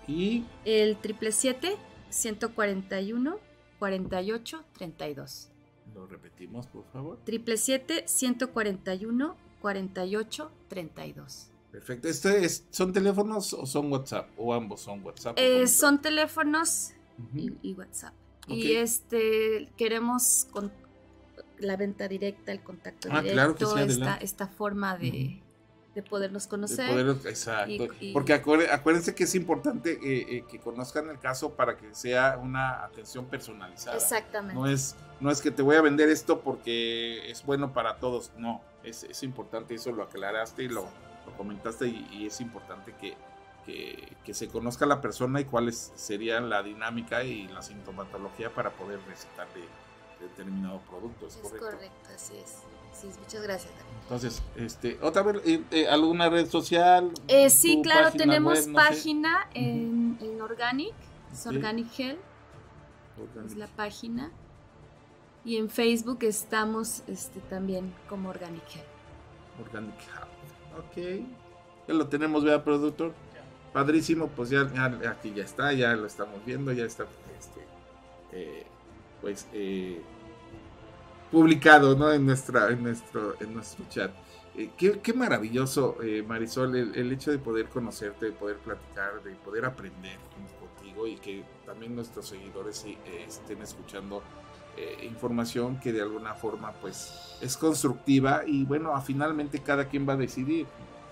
y. El 777-141-4832. Lo repetimos, por favor. 777-141 48 32. Perfecto. ¿Este es, ¿Son teléfonos o son WhatsApp? ¿O ambos son WhatsApp? Eh, son teléfonos y, WhatsApp. Y este queremos con la venta directa, el contacto ah, directo, claro esta, esta, forma de, de podernos conocer. exacto. Porque acuérdense que es importante eh, eh, que conozcan el caso para que sea una atención personalizada. Exactamente. No es, no es que te voy a vender esto porque es bueno para todos. No, es, es importante, eso lo aclaraste y lo, lo comentaste y, es importante que, que, que, se conozca la persona y cuáles serían la dinámica y la sintomatología para poder recetarle determinado producto. ¿es, correcto? así es. Sí, muchas gracias. Entonces, este, otra vez, eh, eh, ¿alguna red social? Eh, sí, claro, tenemos página en, en, Organic, es Organic Health, es la página. Y en Facebook estamos este, también como Organic Health. Organic Health, ok. Ya lo tenemos, vea, productor. Padrísimo, pues ya, aquí ya está, ya lo estamos viendo, ya está, este, pues, eh, publicado ¿no? en, nuestra, en, nuestro, en nuestro chat. Eh, qué, maravilloso, eh, Marisol, el, hecho de poder conocerte, de poder platicar, de poder aprender contigo y que también nuestros seguidores eh, estén escuchando información que de alguna forma pues es constructiva y bueno, finalmente cada quien va a decidir.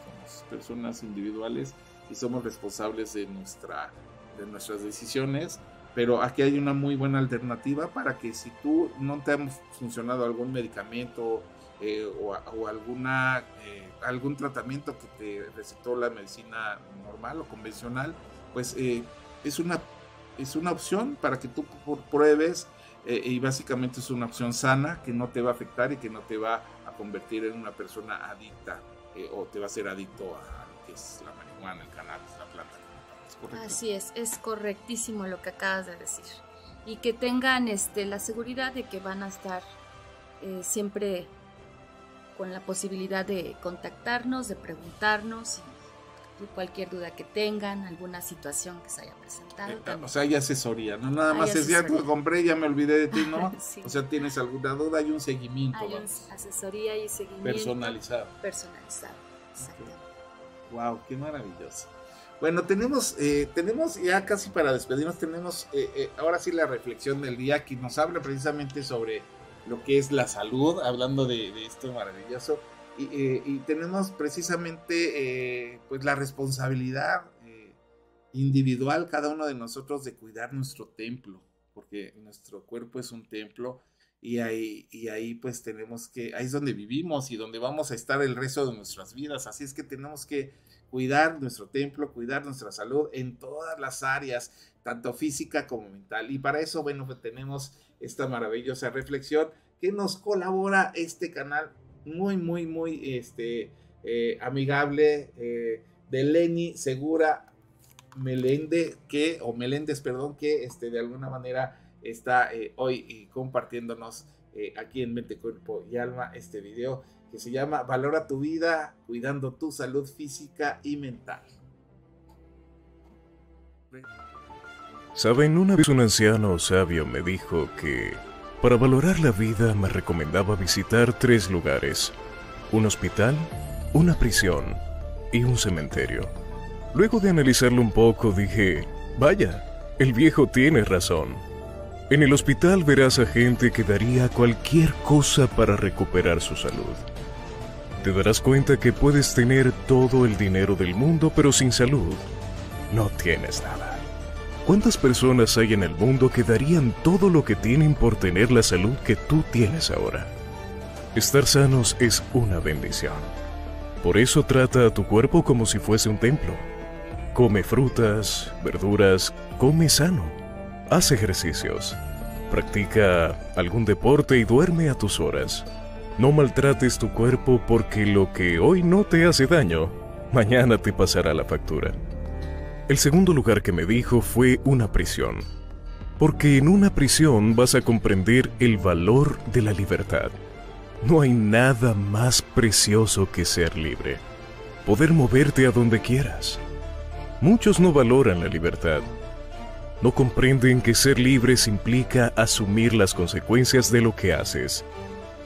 Somos personas individuales y somos responsables de, nuestra, de nuestras decisiones pero aquí hay una muy buena alternativa para que si tú no te ha funcionado algún medicamento eh, o, alguna, eh, algún tratamiento que te recetó la medicina normal o convencional, pues eh, es, una, es una opción para que tú pruebes y básicamente es una opción sana que no te va a afectar y que no te va a convertir en una persona adicta o te va a ser adicto a lo que es la marihuana, el cannabis, la planta. Así es, es correctísimo lo que acabas de decir. Y que tengan este, la seguridad de que van a estar eh, siempre con la posibilidad de contactarnos, de preguntarnos y, cualquier duda que tengan, alguna situación que se haya presentado. Eh, o sea, hay asesoría, no nada más es ya lo compré, ya me olvidé de ti, ¿no? O sea, tienes alguna duda, hay un seguimiento. Hay asesoría y seguimiento. Personalizado. Personalizado, exactamente. Wow, qué maravilloso. Bueno, tenemos, eh, tenemos ya casi para despedirnos, tenemos eh, eh, ahora sí la reflexión del día que nos habla precisamente sobre lo que es la salud, hablando de, esto maravilloso. Y, tenemos precisamente pues la responsabilidad individual, cada uno de nosotros, de cuidar nuestro templo, porque nuestro cuerpo es un templo y ahí, y ahí pues tenemos que, ahí es donde vivimos y donde vamos a estar el resto de nuestras vidas. Así es que tenemos que cuidar nuestro templo, cuidar nuestra salud en todas las áreas, tanto física como mental. Y para eso, bueno, pues tenemos esta maravillosa reflexión que nos colabora este canal muy, muy, muy este, eh, amigable eh, de Lenny Segura Melende, que, o Meléndez, perdón, que este, de alguna manera está eh, hoy compartiéndonos aquí en Mente, Cuerpo y Alma este video que se llama Valora tu vida cuidando tu salud física y mental. Saben, una vez un anciano sabio me dijo que para valorar la vida me recomendaba visitar tres lugares, un hospital, una prisión y un cementerio. Luego de analizarlo un poco dije, vaya, el viejo tiene razón. En el hospital verás a gente que daría cualquier cosa para recuperar su salud te darás cuenta que puedes tener todo el dinero del mundo, pero sin salud no tienes nada. ¿Cuántas personas hay en el mundo que darían todo lo que tienen por tener la salud que tú tienes ahora? Estar sanos es una bendición. Por eso trata a tu cuerpo como si fuese un templo. Come frutas, verduras, come sano. Haz ejercicios. Practica algún deporte y duerme a tus horas. No maltrates tu cuerpo porque lo que hoy no te hace daño, mañana te pasará la factura. El segundo lugar que me dijo fue una prisión. Porque en una prisión vas a comprender el valor de la libertad. No hay nada más precioso que ser libre. Poder moverte a donde quieras. Muchos no valoran la libertad. No comprenden que ser libres implica asumir las consecuencias de lo que haces.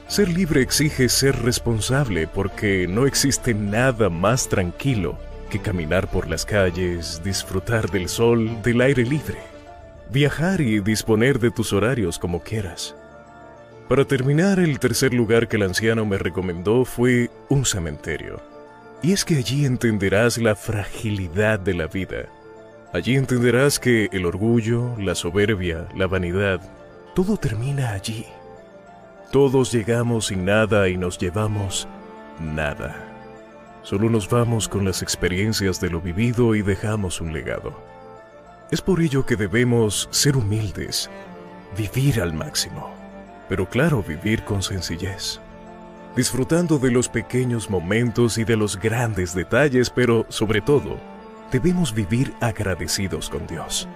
Ser libre exige ser responsable porque no existe nada más tranquilo que caminar por las calles, disfrutar del sol, del aire libre, viajar y disponer de tus horarios como quieras. Para terminar, el tercer lugar que el anciano me recomendó fue un cementerio. Y es que allí entenderás la fragilidad de la vida. Allí entenderás que el orgullo, la soberbia, la vanidad, todo termina allí. Todos llegamos sin nada y nos llevamos nada. Solo nos vamos con las experiencias de lo vivido y dejamos un legado. Es por ello que debemos ser humildes, vivir al máximo pero claro, vivir con sencillez. Disfrutando de los pequeños momentos y de los grandes detalles, pero sobre todo, debemos vivir agradecidos con Dios,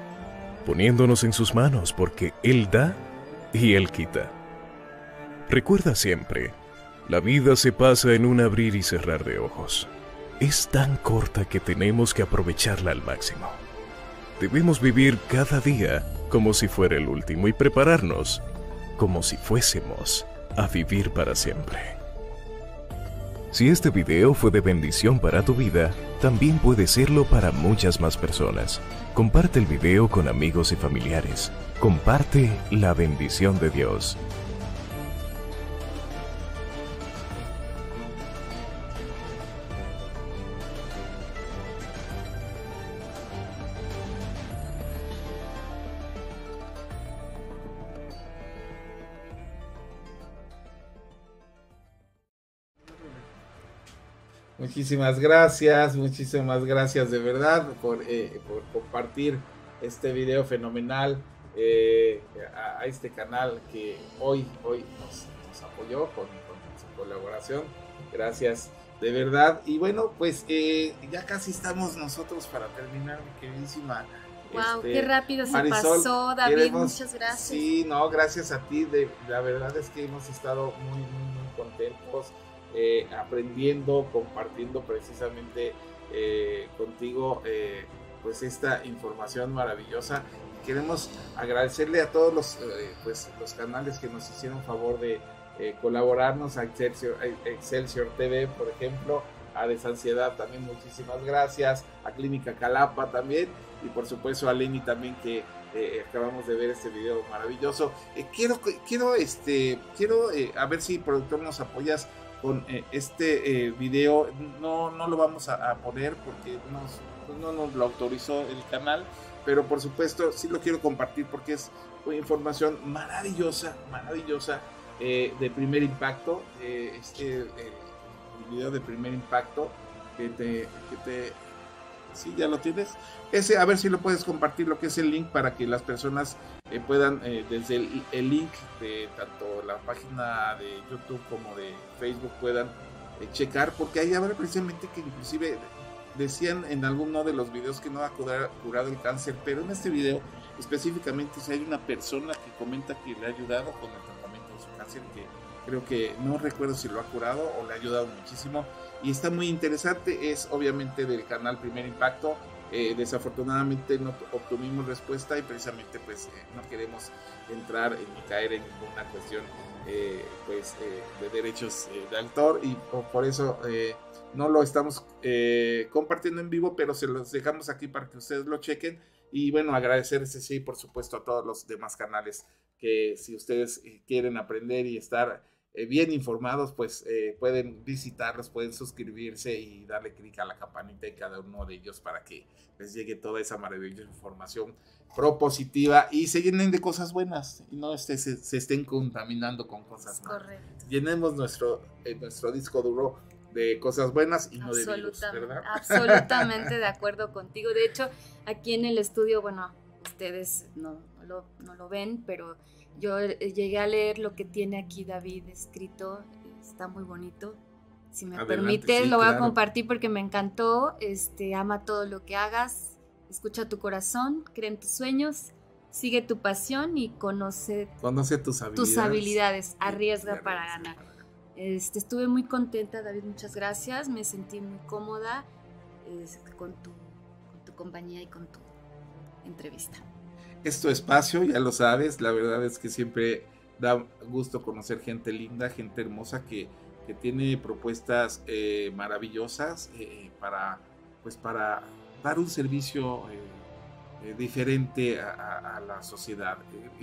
poniéndonos en sus manos porque Él da y Él quita. Recuerda siempre, la vida se pasa en un abrir y cerrar de ojos. Es tan corta que tenemos que aprovecharla al máximo. Debemos vivir cada día como si fuera el último y prepararnos como si fuésemos a vivir para siempre. Si este video fue de bendición para tu vida, también puede serlo para muchas más personas. Comparte el video con amigos y familiares. Comparte la bendición de Dios. Muchísimas gracias, muchísimas gracias de verdad por, eh, compartir este video fenomenal eh, a, este canal que hoy, hoy nos, apoyó con, su colaboración. Gracias de verdad. Y bueno, pues eh, ya casi estamos nosotros para terminar, mi queridísima. Wow, este, qué rápido se pasó, David. muchas gracias. Sí, no, gracias a ti. De, la verdad es que hemos estado muy, muy, muy contentos eh, aprendiendo, compartiendo precisamente eh, contigo eh, pues esta información maravillosa. Queremos agradecerle a todos los, pues, los canales que nos hicieron favor de colaborarnos, a Excelsior, Excelsior TV, por ejemplo, a Desansiedad también muchísimas gracias, a Clínica Calapa también y por supuesto a Lenny también que acabamos de ver este video maravilloso. quiero, quiero, este, quiero a ver si productor nos apoyas con eh, este eh, video. No, no lo vamos a, poner porque pues no nos lo autorizó el canal, pero por supuesto sí lo quiero compartir porque es información maravillosa, maravillosa eh, de primer impacto. este el video de primer impacto que te, que te sí, ya lo tienes. Ese, a ver si lo puedes compartir, lo que es el link para que las personas eh, puedan eh, desde el, link de tanto la página de YouTube como de Facebook puedan eh, checar, porque ahí habrá precisamente que inclusive decían en alguno de los videos que no ha curado el cáncer, pero en este video específicamente si hay una persona que comenta que le ha ayudado con el tratamiento de su cáncer, que creo que no recuerdo si lo ha curado o le ha ayudado muchísimo y está muy interesante, es obviamente del canal Primer Impacto, eh, desafortunadamente no obtuvimos respuesta y precisamente pues eh, no queremos entrar ni caer en ninguna cuestión eh, pues de derechos de autor y por eso no lo estamos compartiendo en vivo pero se los dejamos aquí para que ustedes lo chequen. Y bueno agradecerse sí por supuesto a todos los demás canales que si ustedes quieren aprender y estar eh, bien informados, pues eh, pueden visitarlos, pueden suscribirse y darle clic a la campanita de cada uno de ellos para que les llegue toda esa maravillosa información propositiva y se llenen de cosas buenas y no este, se, estén contaminando con cosas malas. Llenemos nuestro, eh, nuestro disco duro de cosas buenas y no de virus, ¿verdad? Absolutamente de acuerdo contigo. De hecho, aquí en el estudio, bueno, ustedes no, lo, no lo ven, pero yo eh, llegué a leer lo que tiene aquí David escrito, está muy bonito. Si me permites, lo voy a compartir porque me encantó. Este, ama todo lo que hagas, escucha tu corazón, cree en tus sueños, sigue tu pasión y conoce, conoce tus habilidades. Tus habilidades, arriesga para ganar. Este, estuve muy contenta, David, muchas gracias. Me sentí muy cómoda con, tu, con tu compañía y con tu entrevista. Es tu espacio, ya lo sabes. La verdad es que siempre da gusto conocer gente linda, gente hermosa que que tiene propuestas eh, maravillosas eh, para, pues para dar un servicio eh, diferente a, la sociedad.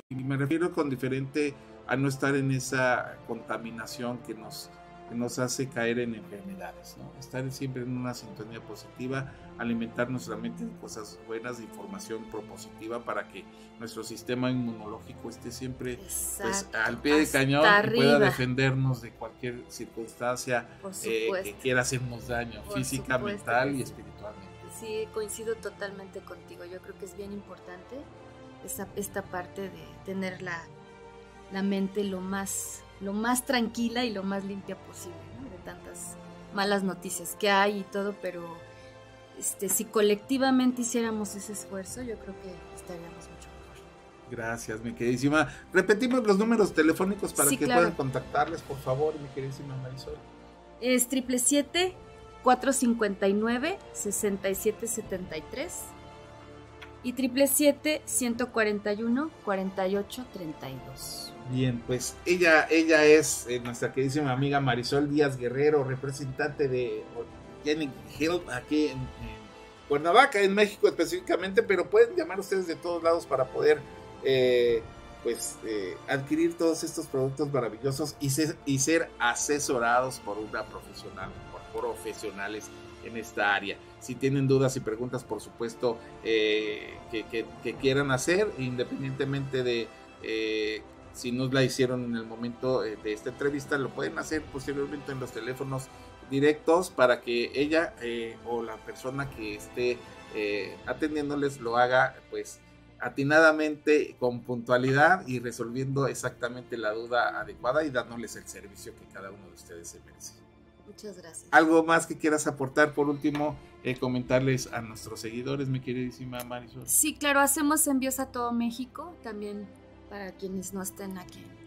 y me refiero con diferente a no estar en esa contaminación que nos nos hace caer en enfermedades, ¿no? Estar siempre en una sintonía positiva, alimentar nuestra mente de cosas buenas, de información propositiva para que nuestro sistema inmunológico esté siempre pues, al pie de cañón y pueda defendernos de cualquier circunstancia eh, que quiera hacernos daño física, mental y espiritualmente. Sí, coincido totalmente contigo. Yo creo que es bien importante esta, esta parte de tener la, la mente lo más lo más tranquila y lo más limpia posible, de tantas malas noticias que hay y todo, pero este, si colectivamente hiciéramos ese esfuerzo, yo creo que estaríamos mucho mejor. Gracias, mi queridísima. Repetimos los números telefónicos para que puedan contactarles, por favor, mi queridísima Marisol. Es triple siete 459 6773 y triple siete 141 48 32. Bien, pues ella, ella es eh, nuestra queridísima amiga Marisol Díaz Guerrero, representante de Jenny Hill aquí en, Cuernavaca, en México específicamente, pero pueden llamar ustedes de todos lados para poder eh, pues eh, adquirir todos estos productos maravillosos y ser, y ser asesorados por una profesional, por profesionales en esta área. Si tienen dudas y preguntas, por supuesto, que, que, quieran hacer, independientemente de si no la hicieron en el momento eh, de esta entrevista, lo pueden hacer posteriormente en los teléfonos directos para que ella eh, o la persona que esté eh, atendiéndoles lo haga pues atinadamente, con puntualidad y resolviendo exactamente la duda adecuada y dándoles el servicio que cada uno de ustedes se merece. Muchas gracias. ¿Algo más que quieras aportar por último? comentarles a nuestros seguidores, mi queridísima Marisol. Sí, claro, hacemos envíos a todo México. También para quienes no estén aquí en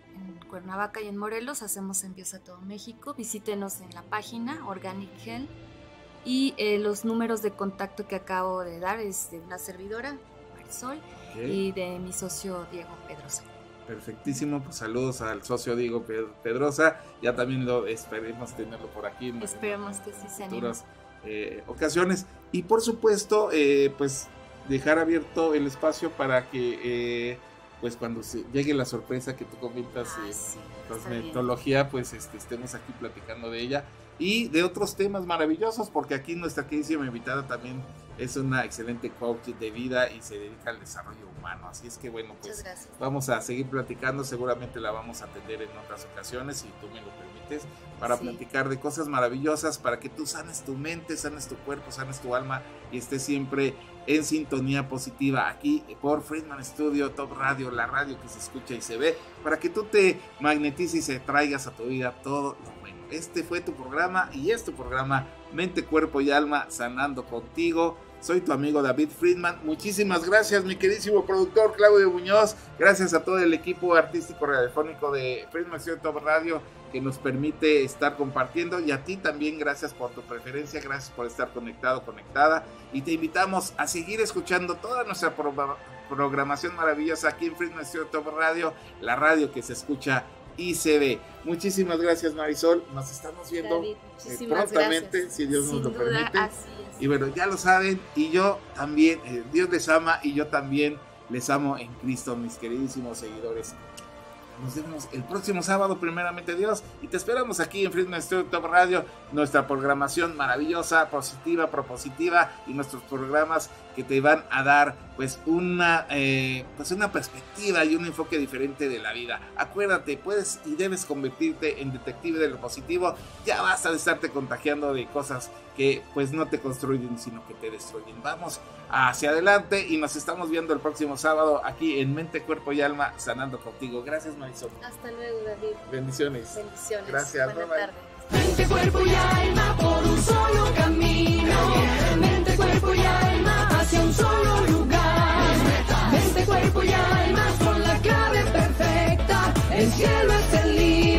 Cuernavaca y en Morelos, hacemos envíos a todo México. Visítenos en la página Organic Health y eh, los números de contacto que acabo de dar es de una servidora, Marisol, y de mi socio Diego Pedrosa. Perfectísimo, pues saludos al socio Diego Pedrosa, ya también lo esperemos tenerlo por aquí. En Esperemos que sí se futuras eh, ocasiones. Y por supuesto, eh, pues dejar abierto el espacio para que pues cuando se llegue la sorpresa que tú comentas ah, eh, cosmetología, pues este, estemos aquí platicando de ella y de otros temas maravillosos, porque aquí nuestra queridísima invitada también es una excelente coach de vida y se dedica al desarrollo humano. Así es que bueno, pues vamos a seguir platicando, seguramente la vamos a atender en otras ocasiones, si tú me lo permites, para platicar de cosas maravillosas, para que tú sanes tu mente, sanes tu cuerpo, sanes tu alma y estés siempre en sintonía positiva aquí por Friedman Studio Top Radio, la radio que se escucha y se ve, para que tú te magnetices y se traigas a tu vida todo lo bueno. Este fue tu programa y es tu programa Mente, Cuerpo y Alma Sanando Contigo. Soy tu amigo David Friedman. Muchísimas gracias, mi queridísimo productor Claudio Muñoz. Gracias a todo el equipo artístico radiofónico de Friedman Top Radio que nos permite estar compartiendo y a ti también gracias por tu preferencia, gracias por estar conectado, conectada y te invitamos a seguir escuchando toda nuestra programación maravillosa aquí en Studio Top Radio, la radio que se escucha y se ve. Muchísimas gracias Marisol, nos estamos viendo eh, prontamente, si Dios nos lo permite. Y bueno, ya lo saben, y yo también, eh, Dios les ama y yo también les amo en Cristo, mis queridísimos seguidores. Nos vemos el próximo sábado, primeramente Dios. Y te esperamos aquí en Freedom Studio Top Radio. Nuestra programación maravillosa, positiva, propositiva. Y nuestros programas que te van a dar pues una, eh, pues una perspectiva y un enfoque diferente de la vida. Acuérdate, puedes y debes convertirte en detective de lo positivo. Ya basta de estarte contagiando de cosas que pues no te construyen, sino que te destruyen. Vamos hacia adelante y nos estamos viendo el próximo sábado aquí en Mente, Cuerpo y Alma, sanando contigo. Gracias, Marisol. Hasta luego, David. Bendiciones. Bendiciones. Gracias. Buenas tardes. Mente, cuerpo y alma por un solo camino. Mente, cuerpo y alma hacia un solo lugar. Mente, este cuerpo y alma son la clave perfecta. El cielo es el límite.